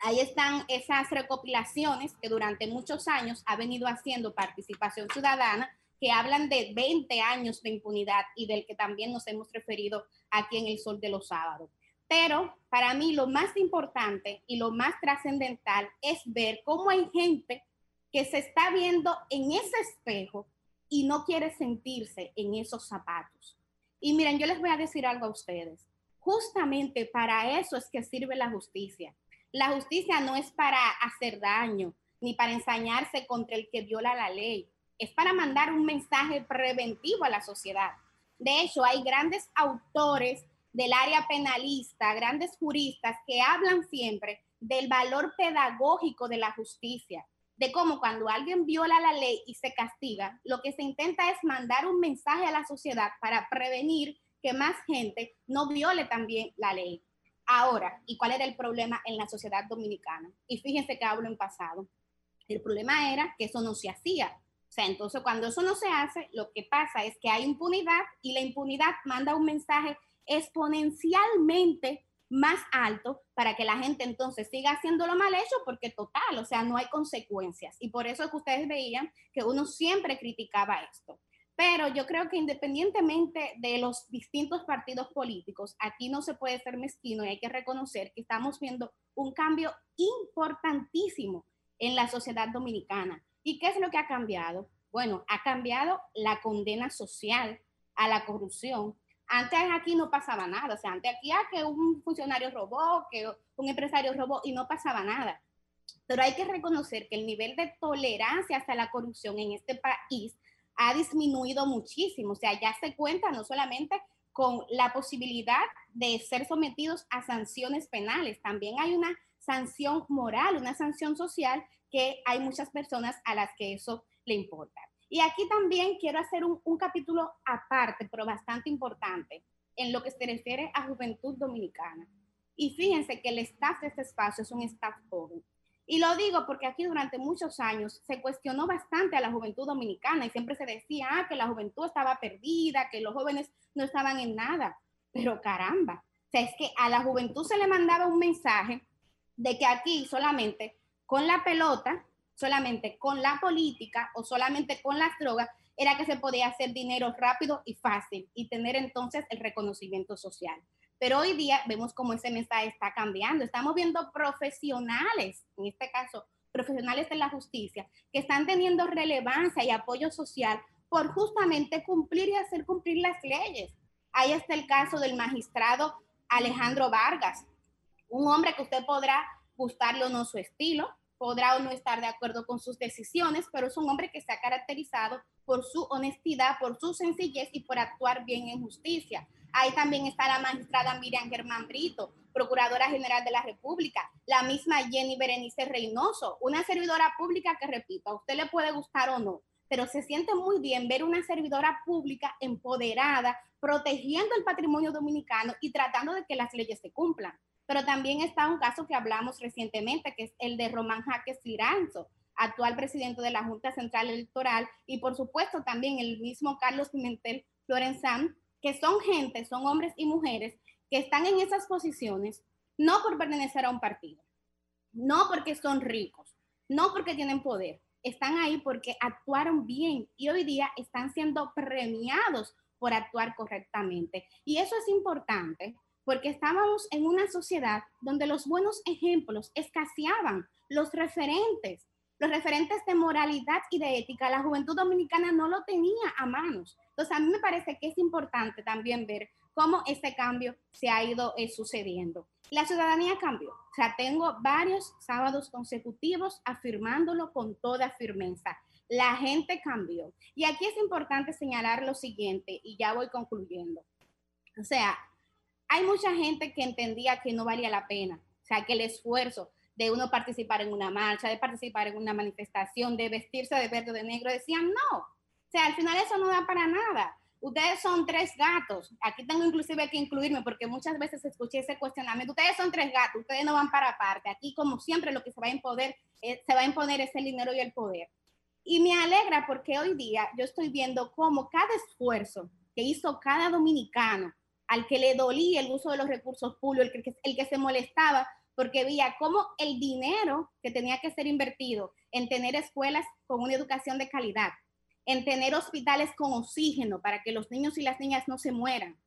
ahí están esas recopilaciones que durante muchos años ha venido haciendo participación ciudadana, que hablan de 20 años de impunidad y del que también nos hemos referido aquí en el Sol de los Sábados. Pero para mí lo más importante y lo más trascendental es ver cómo hay gente que se está viendo en ese espejo y no quiere sentirse en esos zapatos. Y miren, yo les voy a decir algo a ustedes. Justamente para eso es que sirve la justicia. La justicia no es para hacer daño ni para ensañarse contra el que viola la ley. Es para mandar un mensaje preventivo a la sociedad. De hecho, hay grandes autores del área penalista, grandes juristas que hablan siempre del valor pedagógico de la justicia, de cómo cuando alguien viola la ley y se castiga, lo que se intenta es mandar un mensaje a la sociedad para prevenir que más gente no viole también la ley. Ahora, ¿y cuál era el problema en la sociedad dominicana? Y fíjense que hablo en pasado. El problema era que eso no se hacía. O sea, entonces cuando eso no se hace, lo que pasa es que hay impunidad y la impunidad manda un mensaje exponencialmente más alto para que la gente entonces siga haciendo lo mal hecho porque total, o sea, no hay consecuencias. Y por eso es que ustedes veían que uno siempre criticaba esto. Pero yo creo que independientemente de los distintos partidos políticos, aquí no se puede ser mezquino y hay que reconocer que estamos viendo un cambio importantísimo en la sociedad dominicana. ¿Y qué es lo que ha cambiado? Bueno, ha cambiado la condena social a la corrupción. Antes aquí no pasaba nada, o sea, antes aquí ah, que un funcionario robó, que un empresario robó y no pasaba nada. Pero hay que reconocer que el nivel de tolerancia hacia la corrupción en este país ha disminuido muchísimo. O sea, ya se cuenta no solamente con la posibilidad de ser sometidos a sanciones penales, también hay una sanción moral, una sanción social que hay muchas personas a las que eso le importa. Y aquí también quiero hacer un, capítulo aparte, pero bastante importante, en lo que se refiere a juventud dominicana. Y fíjense que el staff de este espacio es un staff joven. Y lo digo porque aquí durante muchos años se cuestionó bastante a la juventud dominicana y siempre se decía ah, que la juventud estaba perdida, que los jóvenes no estaban en nada. Pero caramba, es que a la juventud se le mandaba un mensaje de que aquí solamente con la pelota, solamente con la política o solamente con las drogas era que se podía hacer dinero rápido y fácil y tener entonces el reconocimiento social. Pero hoy día vemos cómo ese mensaje está cambiando. Estamos viendo profesionales, en este caso, profesionales de la justicia, que están teniendo relevancia y apoyo social por justamente cumplir y hacer cumplir las leyes. Ahí está el caso del magistrado Alejandro Vargas, un hombre que usted podrá gustarle o no su estilo, podrá o no estar de acuerdo con sus decisiones, pero es un hombre que se ha caracterizado por su honestidad, por su sencillez y por actuar bien en justicia. Ahí también está la magistrada Miriam Germán Brito, Procuradora General de la República, la misma Jenny Berenice Reynoso, una servidora pública que, repito, a usted le puede gustar o no, pero se siente muy bien ver una servidora pública empoderada, protegiendo el patrimonio dominicano y tratando de que las leyes se cumplan. Pero también está un caso que hablamos recientemente, que es el de Román Jaques Liranzo, actual presidente de la Junta Central Electoral, y por supuesto también el mismo Carlos Pimentel Florenzán, que son gente, son hombres y mujeres que están en esas posiciones no por pertenecer a un partido, no porque son ricos, no porque tienen poder, están ahí porque actuaron bien y hoy día están siendo premiados por actuar correctamente. Y eso es importante porque estábamos en una sociedad donde los buenos ejemplos escaseaban, los referentes, los referentes de moralidad y de ética, la juventud dominicana no lo tenía a manos. Entonces, a mí me parece que es importante también ver cómo este cambio se ha ido eh, sucediendo. La ciudadanía cambió. O sea, tengo varios sábados consecutivos afirmándolo con toda firmeza. La gente cambió. Y aquí es importante señalar lo siguiente, y ya voy concluyendo. O sea, hay mucha gente que entendía que no valía la pena. O sea, que el esfuerzo de uno participar en una marcha, de participar en una manifestación, de vestirse de verde o de negro, decían no. O sea, al final eso no da para nada. Ustedes son tres gatos. Aquí tengo inclusive que incluirme porque muchas veces escuché ese cuestionamiento. Ustedes son tres gatos, ustedes no van para aparte. Aquí, como siempre, lo que se va a imponer, eh, se va a imponer es el dinero y el poder. Y me alegra porque hoy día yo estoy viendo cómo cada esfuerzo que hizo cada dominicano, al que le dolía el uso de los recursos públicos, el que, el que se molestaba, porque veía cómo el dinero que tenía que ser invertido en tener escuelas con una educación de calidad, en tener hospitales con oxígeno para que los niños y las niñas no se mueran,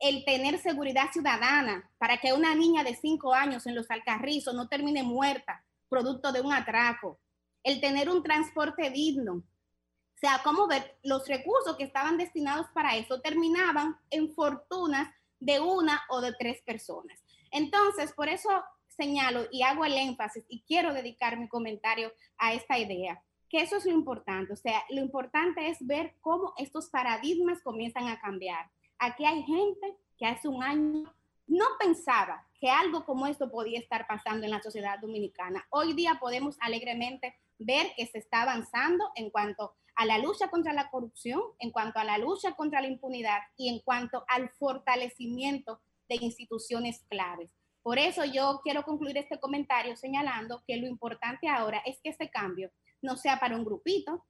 el tener seguridad ciudadana para que una niña de cinco años en los Alcarrizos no termine muerta producto de un atraco, el tener un transporte digno. O sea, como ver los recursos que estaban destinados para eso terminaban en fortunas de una o de tres personas. Entonces, por eso señalo y hago el énfasis y quiero dedicar mi comentario a esta idea, que eso es lo importante. O sea, lo importante es ver cómo estos paradigmas comienzan a cambiar. Aquí hay gente que hace un año no pensaba que algo como esto podía estar pasando en la sociedad dominicana. Hoy día podemos alegremente ver que se está avanzando en cuanto a la lucha contra la corrupción, en cuanto a la lucha contra la impunidad y en cuanto al fortalecimiento de instituciones claves. Por eso yo quiero concluir este comentario señalando que lo importante ahora es que este cambio no sea para un grupito,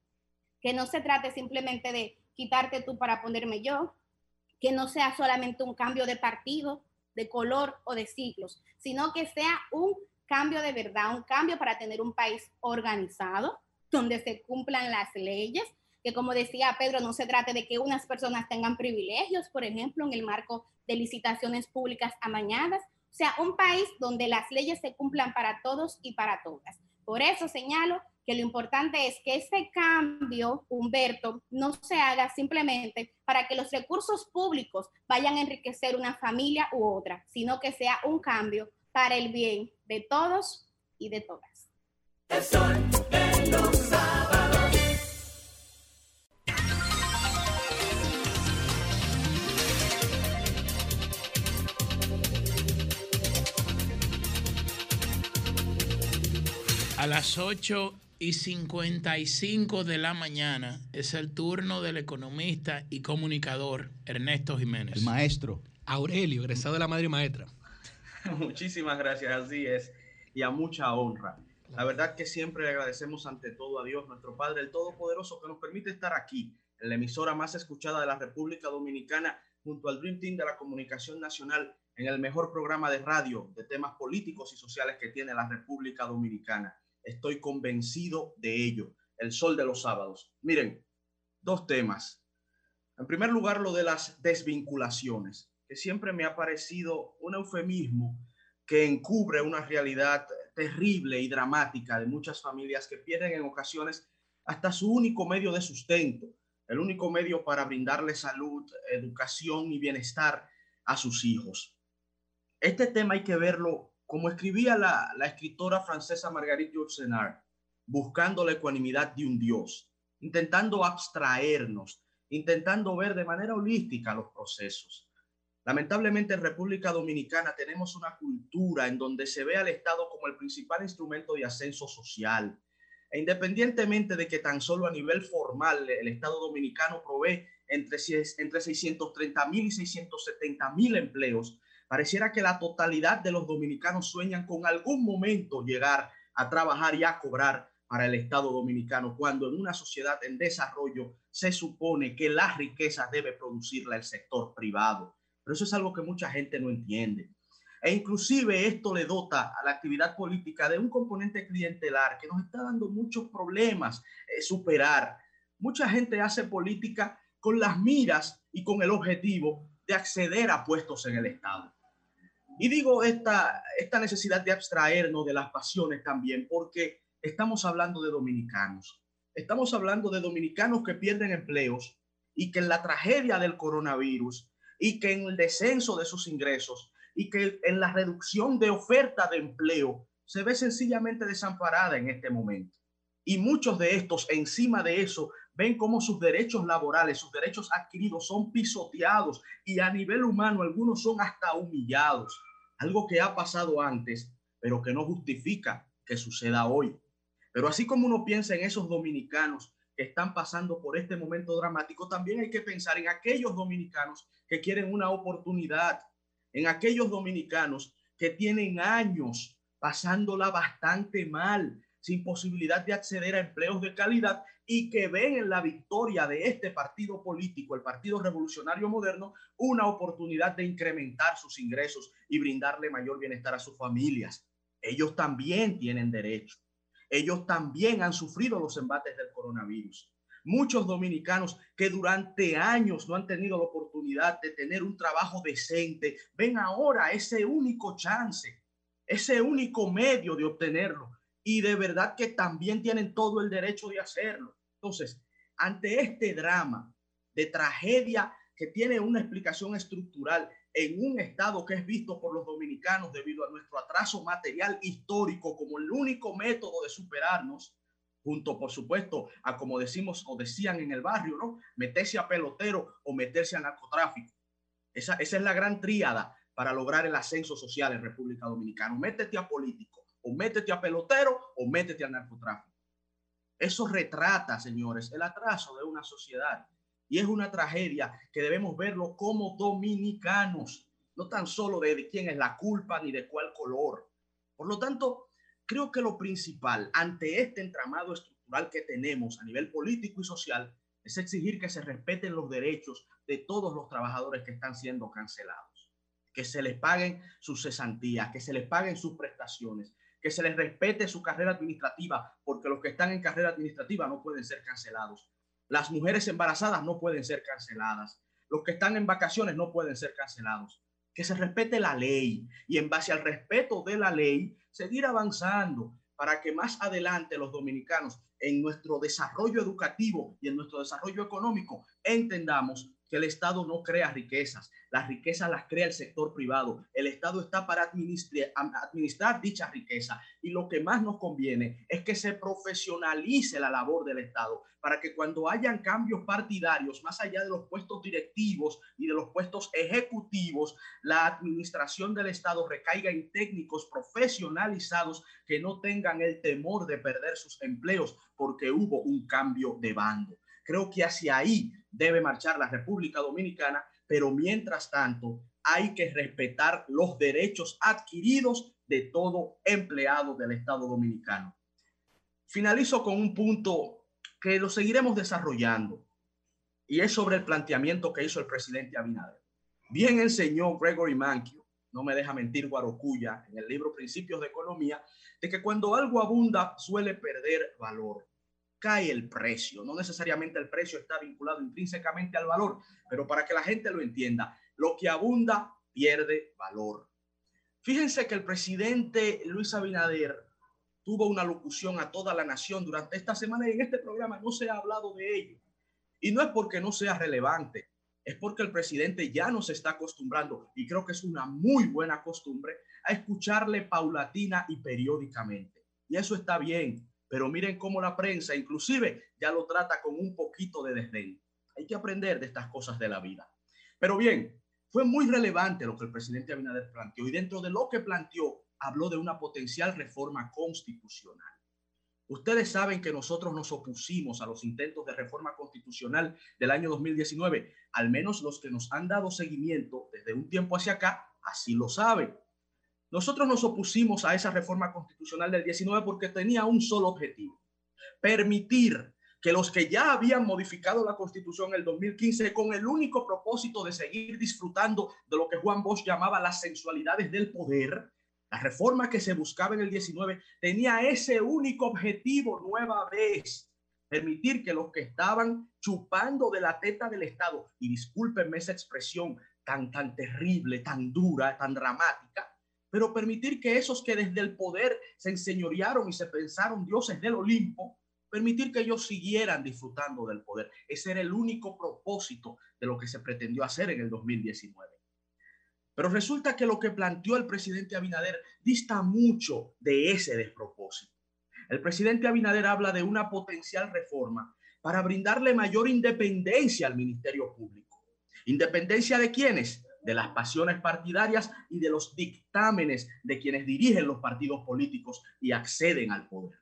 que no se trate simplemente de quitarte tú para ponerme yo, que no sea solamente un cambio de partido, de color o de siglos, sino que sea un cambio de verdad, un cambio para tener un país organizado, donde se cumplan las leyes, que como decía Pedro, no se trate de que unas personas tengan privilegios, por ejemplo, en el marco de licitaciones públicas amañadas, sea, un país donde las leyes se cumplan para todos y para todas. Por eso señalo que lo importante es que este cambio, Humberto, no se haga simplemente para que los recursos públicos vayan a enriquecer una familia u otra, sino que sea un cambio para el bien de todos y de todas. A las 8 y 55 de la mañana es el turno del economista y comunicador Ernesto Jiménez. El maestro. Aurelio, egresado de la madre y maestra. Muchísimas gracias, así es, y a mucha honra. La verdad que siempre le agradecemos ante todo a Dios, nuestro Padre, el Todopoderoso, que nos permite estar aquí, en la emisora más escuchada de la República Dominicana, junto al Dream Team de la Comunicación Nacional, en el mejor programa de radio de temas políticos y sociales que tiene la República Dominicana. Estoy convencido de ello. El sol de los sábados. Miren, dos temas. En primer lugar, lo de las desvinculaciones, que siempre me ha parecido un eufemismo que encubre una realidad terrible y dramática de muchas familias que pierden en ocasiones hasta su único medio de sustento, el único medio para brindarle salud, educación y bienestar a sus hijos. Este tema hay que verlo como escribía la, escritora francesa Marguerite Yourcenar, buscando la ecuanimidad de un Dios, intentando abstraernos, intentando ver de manera holística los procesos. Lamentablemente en República Dominicana tenemos una cultura en donde se ve al Estado como el principal instrumento de ascenso social. E independientemente de que tan solo a nivel formal el Estado dominicano provee entre, entre 630 mil y 670 mil empleos, pareciera que la totalidad de los dominicanos sueñan con algún momento llegar a trabajar y a cobrar para el Estado dominicano, cuando en una sociedad en desarrollo se supone que la riqueza debe producirla el sector privado. Pero eso es algo que mucha gente no entiende. E inclusive esto le dota a la actividad política de un componente clientelar que nos está dando muchos problemas eh, superar. Mucha gente hace política con las miras y con el objetivo de acceder a puestos en el Estado. Y digo esta, esta necesidad de abstraernos de las pasiones también, porque estamos hablando de dominicanos. Estamos hablando de dominicanos que pierden empleos y que en la tragedia del coronavirus y que en el descenso de sus ingresos y que en la reducción de oferta de empleo se ve sencillamente desamparada en este momento. Y muchos de estos, encima de eso, ven cómo sus derechos laborales, sus derechos adquiridos son pisoteados y a nivel humano algunos son hasta humillados. Algo que ha pasado antes, pero que no justifica que suceda hoy. Pero así como uno piensa en esos dominicanos que están pasando por este momento dramático, también hay que pensar en aquellos dominicanos que quieren una oportunidad, en aquellos dominicanos que tienen años pasándola bastante mal, sin posibilidad de acceder a empleos de calidad y que ven en la victoria de este partido político, el Partido Revolucionario Moderno, una oportunidad de incrementar sus ingresos y brindarle mayor bienestar a sus familias. Ellos también tienen derecho. Ellos también han sufrido los embates del coronavirus. Muchos dominicanos que durante años no han tenido la oportunidad de tener un trabajo decente, ven ahora ese único chance, ese único medio de obtenerlo. Y de verdad que también tienen todo el derecho de hacerlo. Entonces, ante este drama de tragedia que tiene una explicación estructural en un estado que es visto por los dominicanos debido a nuestro atraso material histórico como el único método de superarnos, junto por supuesto a como decimos o decían en el barrio, ¿no? Meterse a pelotero o meterse a narcotráfico. Esa, es la gran tríada para lograr el ascenso social en República Dominicana. Métete a político, o métete a pelotero, o métete al narcotráfico. Eso retrata, señores, el atraso de una sociedad. Y es una tragedia que debemos verlo como dominicanos, no tan solo de, quién es la culpa ni de cuál color. Por lo tanto, creo que lo principal ante este entramado estructural que tenemos a nivel político y social es exigir que se respeten los derechos de todos los trabajadores que están siendo cancelados, que se les paguen sus cesantías, que se les paguen sus prestaciones, que se les respete su carrera administrativa, porque los que están en carrera administrativa no pueden ser cancelados. Las mujeres embarazadas no pueden ser canceladas. Los que están en vacaciones no pueden ser cancelados. Que se respete la ley y en base al respeto de la ley, seguir avanzando para que más adelante los dominicanos en nuestro desarrollo educativo y en nuestro desarrollo económico entendamos que el Estado no crea riquezas, las riquezas las crea el sector privado. El Estado está para administrar, administrar dicha riqueza y lo que más nos conviene es que se profesionalice la labor del Estado para que cuando hayan cambios partidarios, más allá de los puestos directivos y de los puestos ejecutivos, la administración del Estado recaiga en técnicos profesionalizados que no tengan el temor de perder sus empleos porque hubo un cambio de bando. Creo que hacia ahí debe marchar la República Dominicana, pero mientras tanto hay que respetar los derechos adquiridos de todo empleado del Estado Dominicano. Finalizo con un punto que lo seguiremos desarrollando y es sobre el planteamiento que hizo el presidente Abinader. Bien enseñó Gregory Mankiw, no me deja mentir Guarocuya, en el libro Principios de Economía, de que cuando algo abunda suele perder valor cae el precio. No necesariamente el precio está vinculado intrínsecamente al valor, pero para que la gente lo entienda, lo que abunda pierde valor. Fíjense que el presidente Luis Abinader tuvo una locución a toda la nación durante esta semana y en este programa no se ha hablado de ello. Y no es porque no sea relevante, es porque el presidente ya nos está acostumbrando, y creo que es una muy buena costumbre, a escucharle paulatina y periódicamente. Y eso está bien, pero miren cómo la prensa inclusive ya lo trata con un poquito de desdén. Hay que aprender de estas cosas de la vida. Pero bien, fue muy relevante lo que el presidente Abinader planteó y dentro de lo que planteó habló de una potencial reforma constitucional. Ustedes saben que nosotros nos opusimos a los intentos de reforma constitucional del año 2019, al menos los que nos han dado seguimiento desde un tiempo hacia acá, así lo saben. Nosotros nos opusimos a esa reforma constitucional del 19 porque tenía un solo objetivo, permitir que los que ya habían modificado la constitución en el 2015 con el único propósito de seguir disfrutando de lo que Juan Bosch llamaba las sensualidades del poder, la reforma que se buscaba en el 19 tenía ese único objetivo nueva vez, permitir que los que estaban chupando de la teta del Estado, y discúlpenme esa expresión tan, tan terrible, tan dura, tan dramática, pero permitir que esos que desde el poder se enseñorearon y se pensaron dioses del Olimpo, permitir que ellos siguieran disfrutando del poder. Ese era el único propósito de lo que se pretendió hacer en el 2019. Pero resulta que lo que planteó el presidente Abinader dista mucho de ese despropósito. El presidente Abinader habla de una potencial reforma para brindarle mayor independencia al Ministerio Público. ¿Independencia de quiénes? De las pasiones partidarias y de los dictámenes de quienes dirigen los partidos políticos y acceden al poder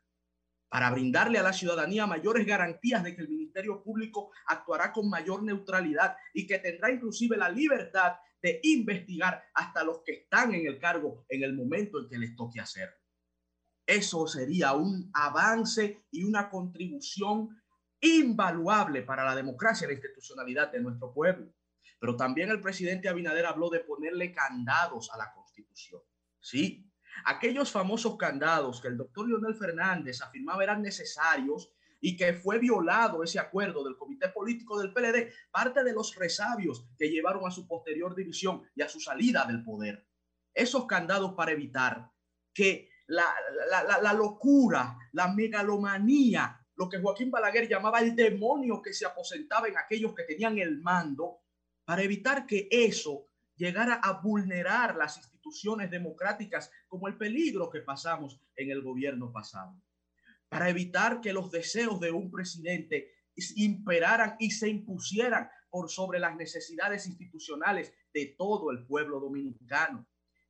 para brindarle a la ciudadanía mayores garantías de que el Ministerio Público actuará con mayor neutralidad y que tendrá inclusive la libertad de investigar hasta los que están en el cargo en el momento en que les toque hacerlo. Eso sería un avance y una contribución invaluable para la democracia y la institucionalidad de nuestro pueblo. Pero también el presidente Abinader habló de ponerle candados a la constitución. Sí, aquellos famosos candados que el doctor Leonel Fernández afirmaba eran necesarios y que fue violado ese acuerdo del comité político del PLD, parte de los resabios que llevaron a su posterior división y a su salida del poder. Esos candados para evitar que la, la, la, la locura, la megalomanía, lo que Joaquín Balaguer llamaba el demonio que se aposentaba en aquellos que tenían el mando, para evitar que eso llegara a vulnerar las instituciones democráticas como el peligro que pasamos en el gobierno pasado para evitar que los deseos de un presidente imperaran y se impusieran por sobre las necesidades institucionales de todo el pueblo dominicano.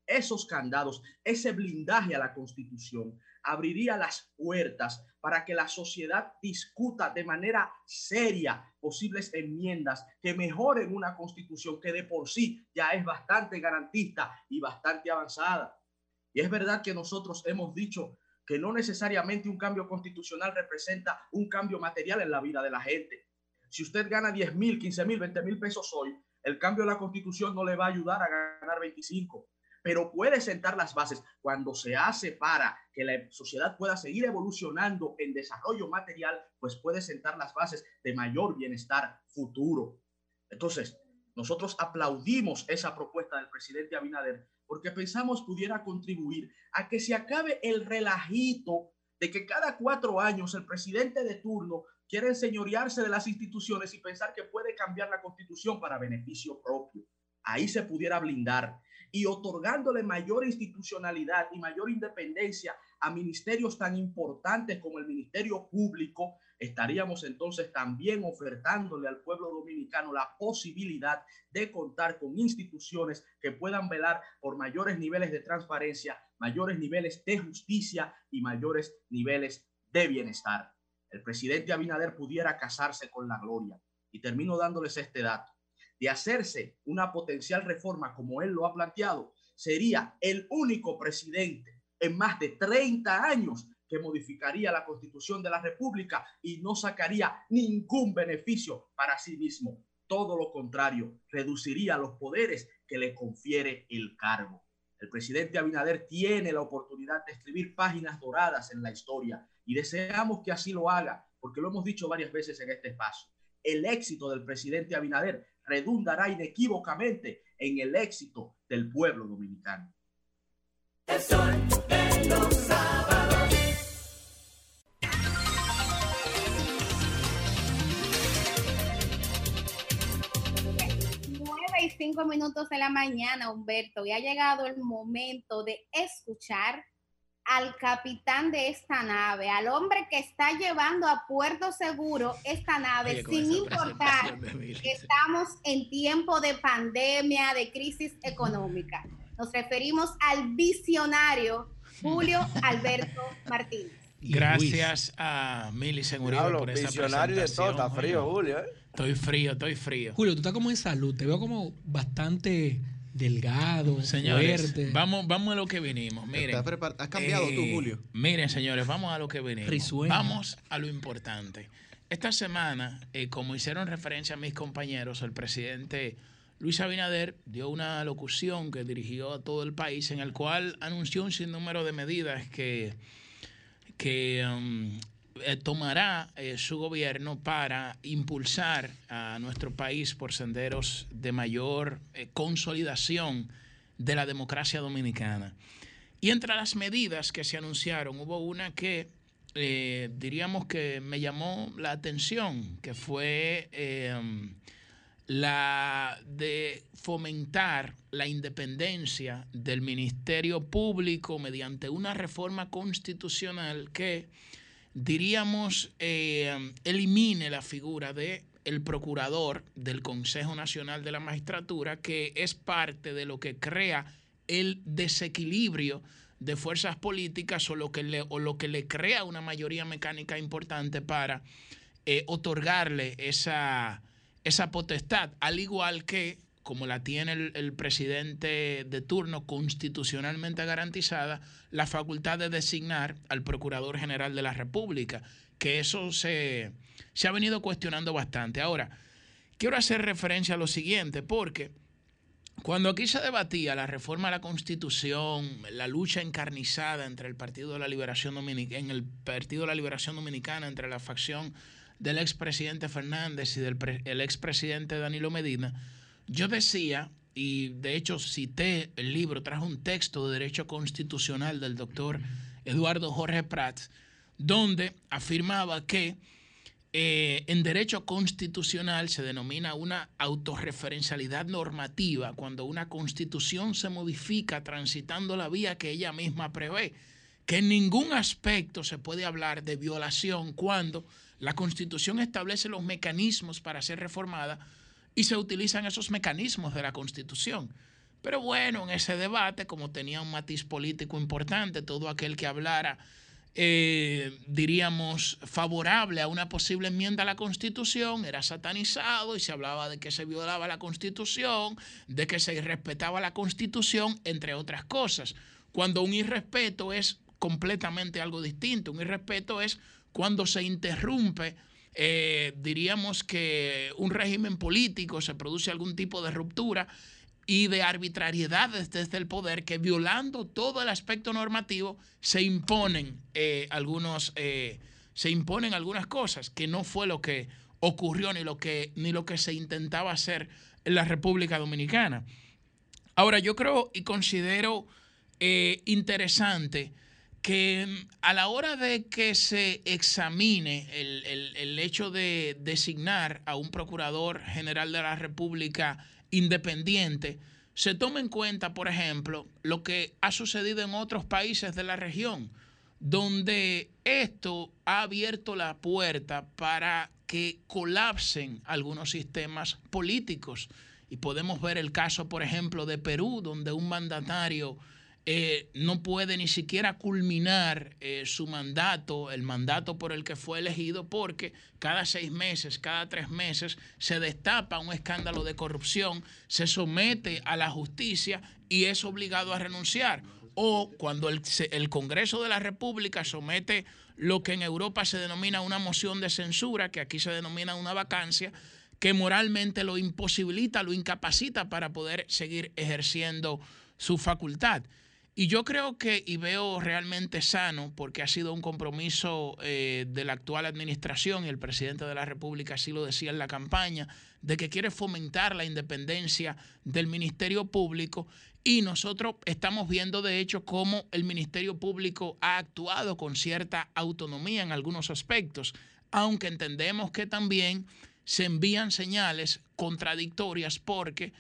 Esos candados, ese blindaje a la constitución abriría las puertas para que la sociedad discuta de manera seria posibles enmiendas que mejoren una constitución que de por sí ya es bastante garantista y bastante avanzada. Y es verdad que nosotros hemos dicho que no necesariamente un cambio constitucional representa un cambio material en la vida de la gente. Si usted gana 10 mil, 15 mil, 20 mil pesos hoy, el cambio de la constitución no le va a ayudar a ganar 25, pero puede sentar las bases cuando se hace para que la sociedad pueda seguir evolucionando en desarrollo material, pues puede sentar las bases de mayor bienestar futuro. Entonces, nosotros aplaudimos esa propuesta del presidente Abinader porque pensamos pudiera contribuir a que se acabe el relajito de que cada cuatro años el presidente de turno quiere enseñorearse de las instituciones y pensar que puede cambiar la constitución para beneficio propio. Ahí se pudiera blindar y otorgándole mayor institucionalidad y mayor independencia a ministerios tan importantes como el Ministerio Público, estaríamos entonces también ofertándole al pueblo dominicano la posibilidad de contar con instituciones que puedan velar por mayores niveles de transparencia, mayores niveles de justicia y mayores niveles de bienestar. El presidente Abinader pudiera casarse con la gloria. Y termino dándoles este dato. De hacerse una potencial reforma como él lo ha planteado, sería el único presidente en más de 30 años que modificaría la constitución de la República y no sacaría ningún beneficio para sí mismo. Todo lo contrario, reduciría los poderes que le confiere el cargo. El presidente Abinader tiene la oportunidad de escribir páginas doradas en la historia y deseamos que así lo haga, porque lo hemos dicho varias veces en este espacio. El éxito del presidente Abinader redundará inequívocamente en el éxito del pueblo dominicano. El sol de los sábados. Nueve y cinco minutos de la mañana, Humberto, y ha llegado el momento de escuchar al capitán de esta nave, al hombre que está llevando a puerto seguro esta nave, Oye, sin importar que estamos en tiempo de pandemia, de crisis económica. Nos referimos al visionario Julio Alberto Martínez. Gracias a Mili Seguridad por esa visionario de todo, está frío, Julio. Julio, ¿eh? Estoy frío, estoy frío. Julio, tú estás como en salud, te veo como bastante delgado, Señores, fuerte. vamos, vamos a lo que vinimos. Miren, ¿Estás prepar- ¿Has cambiado tú, Eh, Julio? Miren, señores, vamos a lo que venimos. Risueño. Vamos a lo importante. Esta semana, eh, como hicieron referencia a mis compañeros, el presidente Luis Abinader dio una locución que dirigió a todo el país en el cual anunció un sinnúmero de medidas que, que um, eh, tomará eh, su gobierno para impulsar a nuestro país por senderos de mayor eh, consolidación de la democracia dominicana. Y entre las medidas que se anunciaron, hubo una que diríamos que me llamó la atención, que fue eh, la de fomentar la independencia del Ministerio Público mediante una reforma constitucional que diríamos eh, elimine la figura de el procurador del Consejo Nacional de la Magistratura, que es parte de lo que crea el desequilibrio de fuerzas políticas o lo que le, o lo que le crea una mayoría mecánica importante para eh, otorgarle esa, esa potestad, al igual que como la tiene el, presidente de turno constitucionalmente garantizada, la facultad de designar al Procurador General de la República, que eso se, se ha venido cuestionando bastante. Ahora, quiero hacer referencia a lo siguiente, porque cuando aquí se debatía la reforma a la Constitución, la lucha encarnizada entre el Partido de la Liberación Dominicana, en el Partido de la Liberación Dominicana, entre la facción del expresidente Fernández y del el expresidente Danilo Medina, yo decía, y de hecho cité el libro, trajo un texto de derecho constitucional del doctor Eduardo Jorge Prats, donde afirmaba que eh, en derecho constitucional se denomina una autorreferencialidad normativa cuando una constitución se modifica transitando la vía que ella misma prevé, que en ningún aspecto se puede hablar de violación cuando la constitución establece los mecanismos para ser reformada y se utilizan esos mecanismos de la constitución. Pero bueno, en ese debate, como tenía un matiz político importante, todo aquel que hablara eh, diríamos, favorable a una posible enmienda a la Constitución, era satanizado y se hablaba de que se violaba la Constitución, de que se irrespetaba la Constitución, entre otras cosas. Cuando un irrespeto es completamente algo distinto, un irrespeto es cuando se interrumpe, eh, diríamos que un régimen político, se produce algún tipo de ruptura y de arbitrariedad desde el poder que violando todo el aspecto normativo se imponen eh, algunos eh, se imponen algunas cosas que no fue lo que ocurrió ni lo que ni lo que se intentaba hacer en la República Dominicana. Ahora yo creo y considero interesante que mm, a la hora de que se examine el, el- el hecho de designar a un procurador general de la República independiente, se tome en cuenta, por ejemplo, lo que ha sucedido en otros países de la región, donde esto ha abierto la puerta para que colapsen algunos sistemas políticos. Y podemos ver el caso, por ejemplo, de Perú, donde un mandatario eh, no puede ni siquiera culminar eh, su mandato, el mandato por el que fue elegido, porque cada seis meses, cada tres meses se destapa un escándalo de corrupción, se somete a la justicia y es obligado a renunciar. O cuando el, Congreso de la República somete lo que en Europa se denomina una moción de censura, que aquí se denomina una vacancia, que moralmente lo imposibilita, lo incapacita para poder seguir ejerciendo su facultad. Y yo creo que, y veo realmente sano, porque ha sido un compromiso eh, de la actual administración, y el presidente de la República así lo decía en la campaña, de que quiere fomentar la independencia del Ministerio Público. Y nosotros estamos viendo, de hecho, cómo el Ministerio Público ha actuado con cierta autonomía en algunos aspectos, aunque entendemos que también se envían señales contradictorias porque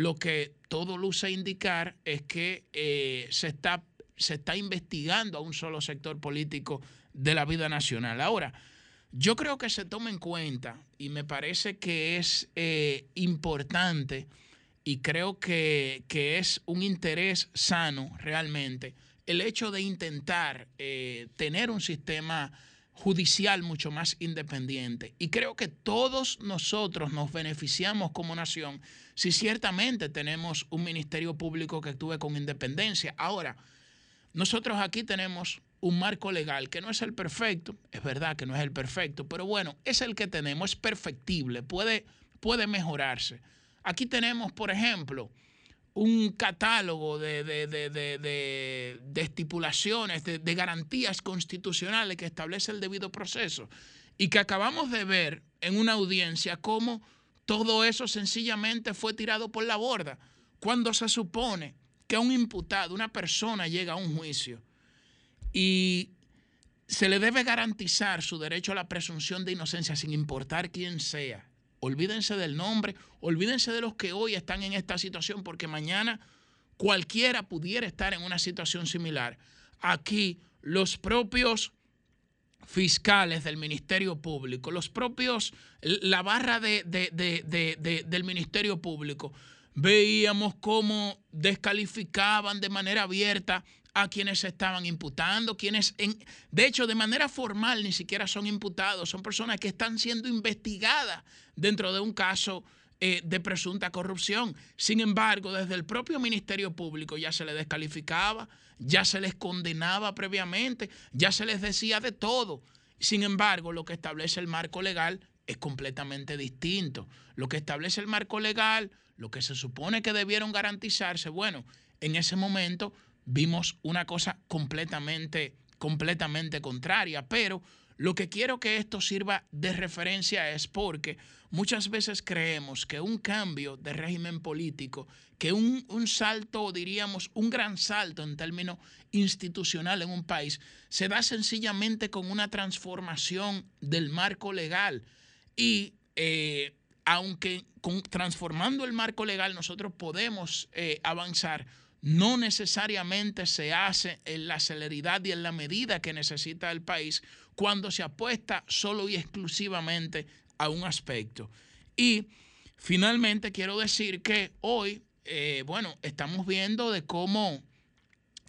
lo que todo luce indicar es que eh, se, está, se está investigando a un solo sector político de la vida nacional. Ahora, yo creo que se toma en cuenta y me parece que es eh, importante y creo que, que es un interés sano realmente el hecho de intentar eh, tener un sistema judicial mucho más independiente. Y creo que todos nosotros nos beneficiamos como nación si ciertamente tenemos un ministerio público que actúe con independencia. Ahora, nosotros aquí tenemos un marco legal que no es el perfecto, es verdad que no es el perfecto, pero bueno, es el que tenemos, es perfectible, puede, puede mejorarse. Aquí tenemos, por ejemplo, un catálogo de, de- de- de- estipulaciones, de garantías constitucionales que establece el debido proceso y que acabamos de ver en una audiencia cómo todo eso sencillamente fue tirado por la borda, cuando se supone que un imputado, una persona llega a un juicio y se le debe garantizar su derecho a la presunción de inocencia sin importar quién sea. Olvídense del nombre, olvídense de los que hoy están en esta situación, porque mañana cualquiera pudiera estar en una situación similar. Aquí los propios fiscales del Ministerio Público, los propios, la barra de- de- de- de- de- del Ministerio Público, veíamos cómo descalificaban de manera abierta a quienes se estaban imputando, quienes, en, de hecho, de manera formal ni siquiera son imputados, son personas que están siendo investigadas dentro de un caso eh, de presunta corrupción. Sin embargo, desde el propio Ministerio Público ya se les descalificaba, ya se les condenaba previamente, ya se les decía de todo. Sin embargo, lo que establece el marco legal es completamente distinto. Lo que establece el marco legal, lo que se supone que debieron garantizarse, bueno, en ese momento vimos una cosa completamente, completamente contraria. Pero lo que quiero que esto sirva de referencia es porque muchas veces creemos que un cambio de régimen político, que un, un salto, diríamos, un gran salto en términos institucional en un país, se da sencillamente con una transformación del marco legal. Y eh, aunque transformando el marco legal nosotros podemos eh, avanzar, no necesariamente se hace en la celeridad y en la medida que necesita el país cuando se apuesta solo y exclusivamente a un aspecto. Y finalmente quiero decir que hoy, eh, bueno, estamos viendo de cómo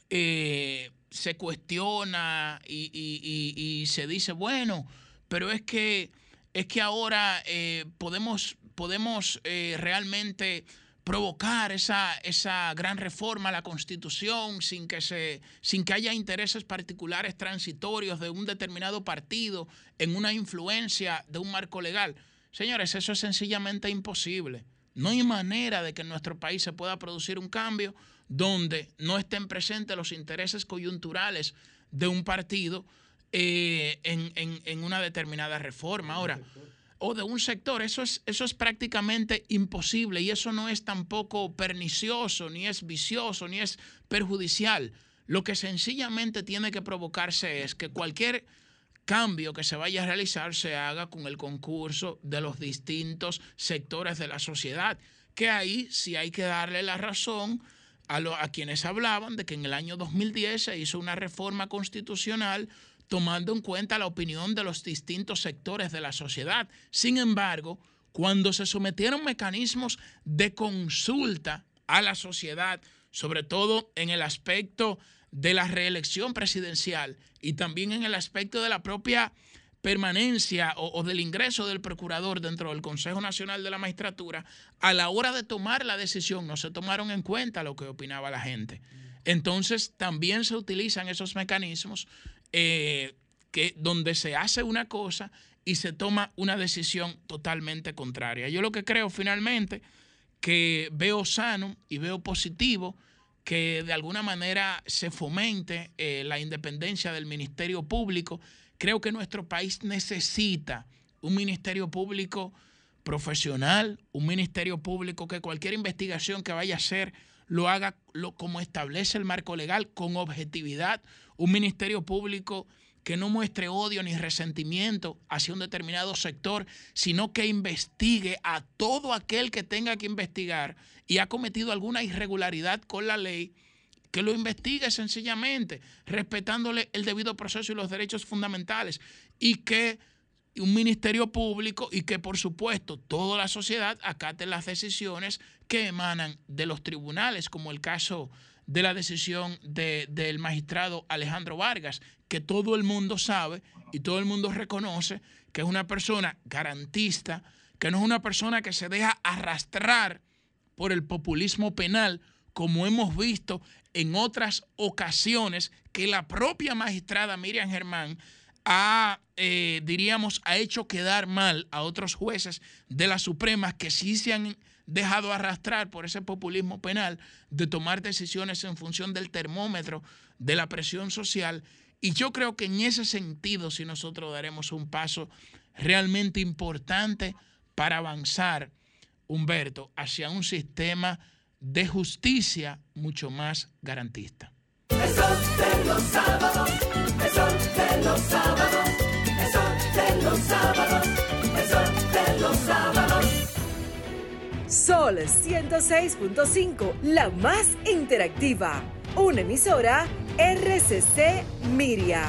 eh, se cuestiona y, y- y- se dice, bueno, pero es que, es que ahora eh, podemos, podemos eh, realmente provocar esa, esa gran reforma a la Constitución sin que, se, sin que haya intereses particulares transitorios de un determinado partido en una influencia de un marco legal. Señores, eso es sencillamente imposible. No hay manera de que en nuestro país se pueda producir un cambio donde no estén presentes los intereses coyunturales de un partido eh, en, en- en una determinada reforma. Ahora, o de un sector, eso es, eso es prácticamente imposible y eso no es tampoco pernicioso, ni es vicioso, ni es perjudicial. Lo que sencillamente tiene que provocarse es que cualquier cambio que se vaya a realizar se haga con el concurso de los distintos sectores de la sociedad, que ahí sí hay que darle la razón a, lo- a quienes hablaban de que en el año 2010 se hizo una reforma constitucional tomando en cuenta la opinión de los distintos sectores de la sociedad. Sin embargo, cuando se sometieron mecanismos de consulta a la sociedad, sobre todo en el aspecto de la reelección presidencial y también en el aspecto de la propia permanencia o, del ingreso del procurador dentro del Consejo Nacional de la Magistratura, a la hora de tomar la decisión no se tomaron en cuenta lo que opinaba la gente. Entonces también se utilizan esos mecanismos eh, que, donde se hace una cosa y se toma una decisión totalmente contraria. Yo lo que creo finalmente que veo sano y veo positivo que de alguna manera se fomente eh, la independencia del Ministerio Público. Creo que nuestro país necesita un Ministerio Público profesional, un Ministerio Público que cualquier investigación que vaya a hacer lo haga como establece el marco legal, con objetividad, un Ministerio Público que no muestre odio ni resentimiento hacia un determinado sector, sino que investigue a todo aquel que tenga que investigar y ha cometido alguna irregularidad con la ley, que lo investigue sencillamente, respetándole el debido proceso y los derechos fundamentales, y que un ministerio público y que por supuesto toda la sociedad acate las decisiones que emanan de los tribunales, como el caso de la decisión de- del magistrado Alejandro Vargas, que todo el mundo sabe y todo el mundo reconoce que es una persona garantista, que no es una persona que se deja arrastrar por el populismo penal, como hemos visto en otras ocasiones que la propia magistrada Miriam Germán ha, eh, diríamos, ha hecho quedar mal a otros jueces de la Suprema que sí se han dejado arrastrar por ese populismo penal de tomar decisiones en función del termómetro de la presión social. Y yo creo que en ese sentido, si nosotros daremos un paso realmente importante para avanzar, Humberto, hacia un sistema de justicia mucho más garantista. Sol 106.5, la más interactiva. Una emisora RCC Miria.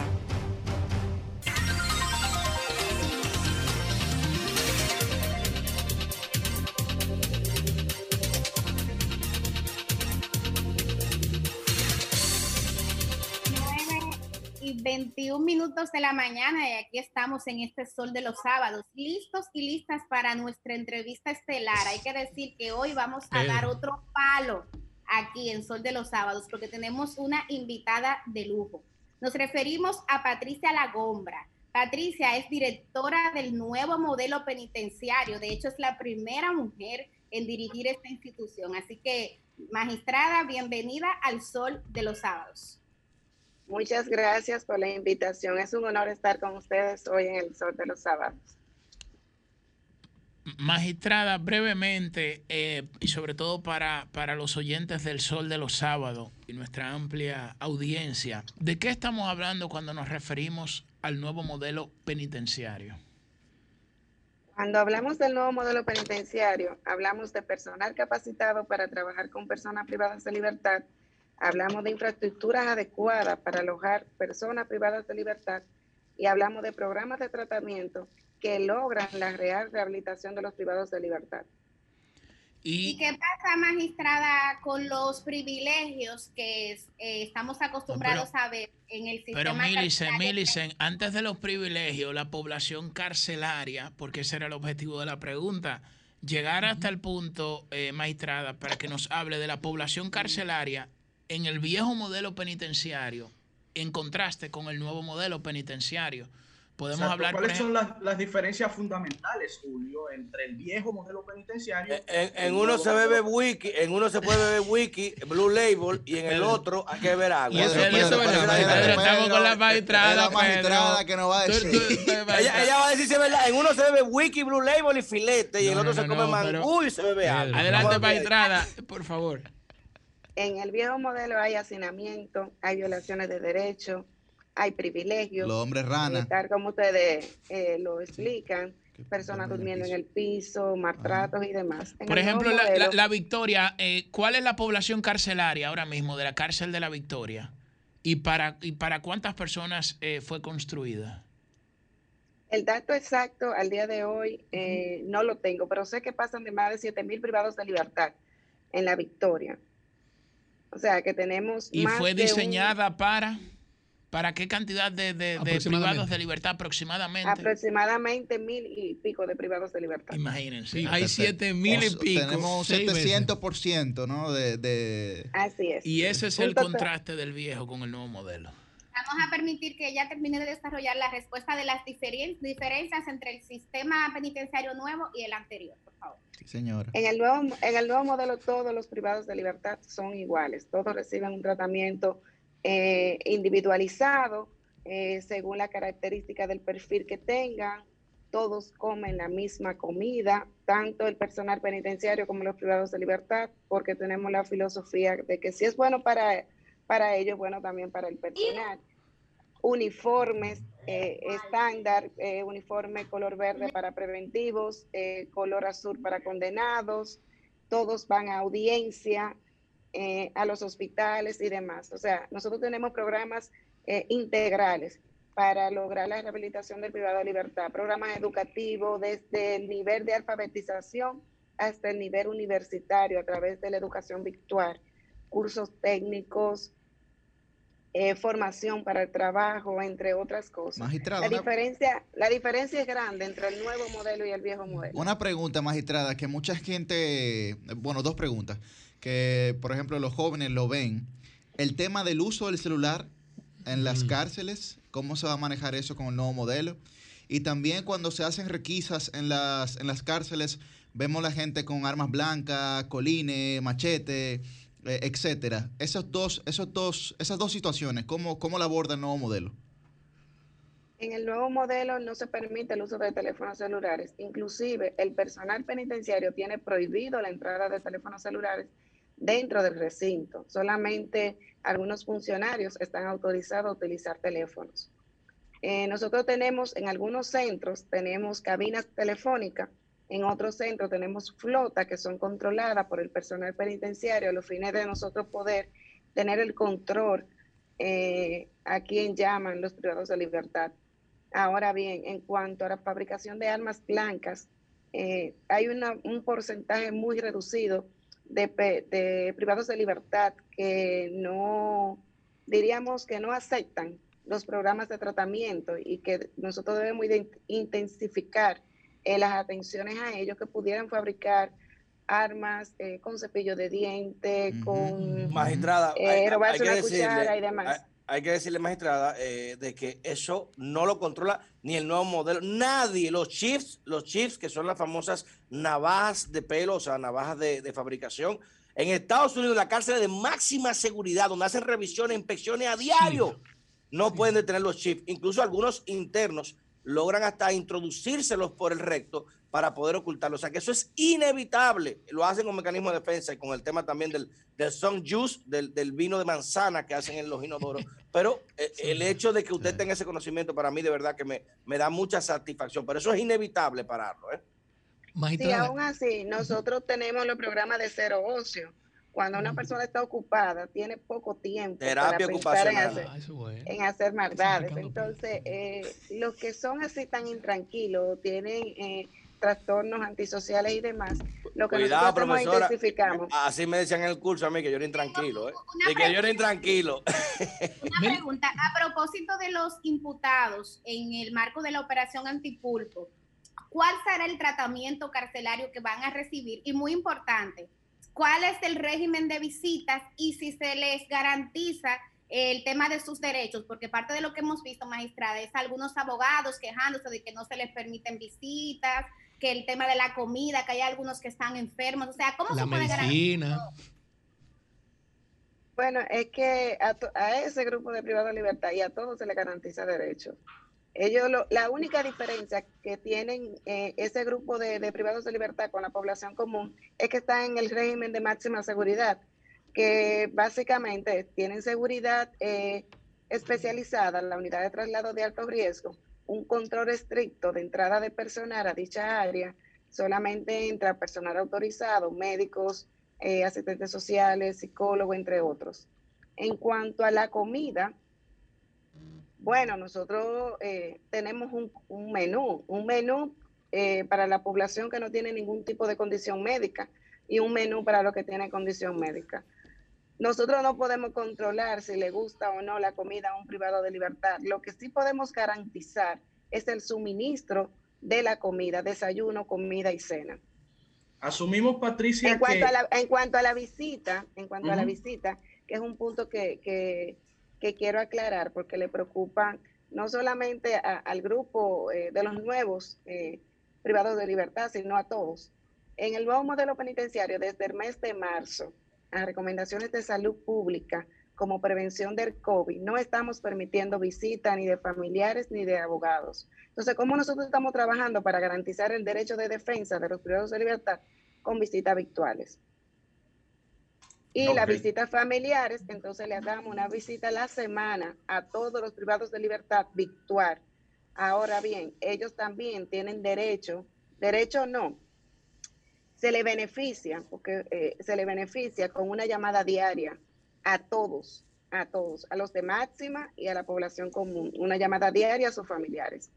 21 minutos de la mañana y aquí estamos en este sol de los sábados, listos y listas para nuestra entrevista estelar. Hay que decir que hoy vamos a dar Pedro. otro palo aquí en Sol de los Sábados porque tenemos una invitada de lujo. Nos referimos a Patricia Lagombra. Patricia es directora del nuevo modelo penitenciario. De hecho, es la primera mujer en dirigir esta institución. Así que, magistrada, bienvenida al Sol de los Sábados. Muchas gracias por la invitación. Es un honor estar con ustedes hoy en el Sol de los Sábados. Magistrada, brevemente, eh, y sobre todo para, para los oyentes del Sol de los Sábados y nuestra amplia audiencia, ¿de qué estamos hablando cuando nos referimos al nuevo modelo penitenciario? Cuando hablamos del nuevo modelo penitenciario, hablamos de personal capacitado para trabajar con personas privadas de libertad, hablamos de infraestructuras adecuadas para alojar personas privadas de libertad y hablamos de programas de tratamiento que logran la real rehabilitación de los privados de libertad. ¿Y qué pasa, magistrada, con los privilegios que eh, estamos acostumbrados a ver en el sistema? Pero Milicen? Milicen, antes de los privilegios, la población carcelaria, porque ese era el objetivo de la pregunta, llegar hasta el punto, eh, magistrada, para que nos hable de la población carcelaria en el viejo modelo penitenciario, en contraste con el nuevo modelo penitenciario. Podemos Exacto. hablar, ¿Cuáles son las, las diferencias fundamentales, Julio, entre el viejo modelo penitenciario? En, el en uno se bebe wiki, en uno se puede beber wiki, Blue Label, y en el otro hay que beber agua. Y eso- y eso es verdad, Pedro, estamos con la magistrada, Es la magistrada Pedro. que nos va a decir. tú- tú- ella, ella va a decir si es verdad. En uno se bebe wiki, Blue Label y filete, y en el otro se come mangú y se bebe agua. Adelante, ver. magistrada, por favor. En el viejo modelo hay hacinamiento, hay violaciones de derechos, hay privilegios. Los hombres rana. Tal como ustedes eh, lo explican, personas durmiendo en el piso, maltratos y demás. En Por ejemplo, la, la- modelo- la Victoria, eh, ¿cuál es la población carcelaria ahora mismo de la cárcel de la Victoria? ¿Y para, y para cuántas personas eh, fue construida? El dato exacto al día de hoy eh, no lo tengo, pero sé que pasan de más de 7 mil privados de libertad en la Victoria. O sea que tenemos ¿Y más fue de un- diseñada para, para qué cantidad de, de- de privados de libertad aproximadamente? aproximadamente mil y pico de privados de libertad. Imagínense. hay siete mil y pico. Tenemos un seis veces. 700%, ¿no? De, de- Así es. Y ese es el contraste del viejo con el nuevo modelo. Vamos a permitir que ella termine de desarrollar la respuesta de las diferen- diferencias entre el sistema penitenciario nuevo y el anterior, por favor. Sí, señora. En el, nuevo, en el nuevo modelo todos los privados de libertad son iguales, todos reciben un tratamiento eh, individualizado eh, según la característica del perfil que tengan, todos comen la misma comida, tanto el personal penitenciario como los privados de libertad, porque tenemos la filosofía de que si es bueno para, para ellos, bueno también para el personal. Uniformes eh, estándar, eh, uniforme color verde para preventivos, eh, color azul para condenados, todos van a audiencia, a los hospitales y demás. O sea, nosotros tenemos programas integrales para lograr la rehabilitación del privado de libertad, programas educativos desde el nivel de alfabetización hasta el nivel universitario a través de la educación virtual, cursos técnicos, eh, formación para el trabajo, entre otras cosas. Magistrada, la una- diferencia, la diferencia es grande entre el nuevo modelo y el viejo modelo. Una pregunta, magistrada, que mucha gente, bueno, dos preguntas, que por ejemplo los jóvenes lo ven. El tema del uso del celular en las cárceles, ¿cómo se va a manejar eso con el nuevo modelo? Y también cuando se hacen requisas en las, en las cárceles, vemos la gente con armas blancas, colines, machete, etcétera. Esos dos, esos dos, esas dos situaciones, ¿cómo, ¿cómo la aborda el nuevo modelo? En el nuevo modelo no se permite el uso de teléfonos celulares. Inclusive el personal penitenciario tiene prohibido la entrada de teléfonos celulares dentro del recinto. Solamente algunos funcionarios están autorizados a utilizar teléfonos. Eh, nosotros tenemos en algunos centros, tenemos cabinas telefónicas, en otros centros tenemos flotas que son controladas por el personal penitenciario a los fines de nosotros poder tener el control eh, a quien llaman los privados de libertad. Ahora bien, en cuanto a la fabricación de armas blancas, eh, hay una- un porcentaje muy reducido de, de privados de libertad que no, diríamos que no aceptan los programas de tratamiento y que nosotros debemos de intensificar eh, las atenciones a ellos que pudieran fabricar armas eh, con cepillo de diente, con Magistrada, eh, hay- hay robarse una decirle- cuchara y demás. hay- hay que decirle, magistrada, eh, de que eso no lo controla ni el nuevo modelo. Nadie, los chips, los chips que son las famosas navajas de pelo, o sea, navajas de, de fabricación. En Estados Unidos, la cárcel de máxima seguridad, donde hacen revisiones, inspecciones a diario, no pueden detener los chips. Incluso algunos internos logran hasta introducírselos por el recto para poder ocultarlos. O sea que eso es inevitable. Lo hacen con mecanismo de defensa y con el tema también del, del sun juice, del, del vino de manzana que hacen en los inodoros. Pero eh, el hecho de que usted tenga ese conocimiento para mí de verdad que me, me da mucha satisfacción. Pero eso es inevitable pararlo. ¿eh? Sí, aún así, nosotros tenemos los programas de cero ocio. Cuando una persona está ocupada, tiene poco tiempo Terapia para pensar en ocupacional. hacer, en hacer maldades. Entonces, eh, los que son así tan intranquilos, tienen eh, trastornos antisociales y demás, lo que Cuidado, nosotros hacemos intensificamos. Así me decían en el curso a mí que yo era intranquilo. ¿eh? De que yo era intranquilo. Una pregunta, a propósito de los imputados en el marco de la operación antipulpo, ¿cuál será el tratamiento carcelario que van a recibir? Y muy importante, ¿cuál es el régimen de visitas y si se les garantiza el tema de sus derechos? Porque parte de lo que hemos visto, magistrada, es algunos abogados quejándose de que no se les permiten visitas, que el tema de la comida, que hay algunos que están enfermos, o sea, ¿cómo La se puede garantizar? Bueno, es que a, to- a ese grupo de privados de libertad y a todos se les garantiza derecho. Ellos, lo- la única diferencia que tienen eh, ese grupo de, de privados de libertad con la población común es que están en el régimen de máxima seguridad, que básicamente tienen seguridad eh, especializada, la unidad de traslado de alto riesgo, un control estricto de entrada de personal a dicha área, solamente entra personal autorizado, médicos, eh, asistentes sociales, psicólogos, entre otros. En cuanto a la comida, bueno, nosotros eh, tenemos un, un menú, un menú eh, para la población que no tiene ningún tipo de condición médica y un menú para los que tienen condición médica. Nosotros no podemos controlar si le gusta o no la comida a un privado de libertad. Lo que sí podemos garantizar es el suministro de la comida, desayuno, comida y cena. Asumimos, Patricia, En cuanto, que... a la, en cuanto a la visita, en cuanto a la visita, que es un punto que, que- que quiero aclarar porque le preocupa no solamente a- al grupo eh, de los nuevos eh, privados de libertad, sino a todos. En el nuevo modelo penitenciario, desde el mes de marzo, a recomendaciones de salud pública como prevención del COVID, no estamos permitiendo visita ni de familiares ni de abogados. Entonces, ¿cómo nosotros estamos trabajando para garantizar el derecho de defensa de los privados de libertad con visitas virtuales? Y las visitas familiares, entonces le damos una visita a la semana a todos los privados de libertad virtual. Ahora bien, ellos también tienen derecho, derecho no, se le beneficia, porque eh, se le beneficia con una llamada diaria a todos, a todos, a los de máxima y a la población común, una llamada diaria a sus familiares.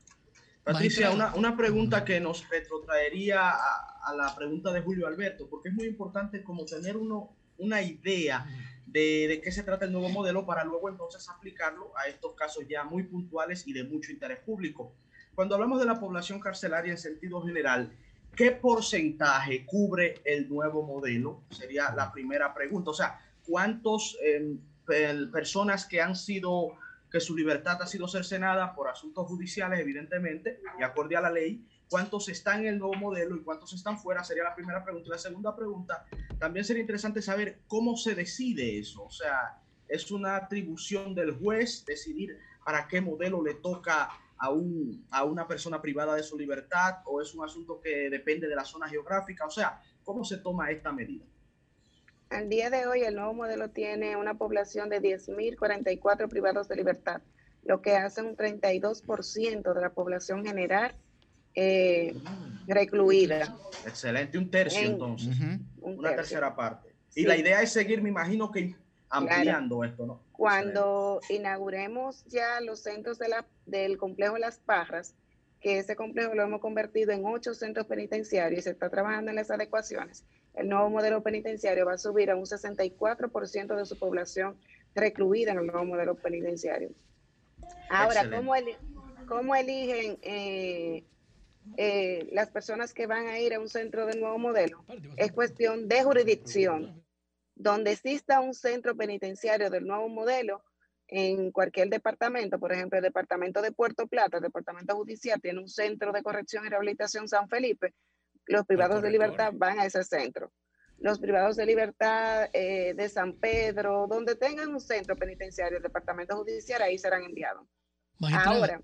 Patricia, una, una pregunta que nos retrotraería a, a la pregunta de Julio Alberto, porque es muy importante como tener uno, una idea de, de qué se trata el nuevo modelo para luego entonces aplicarlo a estos casos ya muy puntuales y de mucho interés público. Cuando hablamos de la población carcelaria en sentido general, ¿qué porcentaje cubre el nuevo modelo? Sería la primera pregunta. O sea, ¿cuántos eh, per- personas que han sido que su libertad ha sido cercenada por asuntos judiciales, evidentemente, y acorde a la ley. ¿Cuántos están en el nuevo modelo y cuántos están fuera? Sería la primera pregunta. Y la segunda pregunta, también sería interesante saber cómo se decide eso. O sea, ¿es una atribución del juez decidir para qué modelo le toca a, un, a una persona privada de su libertad o es un asunto que depende de la zona geográfica? O sea, ¿cómo se toma esta medida? Al día de hoy, el nuevo modelo tiene una población de 10.044 privados de libertad, lo que hace un 32% de la población general eh, recluida. Excelente, un tercio En- entonces, Un una tercio. tercera parte. Y la idea es seguir, me imagino que ampliando esto, ¿no? Cuando inauguremos ya los centros de la, del complejo Las Parras, que ese complejo lo hemos convertido en ocho centros penitenciarios y se está trabajando en las adecuaciones, el nuevo modelo penitenciario va a subir a un 64% de su población recluida en el nuevo modelo penitenciario. Ahora, Excelente. ¿cómo, eli- cómo eligen eh, eh, las personas que van a ir a un centro del nuevo modelo? Es cuestión de jurisdicción. Donde exista un centro penitenciario del nuevo modelo, en cualquier departamento, por ejemplo, el departamento de Puerto Plata, el departamento judicial tiene un centro de corrección y rehabilitación San Felipe, los privados de libertad van a ese centro. Los privados de libertad eh, de San Pedro, donde tengan un centro penitenciario, el departamento judicial, ahí serán enviados. Magistrada, Ahora,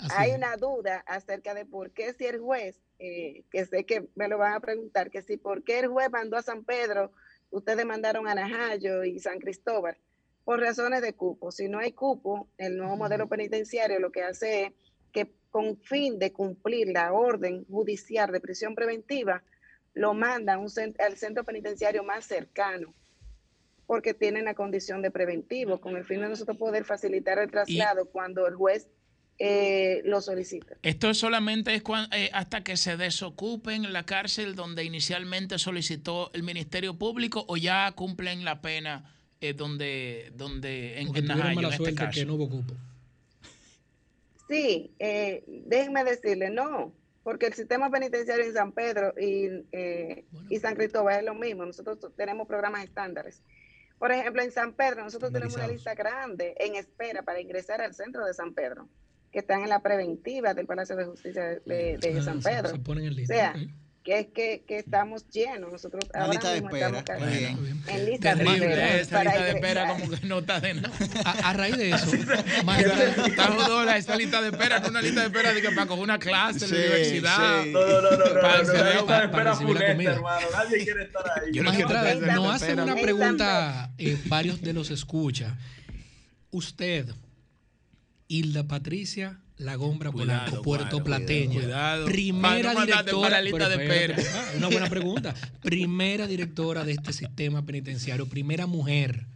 así hay una duda acerca de por qué si el juez, eh, que sé que me lo van a preguntar, que si por qué el juez mandó a San Pedro, ustedes mandaron a Najayo y San Cristóbal, por razones de cupo. Si no hay cupo, el nuevo modelo penitenciario lo que hace es que con fin de cumplir la orden judicial de prisión preventiva, lo mandan al centro penitenciario más cercano, porque tienen la condición de preventivo, con el fin de nosotros poder facilitar el traslado cuando el juez eh, lo solicita. Esto solamente es cuan- eh, hasta que se desocupen la cárcel donde inicialmente solicitó el Ministerio Público o ya cumplen la pena eh, donde, donde en, en Najayo, mala en este caso. que no hubo cupo. Sí, eh, déjenme decirle, no, porque el sistema penitenciario en San Pedro y, eh, y San Cristóbal es lo mismo. Nosotros tenemos programas estándares. Por ejemplo, en San Pedro, nosotros tenemos una lista grande en espera para ingresar al centro de San Pedro, que están en la preventiva del Palacio de Justicia de, de- de Ah, San Pedro. se ponen en O lista, sea, que es que, que estamos llenos. Nosotros Una ahora lista de mismo espera. estamos bien. en lista de Terrible, espera esa para lista de espera como que no está de nada. A, a raíz de eso, Está jodona esa lista de espera, no una lista de espera de que para coger una clase en la universidad. sí. No, no, no, no, no, Para no, no, no, para- espera para recibir la funesta, comida. hermano. Nadie quiere estar ahí. Yo no Magistrada, nos esa hacen una pregunta, eh, varios de los escucha. Usted, Hilda Patricia Lagombra Cuidado, Polanco, Puerto Plateña, cuidado. primera no directora. lista de ah, Una buena pregunta. Primera directora de este sistema penitenciario, primera mujer,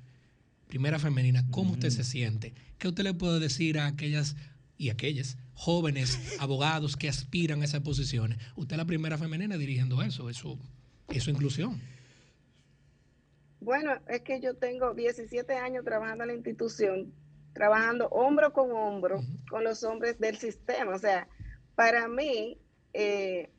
primera femenina. ¿Cómo usted se siente? ¿Qué usted le puede decir a aquellas y aquellas jóvenes abogados que aspiran a esas posiciones? Usted es la primera femenina dirigiendo eso, eso, eso inclusión. Bueno, es que yo tengo 17 años trabajando en la institución, trabajando hombro con hombro con los hombres del sistema. O sea, para mí, eh,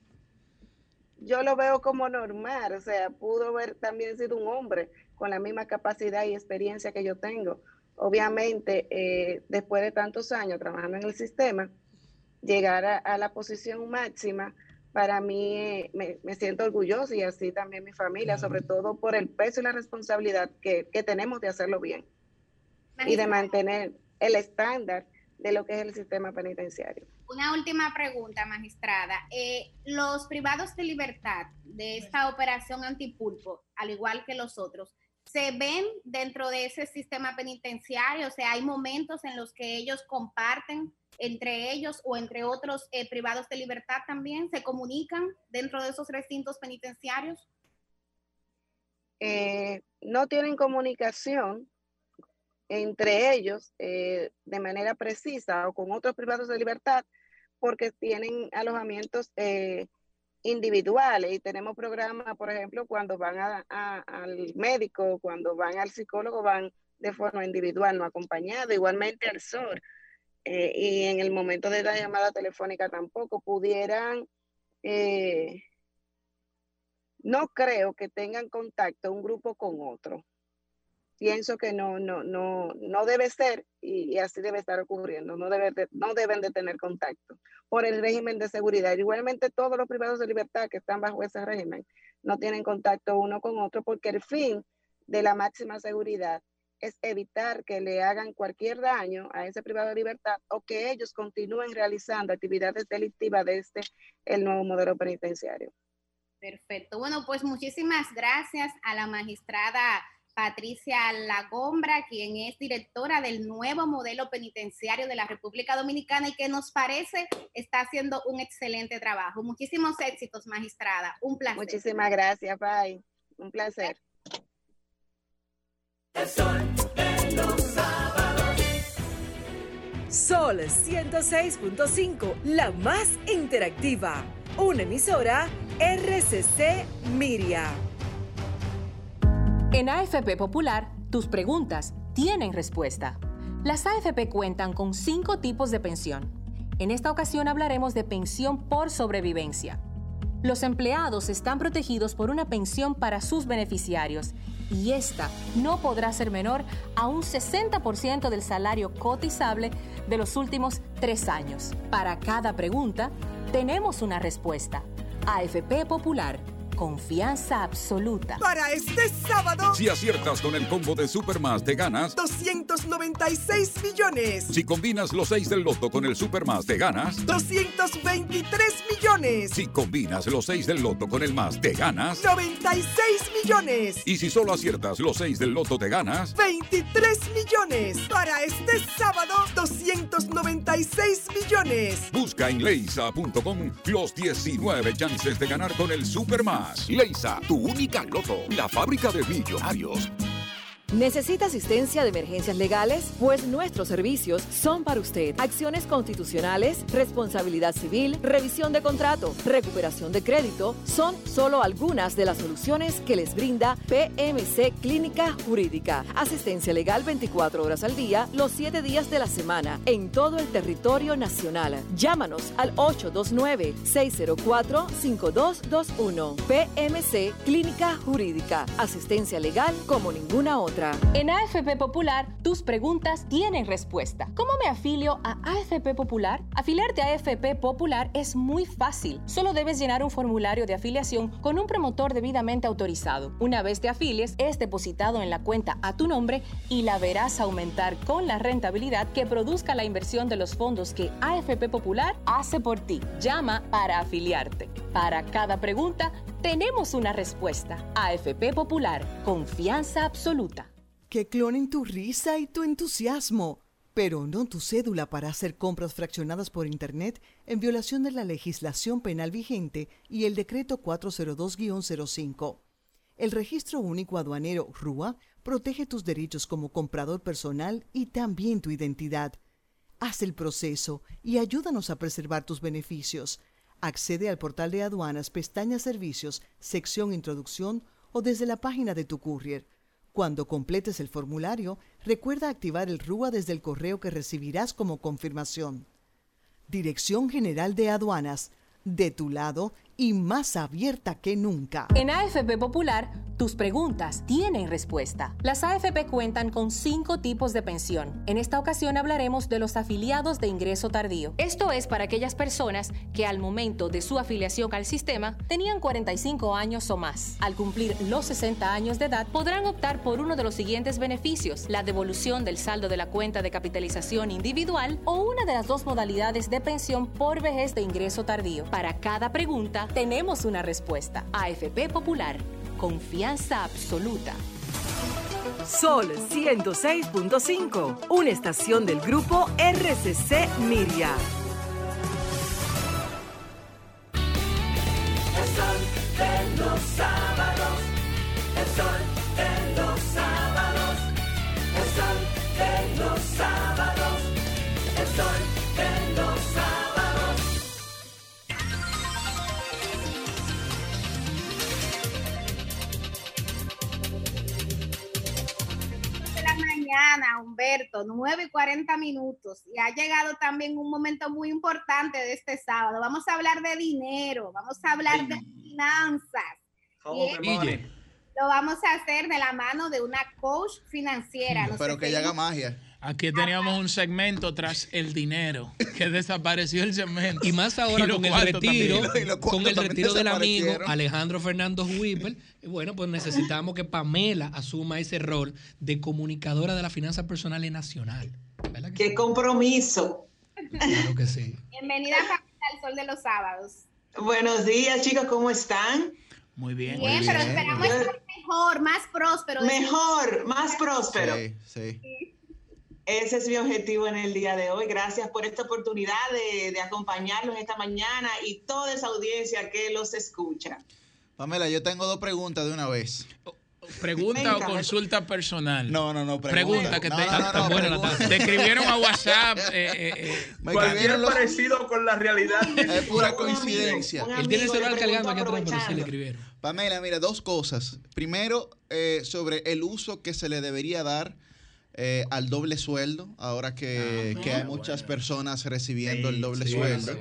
yo lo veo como normal. O sea, pudo haber también sido un hombre con la misma capacidad y experiencia que yo tengo. Obviamente, eh, después de tantos años trabajando en el sistema, llegar a, a la posición máxima, para mí eh, me, me siento orgullosa y así también mi familia, sobre todo por el peso y la responsabilidad que, que tenemos de hacerlo bien y de mantener el estándar de lo que es el sistema penitenciario. Una última pregunta, magistrada. Eh, los privados de libertad de esta operación antipulpo, al igual que los otros, ¿se ven dentro de ese sistema penitenciario? O sea, hay momentos en los que ellos comparten entre ellos o entre otros eh, privados de libertad también, se comunican dentro de esos recintos penitenciarios. Eh, no tienen comunicación entre ellos eh, de manera precisa o con otros privados de libertad porque tienen alojamientos eh, individuales y tenemos programas, por ejemplo, cuando van a- al médico, cuando van al psicólogo, van de forma individual, no acompañado, igualmente al SOR. eh, y en el momento de la llamada telefónica tampoco pudieran, eh, no creo que tengan contacto un grupo con otro. Pienso que no, no, no, no debe ser y, así debe estar ocurriendo. No, debe de- no deben de tener contacto por el régimen de seguridad. Igualmente todos los privados de libertad que están bajo ese régimen no tienen contacto uno con otro porque el fin de la máxima seguridad es evitar que le hagan cualquier daño a ese privado de libertad o que ellos continúen realizando actividades delictivas desde el nuevo modelo penitenciario. Perfecto. Bueno, pues muchísimas gracias a la magistrada Patricia Lagombra, quien es directora del nuevo modelo penitenciario de la República Dominicana y que nos parece está haciendo un excelente trabajo. Muchísimos éxitos, magistrada. Un placer. Muchísimas gracias, Pai. Un placer. El sol de los sábados. Sol 106.5, la más interactiva. Una emisora RCC Miria. En AFP Popular, tus preguntas tienen respuesta. Las AFP cuentan con cinco tipos de pensión. En esta ocasión hablaremos de pensión por sobrevivencia. Los empleados están protegidos por una pensión para sus beneficiarios y esta no podrá ser menor a un 60% del salario cotizable de los últimos tres años. Para cada pregunta, tenemos una respuesta. AFP Popular. Confianza absoluta. Para este sábado, Si aciertas con el combo de Supermas, te ganas. 296 millones. Si combinas los 6 del loto con el Supermas, te ganas. 223 millones. Si combinas los 6 del loto con el más, te ganas. 96 millones. Y si solo aciertas los 6 del loto, te ganas. 23 millones. Para este sábado, 296 millones. Busca en leisa.com los 19 chances de ganar con el Supermas. Leisa, tu única loto, la fábrica de millonarios. ¿Necesita asistencia de emergencias legales? Pues nuestros servicios son para usted. Acciones constitucionales, responsabilidad civil, revisión de contrato, recuperación de crédito, son solo algunas de las soluciones que les brinda PMC Clínica Jurídica. Asistencia legal 24 horas al día, los 7 días de la semana, en todo el territorio nacional. Llámanos al 829-604-5221. PMC Clínica Jurídica. Asistencia legal como ninguna otra. En AFP Popular, tus preguntas tienen respuesta. ¿Cómo me afilio a AFP Popular? Afiliarte a AFP Popular es muy fácil. Solo debes llenar un formulario de afiliación con un promotor debidamente autorizado. Una vez te afilies, es depositado en la cuenta a tu nombre y la verás aumentar con la rentabilidad que produzca la inversión de los fondos que AFP Popular hace por ti. Llama para afiliarte. Para cada pregunta, tenemos una respuesta. AFP Popular, confianza absoluta. Que clonen tu risa y tu entusiasmo, pero no tu cédula para hacer compras fraccionadas por Internet en violación de la legislación penal vigente y el decreto 402-05. El registro único aduanero RUA protege tus derechos como comprador personal y también tu identidad. Haz el proceso y ayúdanos a preservar tus beneficios. Accede al portal de aduanas, pestaña Servicios, sección Introducción o desde la página de tu courier. Cuando completes el formulario, recuerda activar el RUA desde el correo que recibirás como confirmación. Dirección General de Aduanas, de tu lado y más abierta que nunca. En AFP Popular, tus preguntas tienen respuesta. Las AFP cuentan con cinco tipos de pensión. En esta ocasión hablaremos de los afiliados de ingreso tardío. Esto es para aquellas personas que al momento de su afiliación al sistema tenían 45 años o más. Al cumplir los 60 años de edad, podrán optar por uno de los siguientes beneficios: la devolución del saldo de la cuenta de capitalización individual o una de las dos modalidades de pensión por vejez de ingreso tardío. Para cada pregunta, tenemos una respuesta. AFP Popular. Confianza absoluta. Sol 106.5, una estación del grupo RCC Miria. El sol de los sábados, el sol de los sábados, el sol de los sábados, el sol de los sábados. Mañana, Humberto, 9 y 40 minutos. Y ha llegado también un momento muy importante de este sábado. Vamos a hablar de dinero, vamos a hablar de finanzas. Y esto lo vamos a hacer de la mano de una coach financiera. No Pero sé que ella haga magia. Aquí teníamos un segmento tras el dinero, que desapareció el segmento. Y más ahora con el retiro, también. con el retiro del amigo. Alejandro Fernando Whipper. Y bueno, pues necesitamos que Pamela asuma ese rol de comunicadora de la finanza personal y nacional. ¡Qué compromiso! Claro que sí. Bienvenida Pamela, al Sol de los Sábados. Buenos días, chicos, ¿cómo están? Muy bien. Bien, pero esperamos estar mejor, más próspero. Mejor, más próspero. Sí, sí. Ese es mi objetivo en el día de hoy. Gracias por esta oportunidad de, de acompañarlos esta mañana y toda esa audiencia que los escucha. Pamela, yo tengo dos preguntas de una vez. ¿Pregunta o consulta personal? No, no, no, Pregunta, pregunta. que No, te, no, no, no, pregunta. te escribieron a WhatsApp. eh, eh, eh, Me Cualquier los- parecido con la realidad. Es pura Un coincidencia. amigo, un Él tiene el celular cargando aquí atrás, pero sí le escribieron. Pamela, mira, dos cosas. Primero, eh, sobre el uso que se le debería dar eh, al doble sueldo, ahora que, Ah, que hay bueno. muchas personas recibiendo el doble sí, sueldo.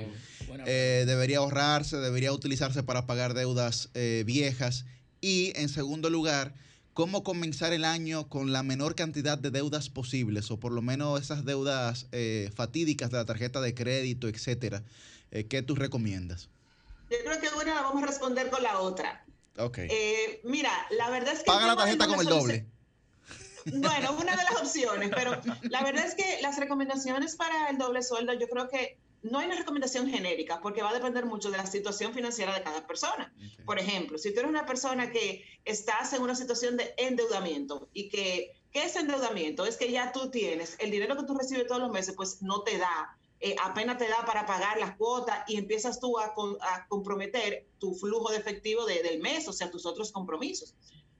Eh, debería ahorrarse, debería utilizarse para pagar deudas eh, viejas. Y en segundo lugar, cómo comenzar el año con la menor cantidad de deudas posibles, o por lo menos esas deudas eh, fatídicas de la tarjeta de crédito, etcétera. Eh, ¿Qué tú recomiendas? Yo creo que una la vamos a responder con la otra. Ok. Eh, mira, la verdad es que... Paga la tarjeta con el doble doble. Bueno, una de las opciones, pero la verdad es que las recomendaciones para el doble sueldo, yo creo que no hay una recomendación genérica, porque va a depender mucho de la situación financiera de cada persona. Por ejemplo, si tú eres una persona que estás en una situación de endeudamiento y que, ¿qué es endeudamiento? Es que ya tú tienes el dinero que tú recibes todos los meses, pues no te da, eh, apenas te da para pagar las cuotas y empiezas tú a, con- a comprometer tu flujo de efectivo de- del mes, o sea, tus otros compromisos.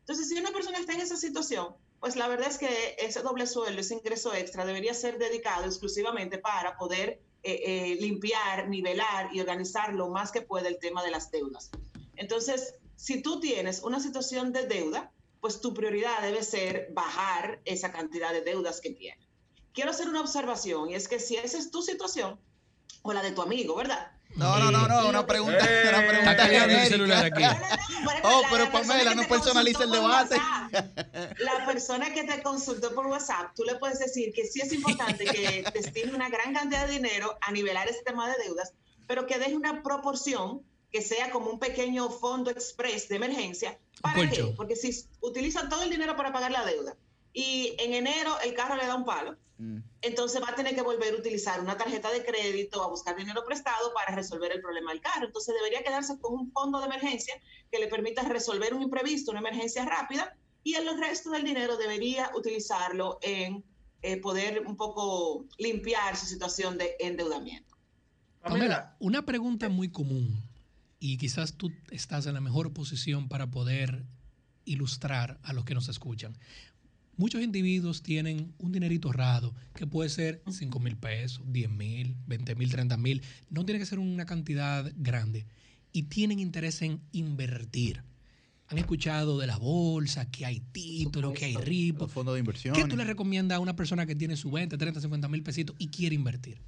Entonces, si una persona está en esa situación, pues la verdad es que ese doble sueldo, ese ingreso extra debería ser dedicado exclusivamente para poder eh, eh, limpiar, nivelar y organizar lo más que pueda el tema de las deudas. Entonces, si tú tienes una situación de deuda, pues tu prioridad debe ser bajar esa cantidad de deudas que tienes. Quiero hacer una observación y es que si esa es tu situación o la de tu amigo, ¿verdad? No, no, no, no, una pregunta. una pregunta Está el celular aquí. Oh, pero Pamela, no te personaliza el debate. WhatsApp, La persona que te consultó por WhatsApp, tú le puedes decir que sí es importante que destine una gran cantidad de dinero a nivelar ese tema de deudas, pero que deje una proporción que sea como un pequeño fondo express de emergencia. ¿Para qué? colchón. Porque si utiliza todo el dinero para pagar la deuda y en enero el carro le da un palo, entonces va a tener que volver a utilizar una tarjeta de crédito, a buscar dinero prestado para resolver el problema del carro. Entonces debería quedarse con un fondo de emergencia que le permita resolver un imprevisto, una emergencia rápida, y el resto del dinero debería utilizarlo en eh, poder un poco limpiar su situación de endeudamiento. Pamela, una pregunta muy común y quizás tú estás en la mejor posición para poder ilustrar a los que nos escuchan. Muchos individuos tienen un dinerito ahorrado que puede ser 5 mil pesos, 10 mil, 20 mil, 30 mil. No tiene que ser una cantidad grande. Y tienen interés en invertir. Han escuchado de la bolsa, que hay títulos, que hay RIPO. Los fondos de inversión. ¿Qué tú le recomiendas a una persona que tiene su 20, 30, 50 mil pesitos y quiere invertir?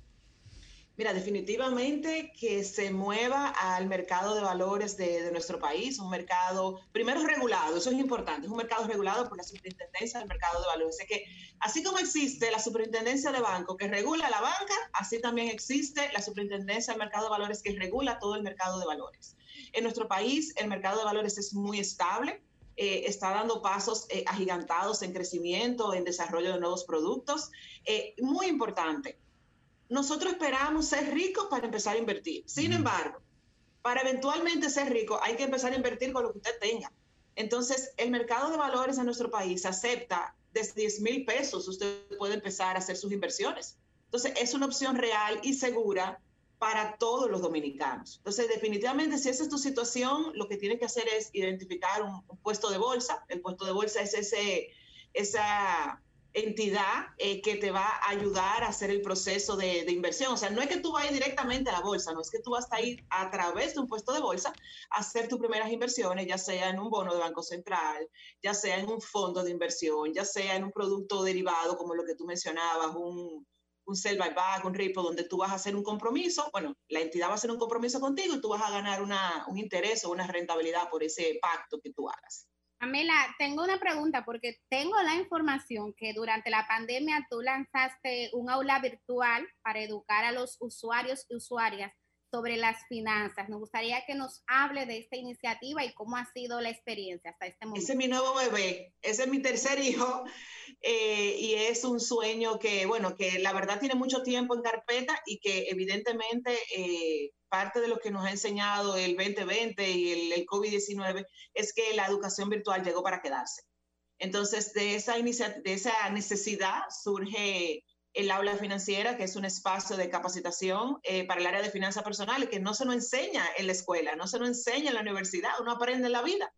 Mira, definitivamente que se mueva al mercado de valores de, de nuestro país, un mercado, primero regulado, eso es importante, es un mercado regulado por la Superintendencia del Mercado de Valores. Es que así como existe la Superintendencia de Banco que regula la banca, así también existe la Superintendencia del Mercado de Valores que regula todo el mercado de valores. En nuestro país el mercado de valores es muy estable, eh, está dando pasos eh, agigantados en crecimiento, en desarrollo de nuevos productos. Eh, muy importante, nosotros esperamos ser ricos para empezar a invertir. Sin embargo, para eventualmente ser rico hay que empezar a invertir con lo que usted tenga. Entonces, el mercado de valores en nuestro país acepta desde 10 mil pesos, usted puede empezar a hacer sus inversiones. Entonces, es una opción real y segura para todos los dominicanos. Entonces, definitivamente, si esa es tu situación, lo que tienes que hacer es identificar un, un puesto de bolsa. El puesto de bolsa es ese, esa entidad eh, que te va a ayudar a hacer el proceso de, de, inversión. O sea, no es que tú vayas directamente a la bolsa, no es que tú vas a ir a través de un puesto de bolsa a hacer tus primeras inversiones, ya sea en un bono de Banco Central, ya sea en un fondo de inversión, ya sea en un producto derivado como lo que tú mencionabas, un, un sell by back, un repo, donde tú vas a hacer un compromiso, bueno, la entidad va a hacer un compromiso contigo y tú vas a ganar una, un interés o una rentabilidad por ese pacto que tú hagas. Pamela, tengo una pregunta porque tengo la información que durante la pandemia tú lanzaste un aula virtual para educar a los usuarios y usuarias sobre las finanzas. Me gustaría que nos hable de esta iniciativa y cómo ha sido la experiencia hasta este momento. Ese es mi nuevo bebé, ese es mi tercer hijo eh, y es un sueño que, bueno, que la verdad tiene mucho tiempo en carpeta y que evidentemente eh, parte de lo que nos ha enseñado el 2020 y el, el COVID-19 es que la educación virtual llegó para quedarse. Entonces, de esa, de esa necesidad surge el aula financiera, que es un espacio de capacitación eh, para el área de finanzas personales, que no se nos enseña en la escuela, no se nos enseña en la universidad, uno aprende en la vida.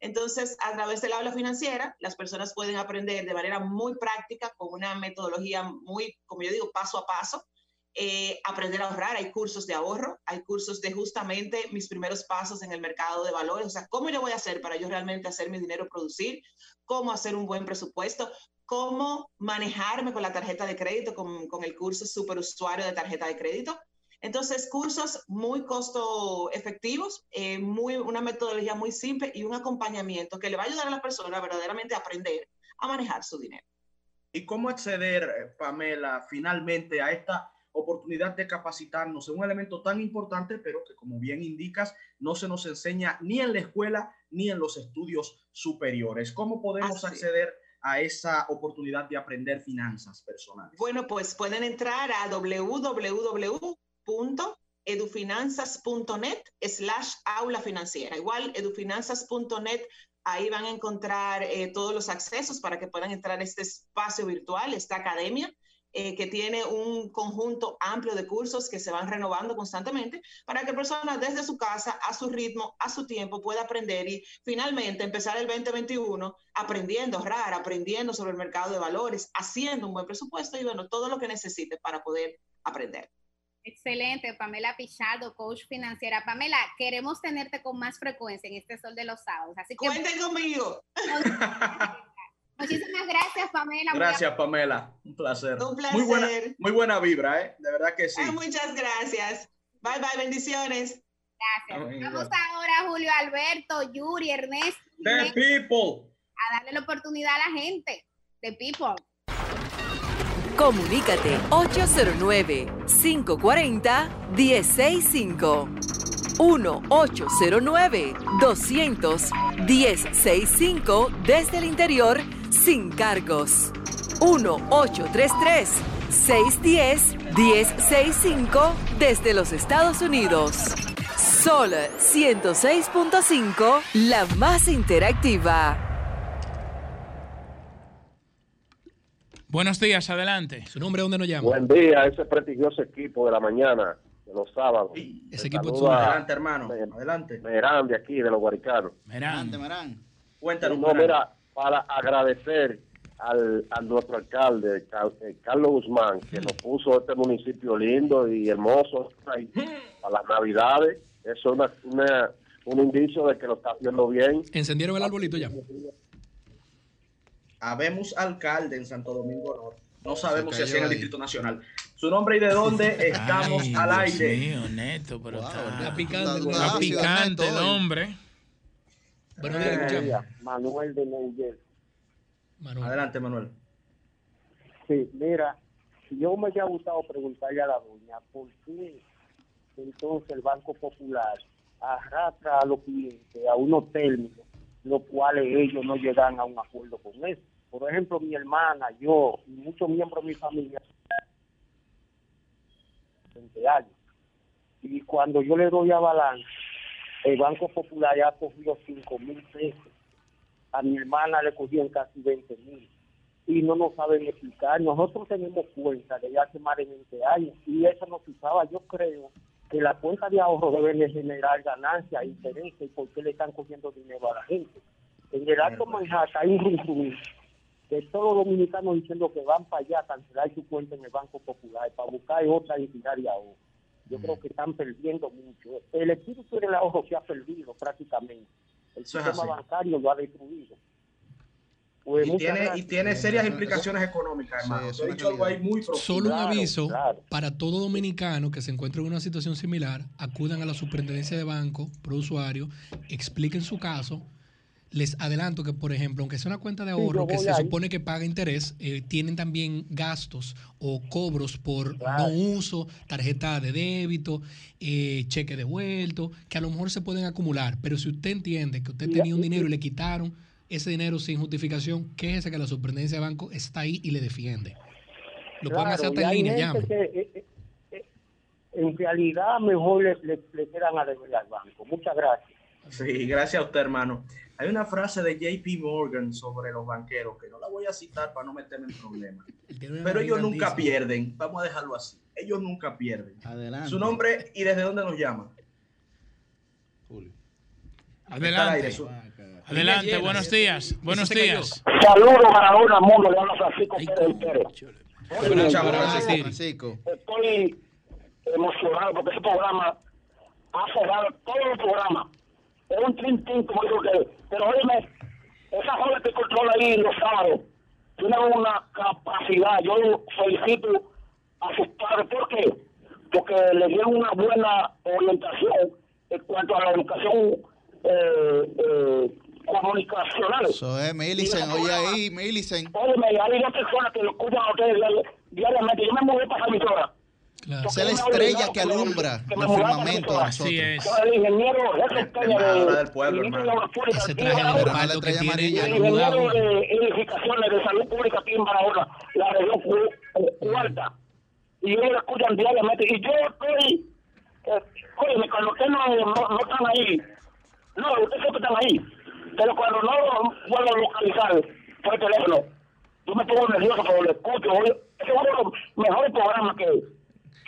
Entonces, a través del aula financiera, las personas pueden aprender de manera muy práctica, con una metodología muy, como yo digo, paso a paso, eh, aprender a ahorrar. Hay cursos de ahorro, hay cursos de justamente mis primeros pasos en el mercado de valores, o sea, cómo yo voy a hacer para yo realmente hacer mi dinero producir, cómo hacer un buen presupuesto, cómo manejarme con la tarjeta de crédito, con, con el curso super usuario de tarjeta de crédito. Entonces, cursos muy costo efectivos, eh, muy, una metodología muy simple y un acompañamiento que le va a ayudar a la persona verdaderamente a aprender a manejar su dinero. ¿Y cómo acceder, Pamela, finalmente a esta oportunidad de capacitarnos en un elemento tan importante, pero que como bien indicas, no se nos enseña ni en la escuela ni en los estudios superiores? ¿Cómo podemos Así. acceder a esa oportunidad de aprender finanzas personales? Bueno, pues pueden entrar a www.edufinanzas.net slash aula financiera. Igual, edufinanzas.net, ahí van a encontrar eh, todos los accesos para que puedan entrar a este espacio virtual, esta academia, eh, que tiene un conjunto amplio de cursos que se van renovando constantemente para que personas desde su casa, a su ritmo, a su tiempo, pueda aprender y finalmente empezar el 2021 aprendiendo a ahorrar, aprendiendo sobre el mercado de valores, haciendo un buen presupuesto y bueno, todo lo que necesite para poder aprender. Excelente, Pamela Pichardo, coach financiera. Pamela, queremos tenerte con más frecuencia en este sol de los sábados. Así que Cuenten conmigo. Muchísimas gracias, Pamela. Muy Gracias, Pamela. Un placer. Un Muy buena, placer. muy buena vibra, ¿eh? De verdad que sí. Ay, muchas gracias. Bye, bye, bendiciones. Gracias. Amén, Vamos igual. ahora, Julio Alberto, Yuri, Ernesto, The people. a darle la oportunidad a la gente de People. Comunícate 809-540-1065. 1-809-200-1065 desde el interior sin cargos. 1-833-610-1065 desde los Estados Unidos. Sol 106.5, la más interactiva. Buenos días, adelante. ¿Su nombre dónde nos llama? Buen día, ese prestigioso equipo de la mañana, de los sábados. Ese equipo es. Adelante, hermano. Adelante. Merán de aquí, de los Guaricanos. Merán. Cuéntanos. No, Merán. mira, para agradecer al, a nuestro alcalde, eh, Carlos Guzmán, que nos puso este municipio lindo y hermoso para las navidades. Eso es una, una- un indicio de que lo está haciendo bien. ¿Encendieron el arbolito ya? Habemos alcalde en Santo Domingo Norte. No sabemos si así en el. Distrito Nacional. Su nombre y de dónde estamos Ay, al Dios aire. mío, Neto, pero está, Está picante. Está- está está picante el hoy. Hombre. Buenos días, escuchamos. Manuel de Neuyer. Manuel. Adelante, Manuel. Sí, mira, yo me había gustado preguntarle a la doña por qué entonces el Banco Popular arrastra a los clientes a unos términos los cuales ellos no llegan a un acuerdo con eso. Por ejemplo, mi hermana, yo y muchos miembros de mi familia 20 años. Y cuando yo le doy a balance, el Banco Popular ya ha cogido 5 mil pesos. A mi hermana le cogían casi 20 mil y no nos saben explicar. Nosotros tenemos cuenta de ya hace más de 20 años y eso nos usaba. Yo creo que la cuenta de ahorro debe de generar ganancias intereses y por qué le están cogiendo dinero a la gente. En el Alto Manhattan hay un rum de todos los dominicanos diciendo que van para allá a cancelar su cuenta en el Banco Popular para buscar otra entidad de ahorro. Yo creo que están perdiendo mucho. El espíritu del ahorro se ha perdido prácticamente. El Eso sistema bancario lo ha destruido. Pues Y tiene, y tiene serias implicaciones económicas, hermano. eso Te he es dicho algo ahí muy profundo. Solo un Claro, aviso claro. para todo dominicano que se encuentre en una situación similar, acudan a la superintendencia de banco pro usuario, expliquen su caso. Les adelanto que, por ejemplo, aunque sea una cuenta de ahorro que se ahí. supone que paga interés, eh, tienen también gastos o cobros por Claro. no uso, tarjeta de débito, eh, cheque devuelto, que a lo mejor se pueden acumular. Pero si usted entiende que usted tenía un dinero y le quitaron ese dinero sin justificación, quéjese que la superintendencia de banco está ahí y le defiende. Lo pueden hacer hasta y en línea, llamen. que, eh, eh, eh, en realidad mejor le, le, le quedan a deber al banco. Muchas gracias. Sí, gracias a usted, hermano. Hay una frase de JP Morgan sobre los banqueros que no la voy a citar para no meterme en problemas. Pero ellos nunca pierden. Vamos a dejarlo así. Ellos nunca pierden. Adelante. Su nombre y desde dónde nos llama. Julio. Adelante. Adelante, llena. buenos días. Buenos días. Saludos para una mundo, le habla Francisco Ay, Pérez Pérez. Ahora Francisco. Francisco. Estoy emocionado porque ese programa ha cerrado todos los programas. Un trintín, como digo que. Pero óyeme, esa joven que controla ahí los sábados tiene una capacidad. Yo felicito a sus padres. ¿Por qué? Porque le dieron una buena orientación en cuanto a la educación eh, eh, comunicacional. Eso es, Millicent, oye ahí, Millicent. Óyeme, hay dos personas que lo escuchan a ustedes diari- diariamente. Yo me mudé para esa emisora. Esa es la estrella que alumbra el firmamento de nosotros. El ingeniero Peña de, del pueblo, Públicas, Ese traje de Barahona. respaldo que tiene el ingeniero de edificaciones de salud pública aquí en Barahona, la región cu- cu- cuarta. Y ellos lo escuchan diariamente. Y yo estoy, eh, oye, cuando ustedes no, no, no están ahí, no, ustedes siempre están ahí, pero cuando no puedo localizar por el teléfono, yo me pongo nervioso porque lo escucho. oye, Ese es uno de los mejores programas que,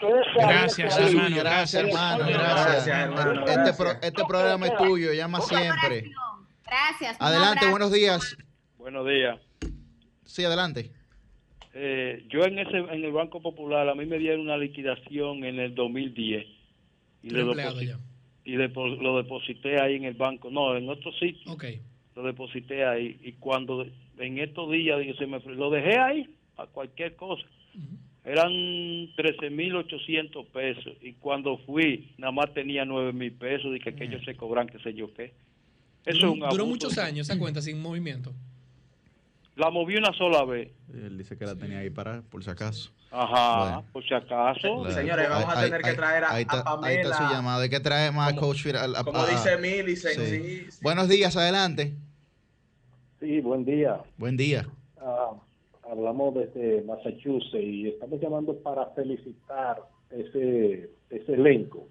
que ese Gracias, abierto ahí. hermano. Gracias, hermano, gracias. Hermano, Este, pro- este programa es tuyo, llama siempre. Gracias. Adelante, abrazo. buenos días. Buenos días. Sí, adelante. Eh, yo en ese en el Banco Popular a mí me dieron una liquidación en el 2010 y, lo, eres empleado deposi- ya. y depo- lo deposité ahí en el banco, no, en otro sitio. Ok. Lo deposité ahí y cuando en estos días dije, se me lo dejé ahí a cualquier cosa. Eran 13.800 pesos y cuando fui nada más tenía 9.000 pesos y que aquellos se cobran qué sé yo qué. Eso es un Duró, duró muchos años esa cuenta sin movimiento. La moví una sola vez. Él dice que la tenía ahí para, por si acaso. Ajá, Bueno. por si acaso. La- Señores, vamos a tener que traer a- ahí a está, Ahí está su Pamela. llamada. Hay que traer más coach. Fidel- a- Como a- dice Millicent, sí. sí, sí. Buenos días, adelante. Sí, buen día. Buen día. Ah, hablamos desde Massachusetts y estamos llamando para felicitar ese, ese elenco.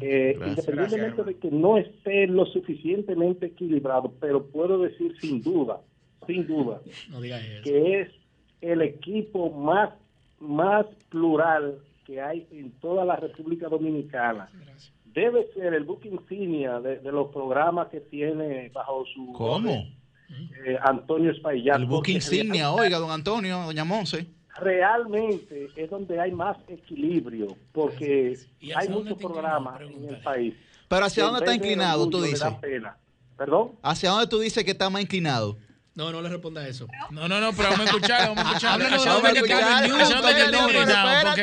Eh, Gracias. independientemente de que no esté lo suficientemente equilibrado, pero puedo decir sin duda, sin duda, No que es el equipo más, más plural que hay en toda la República Dominicana. Debe ser el buque insignia de, de los programas que tiene bajo su ¿Cómo? Eh, Antonio Espaillat. El buque insignia, oiga, don Antonio, doña Monse. realmente es donde hay más equilibrio, porque ¿Y hay muchos programas en el país. Pero ¿hacia dónde está inclinado, tú dices? ¿Perdón? ¿Hacia dónde tú dices que está más inclinado? No, no le responda a eso. No, no, no, pero vamos a escuchar, vamos a escuchar. Está Newton, inclinado,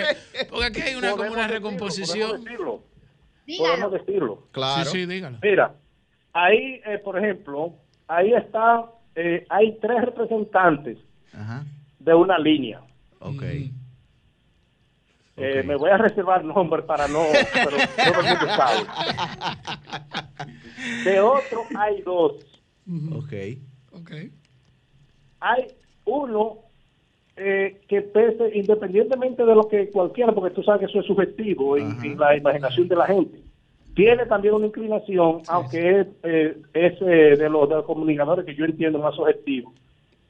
porque, aquí hay una como una decirlo, recomposición. Podemos decirlo. Dígalo. Podemos decirlo. Claro. Sí, sí, dígalo. Mira, ahí, eh, por ejemplo, ahí está, eh, hay tres representantes Ajá. de una línea. Ok. Eh, me voy a reservar nombre para no, pero todo el mundo sabe. De otro hay dos. Ok. Ok. Hay uno eh, que pese, independientemente de lo que cualquiera, porque tú sabes que eso es subjetivo en, en la imaginación de la gente, tiene también una inclinación, aunque es, eh, es eh, de, los, de los comunicadores que yo entiendo más objetivo.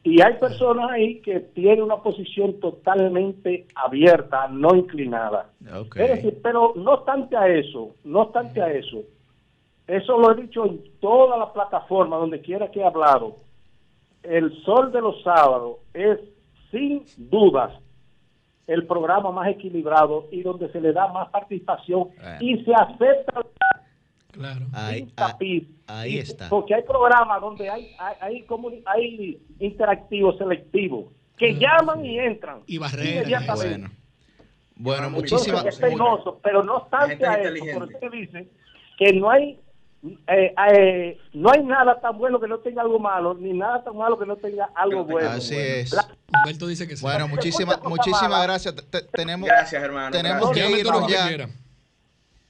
Y hay personas ahí que tienen una posición totalmente abierta, no inclinada. Es decir, pero no obstante a eso, no obstante a eso, eso lo he dicho en toda la plataforma, donde quiera que he hablado, el sol de los sábados es sin dudas el programa más equilibrado y donde se le da más participación y se acepta Claro. Ahí, tapiz. ahí Y- está. Porque hay programas donde hay hay, hay, hay interactivos selectivos que llaman y entran. Y barreras. inmediatamente. Bueno. Bueno, muchísimas. penoso, pero no obstante a eso, por eso que dice que no hay eh, eh, no hay nada tan bueno que no tenga algo malo, ni nada tan malo que no tenga algo bueno. Así es. La- Humberto dice que sí. Bueno, muchísimas, muchísimas gracias. Te- te- tenemos Gracias, hermano. tenemos gracias. que irnos que ya. quiera.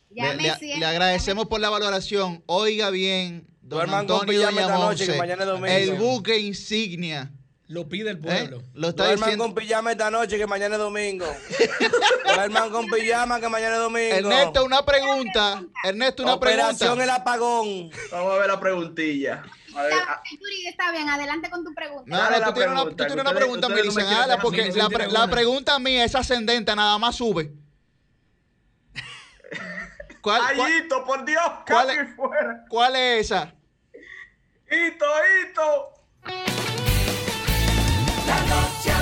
Le, le- le agradecemos por la valoración. Oiga bien, don Duerman Antonio es domingo. el buque insignia. Lo pide el ¿eh? pueblo. Lo está Duerman diciendo. con pijama esta noche que mañana es domingo. Duerman con pijama que mañana es domingo. Ernesto, una pregunta. Ernesto, una Operación pregunta. el apagón. Vamos a ver la preguntilla. A ver, Está- ah, está bien, adelante con tu pregunta. No, Dale no, la tú tienes una, tú pregunta, tienes una pregunta, no Millicent, quieren hazla, dejar porque la, pre- la pregunta mía es ascendente, nada más sube. ¿Cuál, Ay, cuál, Hito, por Dios, cuál fuera. cuál es esa? Hito, Hito. La noche